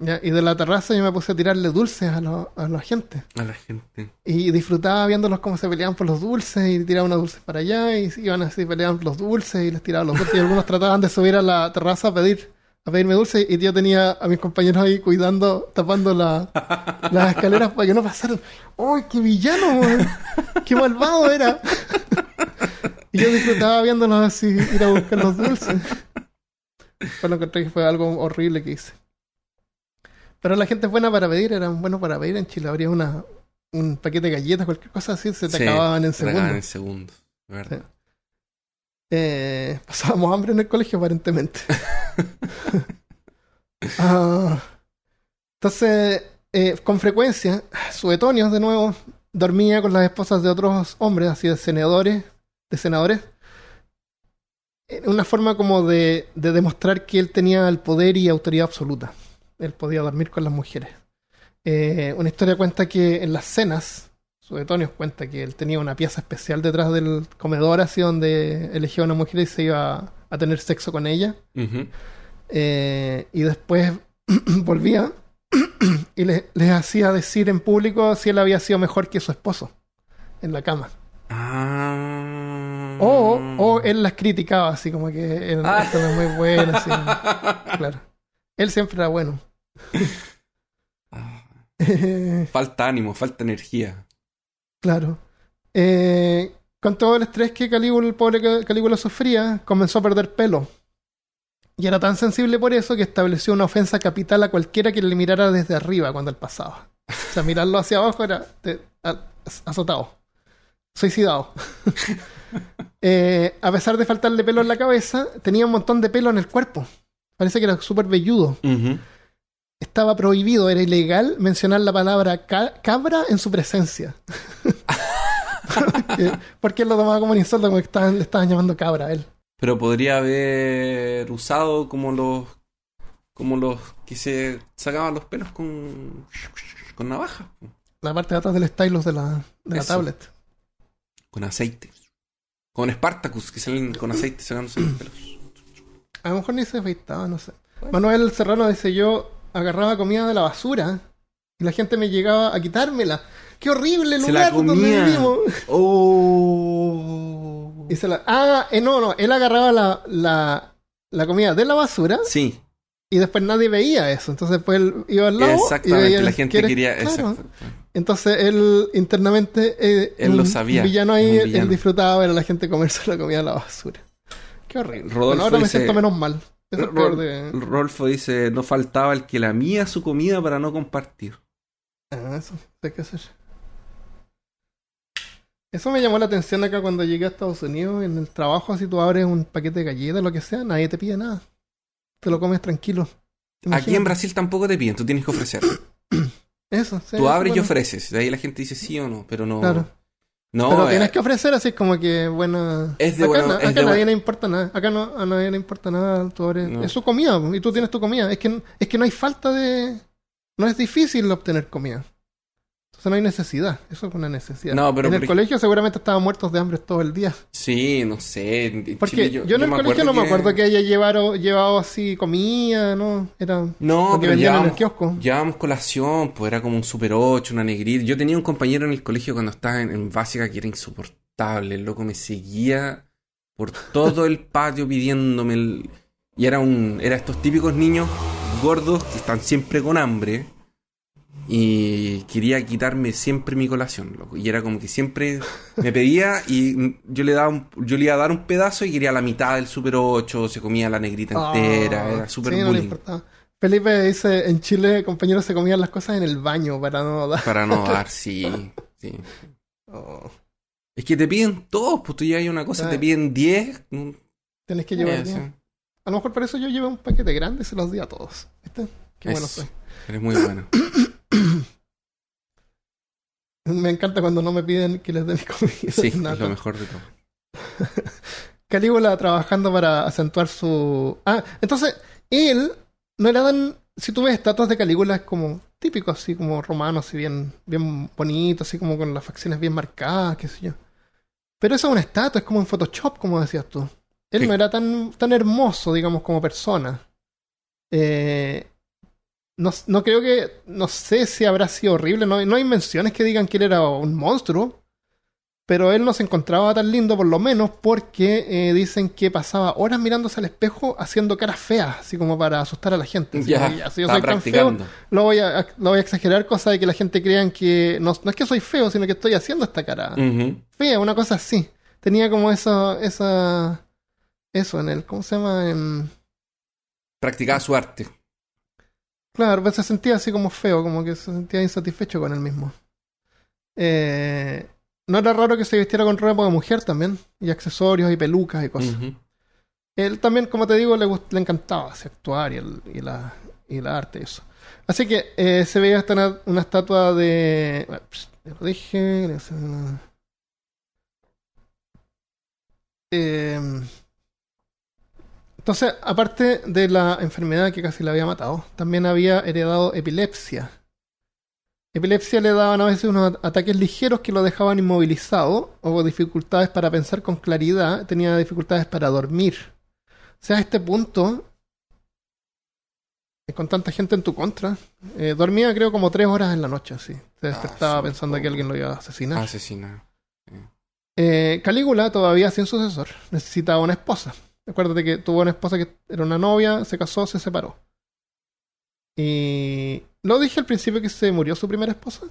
¿ya? Y de la terraza yo me puse a tirarle dulces a, a la gente. A la gente. Y disfrutaba viéndolos cómo se peleaban por los dulces y tiraban unos dulces para allá y iban así, peleaban por los dulces y les tiraban los dulces. Y algunos trataban de subir a la terraza a pedir a pedirme dulces y yo tenía a mis compañeros ahí cuidando, tapando la, las escaleras para que no pasaran. ¡Uy, qué villano! ¡Qué malvado era! y yo disfrutaba viéndolos así ir a buscar los dulces. Pues lo encontré que fue algo horrible que hice. Pero la gente es buena para pedir, eran buenos para pedir. En Chile habría una, un paquete de galletas, cualquier cosa así, se te Sí, acababan en se segundos. en segundos. ¿Verdad? Eh, pasábamos hambre en el colegio, aparentemente. Ah, entonces, eh, con frecuencia, suetonios de nuevo, dormía con las esposas de otros hombres, así de senadores, de senadores, en una forma como de, de demostrar que él tenía el poder y autoridad absoluta. Él podía dormir con las mujeres. Eh, una historia cuenta que en las cenas, Suetonius cuenta que él tenía una pieza especial detrás del comedor, así donde elegía a una mujer y se iba a tener sexo con ella. Eh, y después volvía y le- les hacía decir en público si él había sido mejor que su esposo en la cama. Ah. O, o él las criticaba, así como que él, Ah. esto no es muy bueno. así. Claro. Él siempre era bueno. Ah, Falta ánimo, falta energía. Claro. Eh, con todo el estrés que Calígula, el pobre Ca- Calígula sufría, comenzó a perder pelo. Y era tan sensible por eso que estableció una ofensa capital a cualquiera que le mirara desde arriba cuando él pasaba. O sea, mirarlo hacia abajo era a- azotado, suicidado. Eh, a pesar de faltarle pelo en la cabeza, tenía un montón de pelo en el cuerpo. Parece que era súper velludo. Estaba prohibido, era ilegal mencionar la palabra ca- cabra en su presencia. porque, porque él lo tomaba como un insulto, como que estaban- le estaban llamando cabra a él. Pero podría haber usado como los. como los que se sacaban los pelos con. con navaja. La parte de atrás del stylus de la, de la tablet. Con aceite. Con Spartacus, que salen con aceite sacándose los pelos. A lo mejor ni se afeitaba, no sé. Manuel Serrano dice: Yo agarraba comida de la basura y la gente me llegaba a quitármela. ¡Qué horrible el lugar donde vivimos! Oh. Y se la- ah, eh, no, no, él agarraba la, la, la comida de la basura Sí, y después nadie veía eso. Entonces después él iba al lado y exactamente. veía La gente quería. claro. Entonces él internamente, eh, Él lo un sabía, villano ahí, un él- villano. él disfrutaba ver a la gente comerse la comida de la basura. Qué horrible. Rodolfo Bueno, ahora me siento menos mal. Eso es Ro- peor de... Rolfo dice: No faltaba el que lamía su comida para no compartir. Ah, eso, hay que hacer. Eso me llamó la atención acá cuando llegué a Estados Unidos. En el trabajo, si tú abres un paquete de galletas, lo que sea, nadie te pide nada. Te lo comes tranquilo. Aquí en. Brasil tampoco te piden, tú tienes que ofrecer. Eso, sí, Tú abres y ofreces. De ahí la gente dice sí o no, pero no. Claro. No, Pero eh, tienes que ofrecer así como que, bueno... Es de acá bueno- na- es acá de a nadie le importa nada. Acá no, a nadie le importa nada. Tú No. Es su comida y tú tienes tu comida. Es que, es que no hay falta de... No es difícil obtener comida. Entonces no hay necesidad. Eso es una necesidad. No, pero en el colegio seguramente estaban muertos de hambre todo el día. Sí, no sé. Porque Chile yo, en el colegio no me acuerdo que haya llevado, llevado así comida, ¿no? Era No, lo que vendían en el kiosco. llevábamos colación, pues era como un Super 8, una negrita. Yo tenía un compañero en el colegio cuando estaba en, en básica que era insoportable. El loco me seguía por todo el patio pidiéndome el... Y era un... Era estos típicos niños gordos que están siempre con hambre. Y quería quitarme siempre mi colación, loco. Y era como que siempre me pedía y yo le daba un- yo le iba a dar un pedazo y quería la mitad del Super 8, se comía la negrita entera, Ah, era súper sí, bullying. Felipe dice, en Chile, compañeros se comían las cosas en el baño para no dar. Para no dar, sí, sí. Oh, Es que te piden todos, pues tú ya hay una cosa, te piden 10. mm, tenés que llevar eh, bien. sí. A lo mejor por eso yo llevé un paquete grande y se los di a todos. ¿Viste? Qué bueno soy. Eres muy bueno. Me encanta cuando no me piden que les dé mi comida. Sí, es lo mejor de todo. Calígula trabajando para acentuar su. Ah, entonces, él no era tan. Si tú ves estatuas de Calígula, es como típico, así como romano, así bien, bien bonito, así como con las facciones bien marcadas, qué sé yo. Pero eso es una estatua, es como en Photoshop, como decías tú. Él Sí. no era tan, tan hermoso, digamos, como persona. Eh, no, no creo que. No sé si habrá sido horrible. No, hay- no hay menciones que digan que él era un monstruo. Pero él no se encontraba tan lindo, por lo menos, porque eh, dicen que pasaba horas mirándose al espejo haciendo caras feas, así como para asustar a la gente. Así Ya, como, "Ya, si yo soy tan feo, lo voy, a, lo voy a exagerar, cosa de que la gente crean que no, no es que soy feo, sino que estoy haciendo esta cara fea, una cosa así. Tenía como eso, esa, eso en el, ¿cómo se llama? En, Practicaba su arte. Claro, pues se sentía así como feo, como que se sentía insatisfecho con él mismo. Eh, no era raro que se vistiera con ropa de mujer también, y accesorios y pelucas y cosas. Él también, como te digo, le, le encantaba así, actuar y el, y, la, y el arte y eso. Así que eh, se veía hasta una, una estatua de... bueno, pss, Ya lo dije. Eh, entonces, aparte de la enfermedad que casi la había matado, también había heredado epilepsia. Epilepsia le daban a veces unos ataques ligeros que lo dejaban inmovilizado o dificultades para pensar con claridad, tenía dificultades para dormir. O sea, a este punto, con tanta gente en tu contra, eh, dormía creo como tres horas en la noche, así. Se despertaba Ah, sí, pensando que alguien lo iba a asesinar. Asesina. Eh, Calígula, todavía sin sucesor, necesitaba una esposa. Acuérdate que tuvo una esposa que era una novia, se casó, se separó. Y. ¿Lo dije al principio que se murió su primera esposa?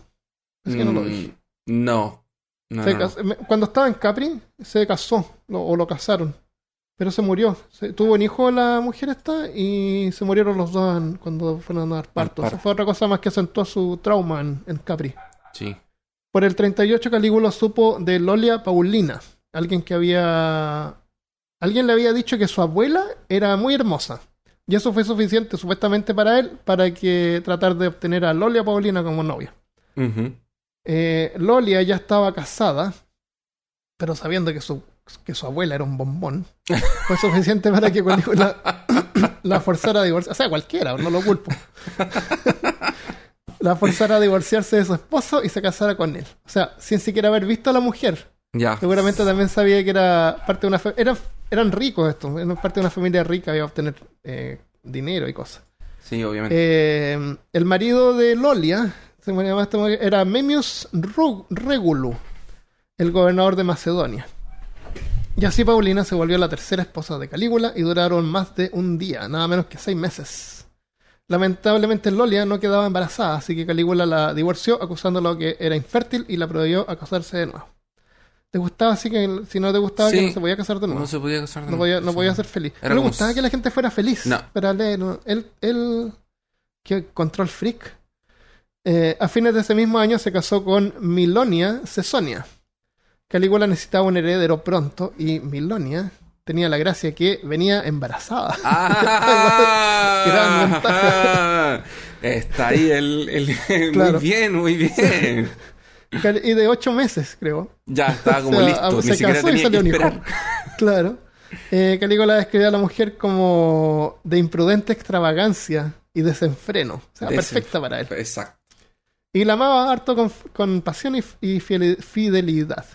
Es que no lo Mm, dije. No. No, no, Cuando estaba en Capri, se casó, lo- o lo casaron. Pero se murió. Se- tuvo un hijo la mujer esta y se murieron los dos cuando fueron a dar parto. parto. Eso fue otra cosa más que acentuó su trauma en, en Capri. Sí. Por el 38 Calígula supo de Lolia Paulina, alguien que había... Alguien le había dicho que su abuela era muy hermosa. Y eso fue suficiente supuestamente para él para que tratar de obtener a Lolia Paulina como novia. Eh, Lolia ya estaba casada, pero sabiendo que su, que su abuela era un bombón, fue suficiente para que la forzara a divorciarse. O sea, cualquiera, no lo culpo. la forzara a divorciarse de su esposo y se casara con él. O sea, sin siquiera haber visto a la mujer. Ya. Seguramente también sabía que era parte de una fa- eran, ricos estos, eran parte de una familia rica, iba a obtener eh, dinero y cosas. Sí, obviamente. Eh, el marido de Lolia se llamaba este era Memmius Ru- Regulu, el gobernador de Macedonia. Y así Paulina se volvió la tercera esposa de Calígula y duraron más de un día, nada menos que seis meses. Lamentablemente Lolia no quedaba embarazada, así que Calígula la divorció acusándola que era infértil y la prohibió a casarse de nuevo. ¿Te gustaba así que si no te gustaba que no se podía casar de nuevo? no se podía casar de No nuevo. podía, no Sí. podía ser feliz. Era no le gustaba que la gente fuera feliz. No. Pero él, no. él, él- control freak. Eh, a fines de ese mismo año se casó con Milonia Cesonia. Calígula necesitaba un heredero pronto y Milonia tenía la gracia que venía embarazada. ¡Ah! Gran. Está ahí el... el- Claro. Muy bien, muy bien. Y de ocho meses, creo. Ya, estaba como O sea, listo. se Ni siquiera casó y salió que un hijo. Claro. Eh, Calígula describió a la mujer como de imprudente extravagancia y desenfreno. O sea, Desen- perfecta para él. Exacto. Y la amaba harto con, con pasión y, y fidelidad.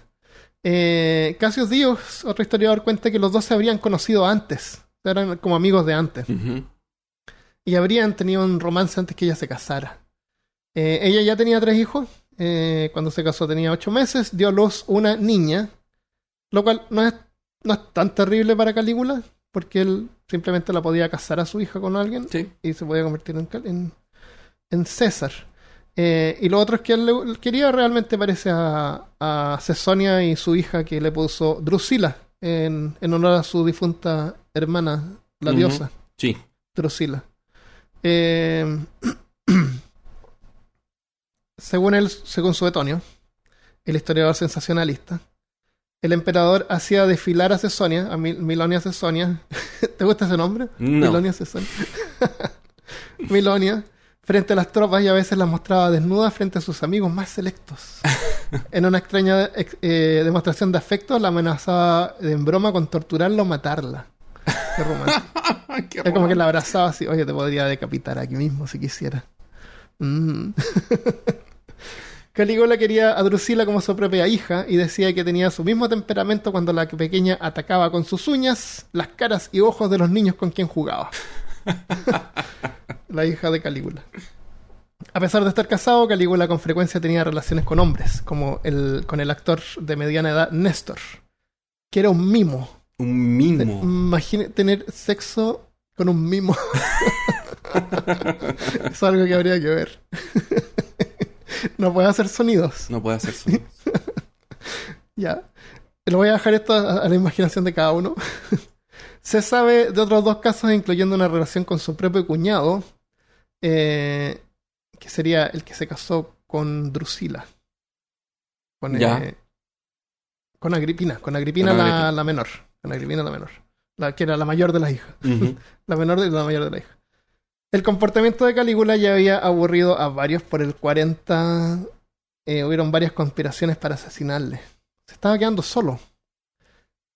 Eh, Cassius Dios, otro historiador, cuenta que los dos se habrían conocido antes. Eran como amigos de antes. Y habrían tenido un romance antes que ella se casara. Eh, ella ya tenía tres hijos. Eh, cuando se casó tenía ocho meses. Dio a luz una niña. Lo cual no es, no es tan terrible para Calígula. Porque él simplemente la podía casar a su hija con alguien Sí. y se podía convertir en, en, en César. Eh, y lo otro es que él le- quería realmente parece a, a Cesonia y su hija que le puso Drusila en, en honor a su difunta hermana, la diosa Sí. Drusila. Eh, según él, según Suetonio, el historiador sensacionalista, el emperador hacía desfilar a Cesonia, a Mil- Milonia Cesonia. ¿Te gusta ese nombre? No. Milonia Cesonia. Milonia, frente a las tropas y a veces las mostraba desnudas frente a sus amigos más selectos. En una extraña ex- eh, demostración de afecto, la amenazaba en broma con torturarla o matarla. Qué romántico. Qué Es como que la abrazaba así, oye, te podría decapitar aquí mismo si quisiera. Mm. Calígula quería a Drusila como su propia hija y decía que tenía su mismo temperamento cuando la pequeña atacaba con sus uñas las caras y ojos de los niños con quien jugaba. la hija de Calígula. A pesar de estar casado, Calígula con frecuencia tenía relaciones con hombres, como el, con el actor de mediana edad Néstor, que era un mimo. Un mimo. Imagine tener sexo con un mimo. es algo que habría que ver. no puede hacer sonidos. No puede hacer sonido. Ya. Le voy a dejar esto a, a la imaginación de cada uno. Se sabe de otros dos casos, incluyendo una relación con su propio cuñado, eh, que sería el que se casó con Drusila. Con, Ya. eh, con Agripina, con Agripina, Con la, Agripina. la menor. Con Agripina la menor. La que era la mayor de las hijas. La menor de la mayor de la hija. El comportamiento de Calígula ya había aburrido a varios por el 40 eh, hubieron varias conspiraciones para asesinarle. Se estaba quedando solo.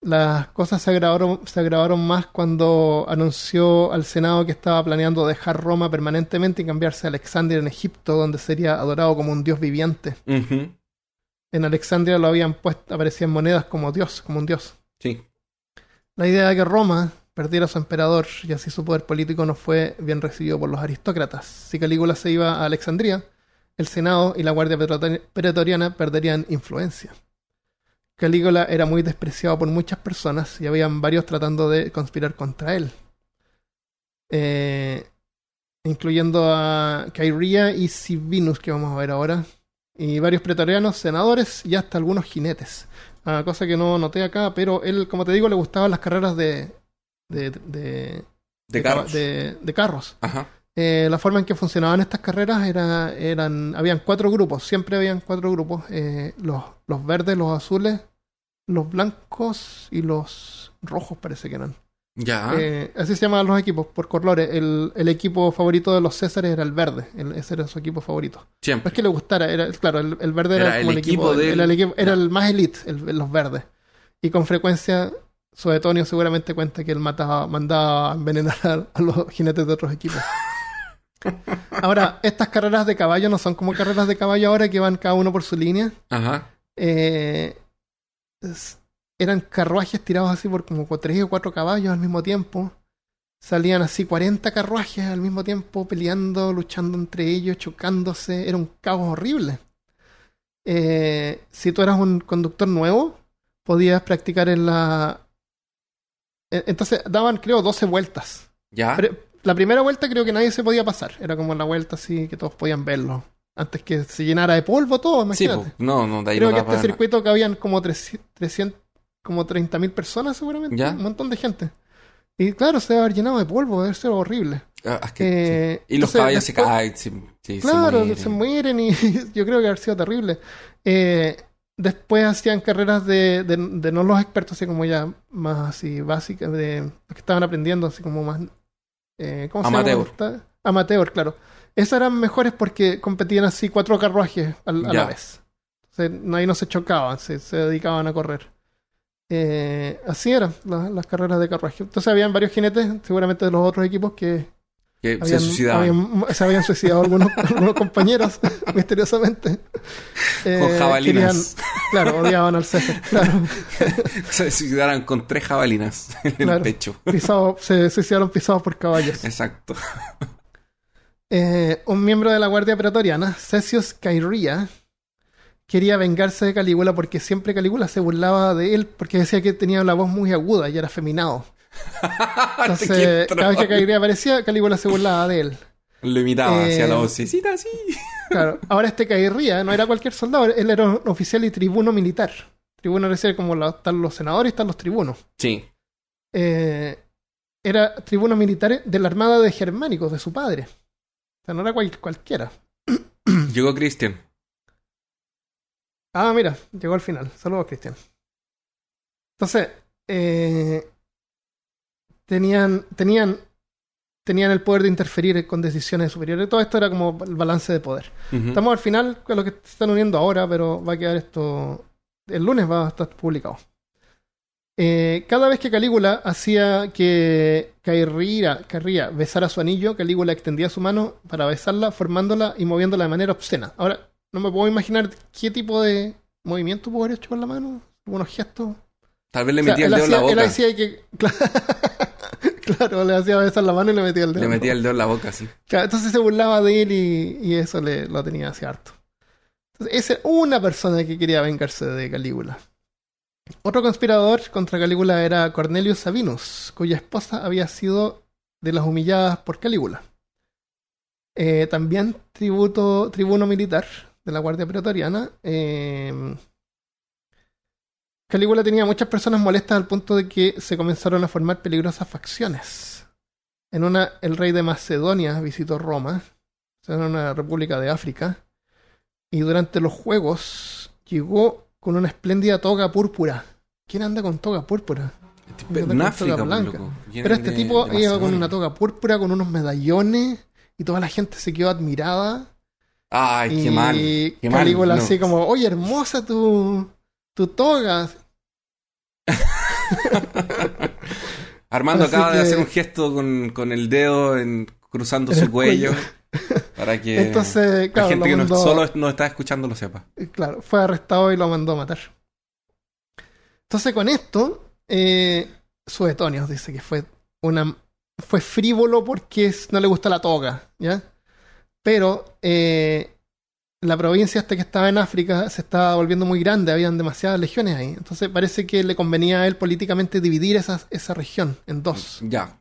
Las cosas se agravaron, se agravaron más cuando anunció al Senado que estaba planeando dejar Roma permanentemente y cambiarse a Alexandria en Egipto, donde sería adorado como un dios viviente. En Alexandria lo habían puesto, aparecían monedas como dios, como un dios. Sí. La idea de que Roma perdiera su emperador y así su poder político no fue bien recibido por los aristócratas. Si Calígula se iba a Alexandria, el Senado y la Guardia Pretor- Pretoriana perderían influencia. Calígula era muy despreciado por muchas personas y habían varios tratando de conspirar contra él. Eh, incluyendo a Cairia y Sivinus, que vamos a ver ahora, y varios pretorianos, senadores y hasta algunos jinetes. Ah, cosa que no noté acá, pero él, como te digo, le gustaban las carreras de, de, de, De carros. de- carros. Ajá. Eh, la forma en que funcionaban estas carreras era, eran, habían cuatro grupos, siempre habían cuatro grupos, eh, los, los verdes, los azules, los blancos y los rojos parece que eran. Ya. Eh, así se llamaban los equipos, por colores. El, el equipo favorito de los Césares era el verde, el- ese era su equipo favorito. No Siempre. es que le gustara, era, claro, el, el verde era, Era el como el equipo era el, equipo- era Ya. el más elite, el- los verdes. Y con frecuencia, Suetonio seguramente cuenta que él mataba, mandaba a envenenar a, los jinetes de otros equipos. Ahora, estas carreras de caballo no son como carreras de caballo ahora que van cada uno por su línea. Ajá. Eh, es- eran carruajes tirados así por como tres o cuatro caballos al mismo tiempo. Salían así 40 carruajes al mismo tiempo, peleando, luchando entre ellos, chocándose. Era un caos horrible. Eh, si tú eras un conductor nuevo, podías practicar en la... Entonces daban, creo, 12 vueltas. Ya. Pero la primera vuelta creo que nadie se podía pasar. Era como la vuelta así que todos podían verlo. Antes que se llenara de polvo todo, sí, imagínate. po. No, no, de ahí Creo no que este nada. circuito cabían como 300, 300 como 30.000 personas seguramente. Ya. Un montón de gente. Y claro, se debe haber llenado de polvo, debe ser horrible. Ah, es que- Eh, sí. Y los caballos se caen. sí, sí, Claro, se se mueren. y yo creo que haber sido terrible. Eh, después hacían carreras de, de, de no los expertos, así como ya más así básicas, de los que estaban aprendiendo, así como más... Eh, ¿Cómo se llama? Amateur. Claro. Esas eran mejores porque competían así cuatro carruajes a, Ya. la vez. Entonces, ahí no se chocaban, se, se dedicaban a correr. Eh, así eran la- las carreras de carruaje. Entonces habían varios jinetes, seguramente de los otros equipos, que Que se habían, suicidaban. habían- se habían suicidado algunos, algunos compañeros, misteriosamente. Eh, Con jabalinas. querían- claro, odiaban al César. Claro, se suicidaran con tres jabalinas en el pecho. pisado, se suicidaron pisados por caballos. Exacto. Eh, un miembro de la Guardia Pretoriana, Cesius Cairia, quería vengarse de Calígula porque siempre Calígula se burlaba de él porque decía que tenía la voz muy aguda y era afeminado. Entonces, cada vez que. Cairia aparecía, Calígula se burlaba de él. Lo imitaba Eh, hacia la vocecita así. Claro, ahora este Cairía no era cualquier soldado, él era un oficial y tribuno militar. Tribuno decir, como la- están los senadores y están los tribunos. Sí. Eh, era tribuno militar de la armada de Germánicos, de su padre. O sea, no era cual- cualquiera. Llegó Christian. Ah, mira, llegó al final. Saludos, Cristian. Entonces, eh, tenían, tenían, tenían el poder de interferir con decisiones superiores. Todo esto era como el balance de poder. Estamos al final con lo que se están uniendo ahora, pero va a quedar esto. El lunes va a estar publicado. Eh, cada vez que Calígula hacía que Carría besara su anillo, Calígula extendía su mano para besarla, formándola y moviéndola de manera obscena. Ahora, no me puedo imaginar qué tipo de movimiento pudo haber hecho con la mano, algunos gestos. Tal vez le O sea, metía el él dedo en la él boca. hacía que. Claro, le hacía besar la mano y le metía el dedo. Le en la metía boca. el dedo en la boca, sí. Claro, entonces se burlaba de él y, y eso le, lo tenía hacia harto. Entonces, esa es una persona que quería vengarse de Calígula. Otro conspirador contra Calígula era Cornelius Sabinus, cuya esposa había sido de las humilladas por Calígula. Eh, también tributo, tribuno militar de la Guardia Pretoriana. eh, Calígula tenía muchas personas molestas al punto de que se comenzaron a formar peligrosas facciones. En una, el rey de Macedonia visitó Roma, era una república de África, y durante los juegos llegó con una espléndida toga púrpura. ¿Quién anda con toga púrpura? Tengo En toga África, pues, blanca. Pero este de- tipo de iba con una toga púrpura, con unos medallones, y toda la gente se quedó admirada. Ay, qué y mal. Qué mal. Calígula no. así como, oye, hermosa tu, tu toga. Armando Así acaba de hacer un gesto con, con el dedo en, cruzando En su el cuello. cuello. Para que Entonces, claro, la gente que no- solo nos está escuchando lo sepa. Claro, fue arrestado y lo mandó a matar. Entonces, con esto, eh, Suetonio dice que fue una fue frívolo porque no le gusta la toga, ¿ya? Pero eh, la provincia hasta que estaba en África se estaba volviendo muy grande, habían demasiadas legiones ahí. Entonces parece que le convenía a él políticamente dividir esa, esa región en dos. Ya.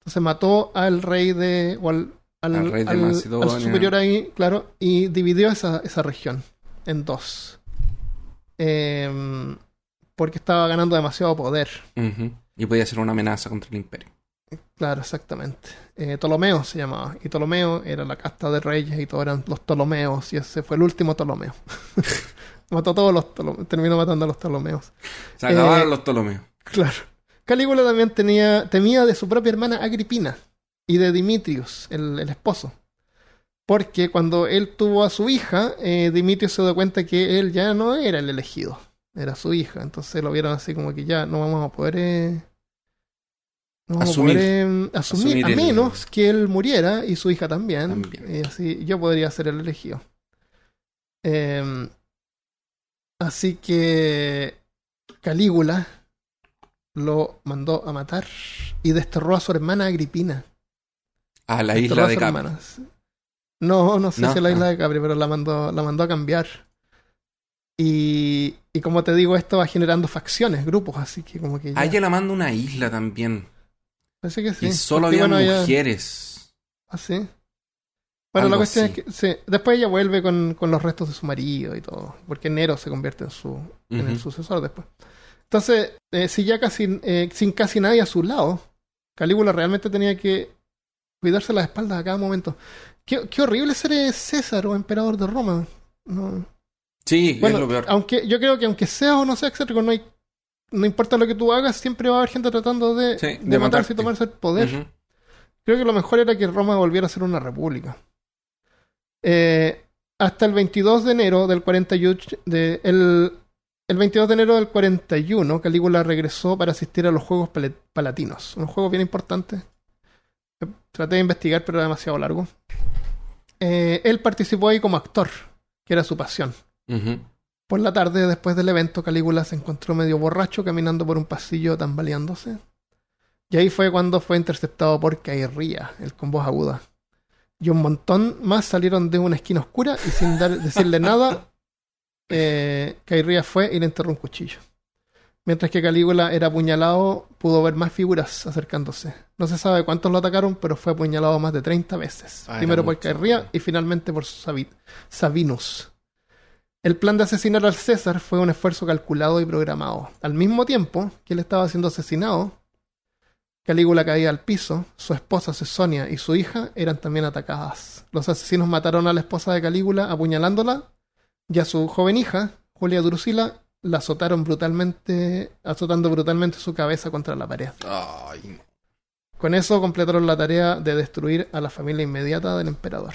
Entonces mató al rey de. o al, al, Al rey de al- Macedonia. al superior ahí, claro, y dividió esa, esa región en dos. Em, porque estaba ganando demasiado poder. Y podía ser una amenaza contra el imperio. Claro, exactamente. Eh, Ptolomeo se llamaba. Y Ptolomeo era la casta de reyes y todos eran los Ptolomeos. Y ese fue el último Ptolomeo. Mató a todos los Ptolomeos. Terminó matando a los Ptolomeos. Se acabaron Eh, los Ptolomeos. Claro. Calígula también tenía, temía de su propia hermana Agripina y de Dimitrios, el, el esposo. Porque cuando él tuvo a su hija, eh, Dimitrios se dio cuenta que él ya no era el elegido, era su hija. Entonces lo vieron así como que ya no vamos a poder, eh, no Asumir. a poder eh, asumir, Asumir a el- menos que él muriera y su hija también. También. Y así yo podría ser el elegido. Em, así que Calígula lo mandó a matar y desterró a su hermana Agripina. A la Desterró isla a de Capri. No, no sé No, si a la isla ah. de Capri, pero la mandó, la mandó a cambiar. Y, y como te digo, esto va generando facciones, grupos, así que como que ya. A ella la manda una isla también. Parece que sí. y solo porque, había bueno, mujeres. Ah, sí. Bueno, la cuestión así. es que sí, después ella vuelve con, con los restos de su marido y todo, porque Nero se convierte en su en el sucesor después. Entonces, eh, si ya casi, eh, sin casi nadie a su lado, Calígula realmente tenía que cuidarse las espaldas a cada momento. Qué, qué horrible ser eh, César o emperador de Roma. No. Sí, Bueno, es lo peor. aunque yo creo que aunque seas o no seas excéntrico, no hay no importa lo que tú hagas, siempre va a haber gente tratando de, Sí, de, de matarse y tomarse el poder. Creo que lo mejor era que Roma volviera a ser una república. Eh, hasta el 22 de enero del 41, de, el, el 22 de enero del 41, Calígula regresó para asistir a los Juegos Pal- Palatinos, unos juegos bien importantes. Traté de investigar, pero era demasiado largo. Eh, él participó ahí como actor, que era su pasión. Por la tarde, después del evento, Calígula se encontró medio borracho caminando por un pasillo tambaleándose. Y ahí fue cuando fue interceptado por Cairría, el con voz aguda. Y un montón más salieron de una esquina oscura y sin dar- decirle nada, eh, Cairría fue y le enterró un cuchillo. Mientras que Calígula era apuñalado, pudo ver más figuras acercándose. No se sabe cuántos lo atacaron, pero fue apuñalado más de 30 veces. Ah, Primero por. Cairría y finalmente por Sabi- Sabinus. El plan de asesinar al César fue un esfuerzo calculado y programado. Al mismo tiempo que él estaba siendo asesinado, Calígula caía al piso, su esposa Cesonia y su hija eran también atacadas. Los asesinos mataron a la esposa de Calígula apuñalándola y a su joven hija, Julia Drusila, la azotaron brutalmente, azotando brutalmente su cabeza contra la pared. Ay. Con eso completaron la tarea de destruir a la familia inmediata del emperador.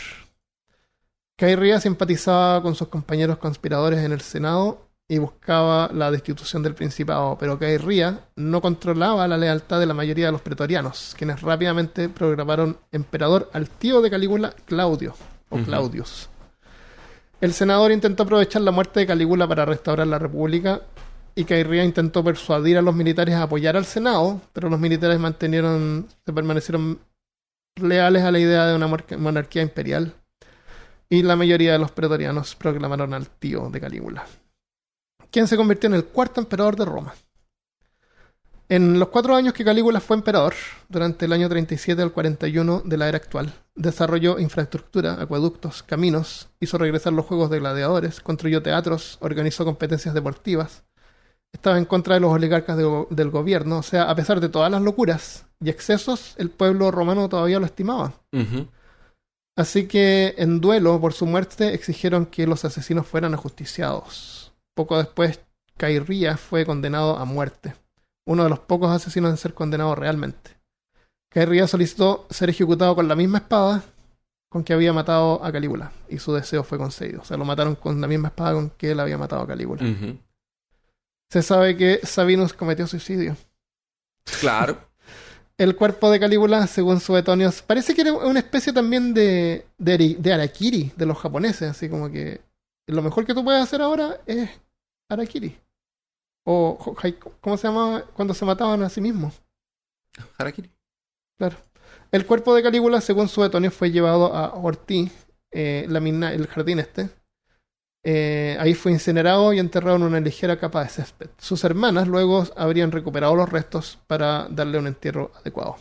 Cairría simpatizaba con sus compañeros conspiradores en el Senado y buscaba la destitución del principado, pero Cairría no controlaba la lealtad de la mayoría de los pretorianos, quienes rápidamente programaron emperador al tío de Calígula, Claudio, o. Claudius. El senador intentó aprovechar la muerte de Calígula para restaurar la república y Cairría intentó persuadir a los militares a apoyar al Senado, pero los militares mantenieron, se permanecieron leales a la idea de una monarquía imperial y la mayoría de los pretorianos proclamaron al tío de Calígula, quien se convirtió en el cuarto emperador de Roma. En los cuatro años que Calígula fue emperador, durante el año 37 al 41 de la era actual, desarrolló infraestructura, acueductos, caminos, hizo regresar los juegos de gladiadores, construyó teatros, organizó competencias deportivas, estaba en contra de los oligarcas del gobierno, o sea, a pesar de todas las locuras y excesos, el pueblo romano todavía lo estimaba. Así que, en duelo por su muerte, exigieron que los asesinos fueran ajusticiados. Poco después, Cairría fue condenado a muerte, uno de los pocos asesinos en ser condenado realmente. Cairría solicitó ser ejecutado con la misma espada con que había matado a Calígula y su deseo fue concedido. O sea, lo mataron con la misma espada con que él había matado a Calígula. Se sabe que Sabinus cometió suicidio. Claro. El cuerpo de Calígula, según Suetonios, parece que era una especie también de, de, de Arakiri de los japoneses. Así como que lo mejor que tú puedes hacer ahora es Arakiri. O, ¿cómo se llamaba cuando se mataban a sí mismos? Harakiri. Claro. El cuerpo de Calígula, según Suetonio, fue llevado a Ortiz, eh, la mina- el jardín este. Eh, ahí fue incinerado y enterrado en una ligera capa de césped. Sus hermanas luego habrían recuperado los restos para darle un entierro adecuado.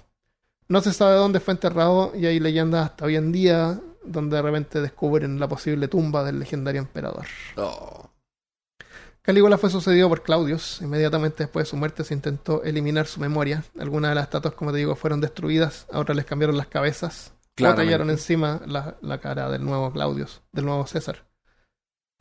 No se sabe dónde fue enterrado y hay leyendas hasta hoy en día donde de repente descubren la posible tumba del legendario emperador. Oh. Calígula fue sucedido por Claudius. Inmediatamente después de su muerte se intentó eliminar su memoria. Algunas de las estatuas, como te digo, fueron destruidas. A otras les cambiaron las cabezas. O Claramente. tallaron encima la, la cara del nuevo Claudius, del nuevo César.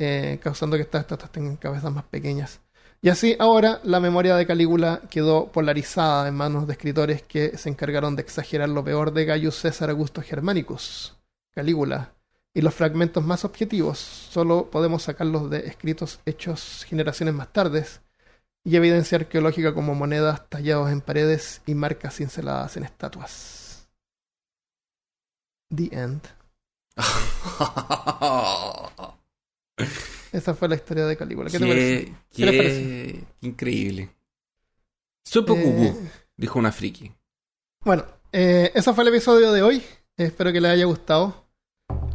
Eh, causando que estas estatuas tengan cabezas más pequeñas. Y así ahora la memoria de Calígula quedó polarizada en manos de escritores que se encargaron de exagerar lo peor de Gaius César Augusto Germanicus, Calígula, y los fragmentos más objetivos solo podemos sacarlos de escritos hechos generaciones más tardes y evidencia arqueológica como monedas talladas en paredes y marcas cinceladas en estatuas. The End. Esa fue la historia de Calígula. ¿Qué te parece? qué, ¿Qué les parece? increíble. Supo Eh, dijo una friki. bueno, eh, ese fue el episodio de hoy. Espero que les haya gustado.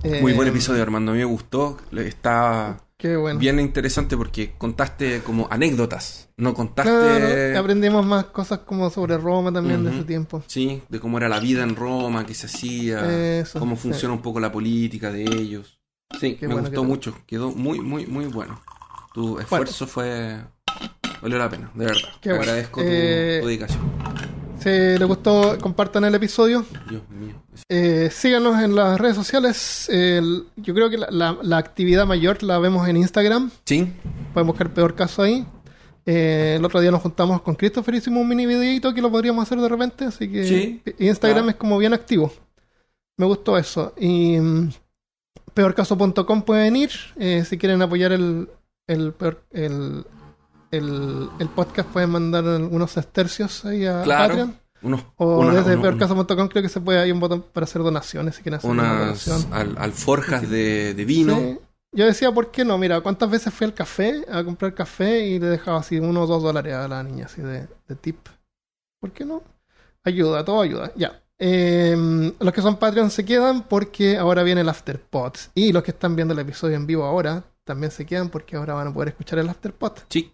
Eh, Muy buen episodio, Armando. A mí me gustó. Está Qué bueno. bien interesante porque contaste como anécdotas. No contaste. Claro, aprendimos más cosas como sobre Roma también de ese tiempo. Sí, de cómo era la vida en Roma, qué se hacía, Eso, cómo sí. funciona un poco la política de ellos. Sí, Qué me bueno gustó mucho. Quedó muy, muy, muy bueno. Tu esfuerzo fue. Valió la pena, de verdad. Qué Te bueno. agradezco tu- Eh, tu, dedicación. Si les gustó, compartan el episodio. Dios mío. Eh, síganos en las redes sociales. El- yo creo que la, la- la actividad mayor la vemos en Instagram. Sí, Pueden buscar peor caso ahí. Eh, el otro día nos juntamos con Christopher, hicimos un mini videito que lo podríamos hacer de repente. Así que Sí, Instagram claro. es como bien activo. Me gustó eso. Y mm, peorcaso.com pueden ir. Eh, si quieren apoyar el, el, peor- el, el, el podcast, pueden mandar algunos tercios ahí a Claro. Patreon. unos. O una- desde uno- peorcaso.com creo que se puede, hay un botón para hacer donaciones si quieren hacer una unas donación. al- alforjas de, de vino. Sí. Yo decía, ¿por qué no? Mira, ¿cuántas veces fui al café a comprar café y le dejaba así uno o dos dólares a la niña, así de, de tip? ¿Por qué no? Ayuda, todo ayuda. Ya. Eh, los que son Patreon se quedan porque ahora viene el Afterpod. Y los que están viendo el episodio en vivo ahora también se quedan porque ahora van a poder escuchar el Afterpod. Sí,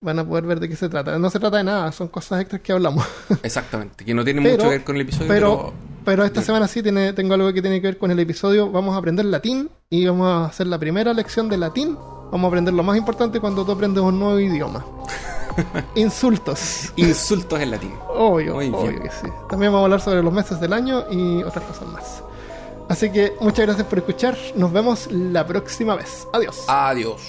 Van a poder ver de qué se trata. No se trata de nada, son cosas extras que hablamos. exactamente. Que no tiene Pero- mucho que ver con el episodio, pero- pero. Pero esta semana sí tiene, tengo algo que tiene que ver con el episodio. Vamos a aprender latín y vamos a hacer la primera lección de latín. Vamos a aprender lo más importante cuando tú aprendes un nuevo idioma. Insultos. Insultos en latín. Obvio, Muy bien. obvio que sí. También vamos a hablar sobre los meses del año y otras cosas más. Así que muchas gracias por escuchar. Nos vemos la próxima vez. Adiós. Adiós.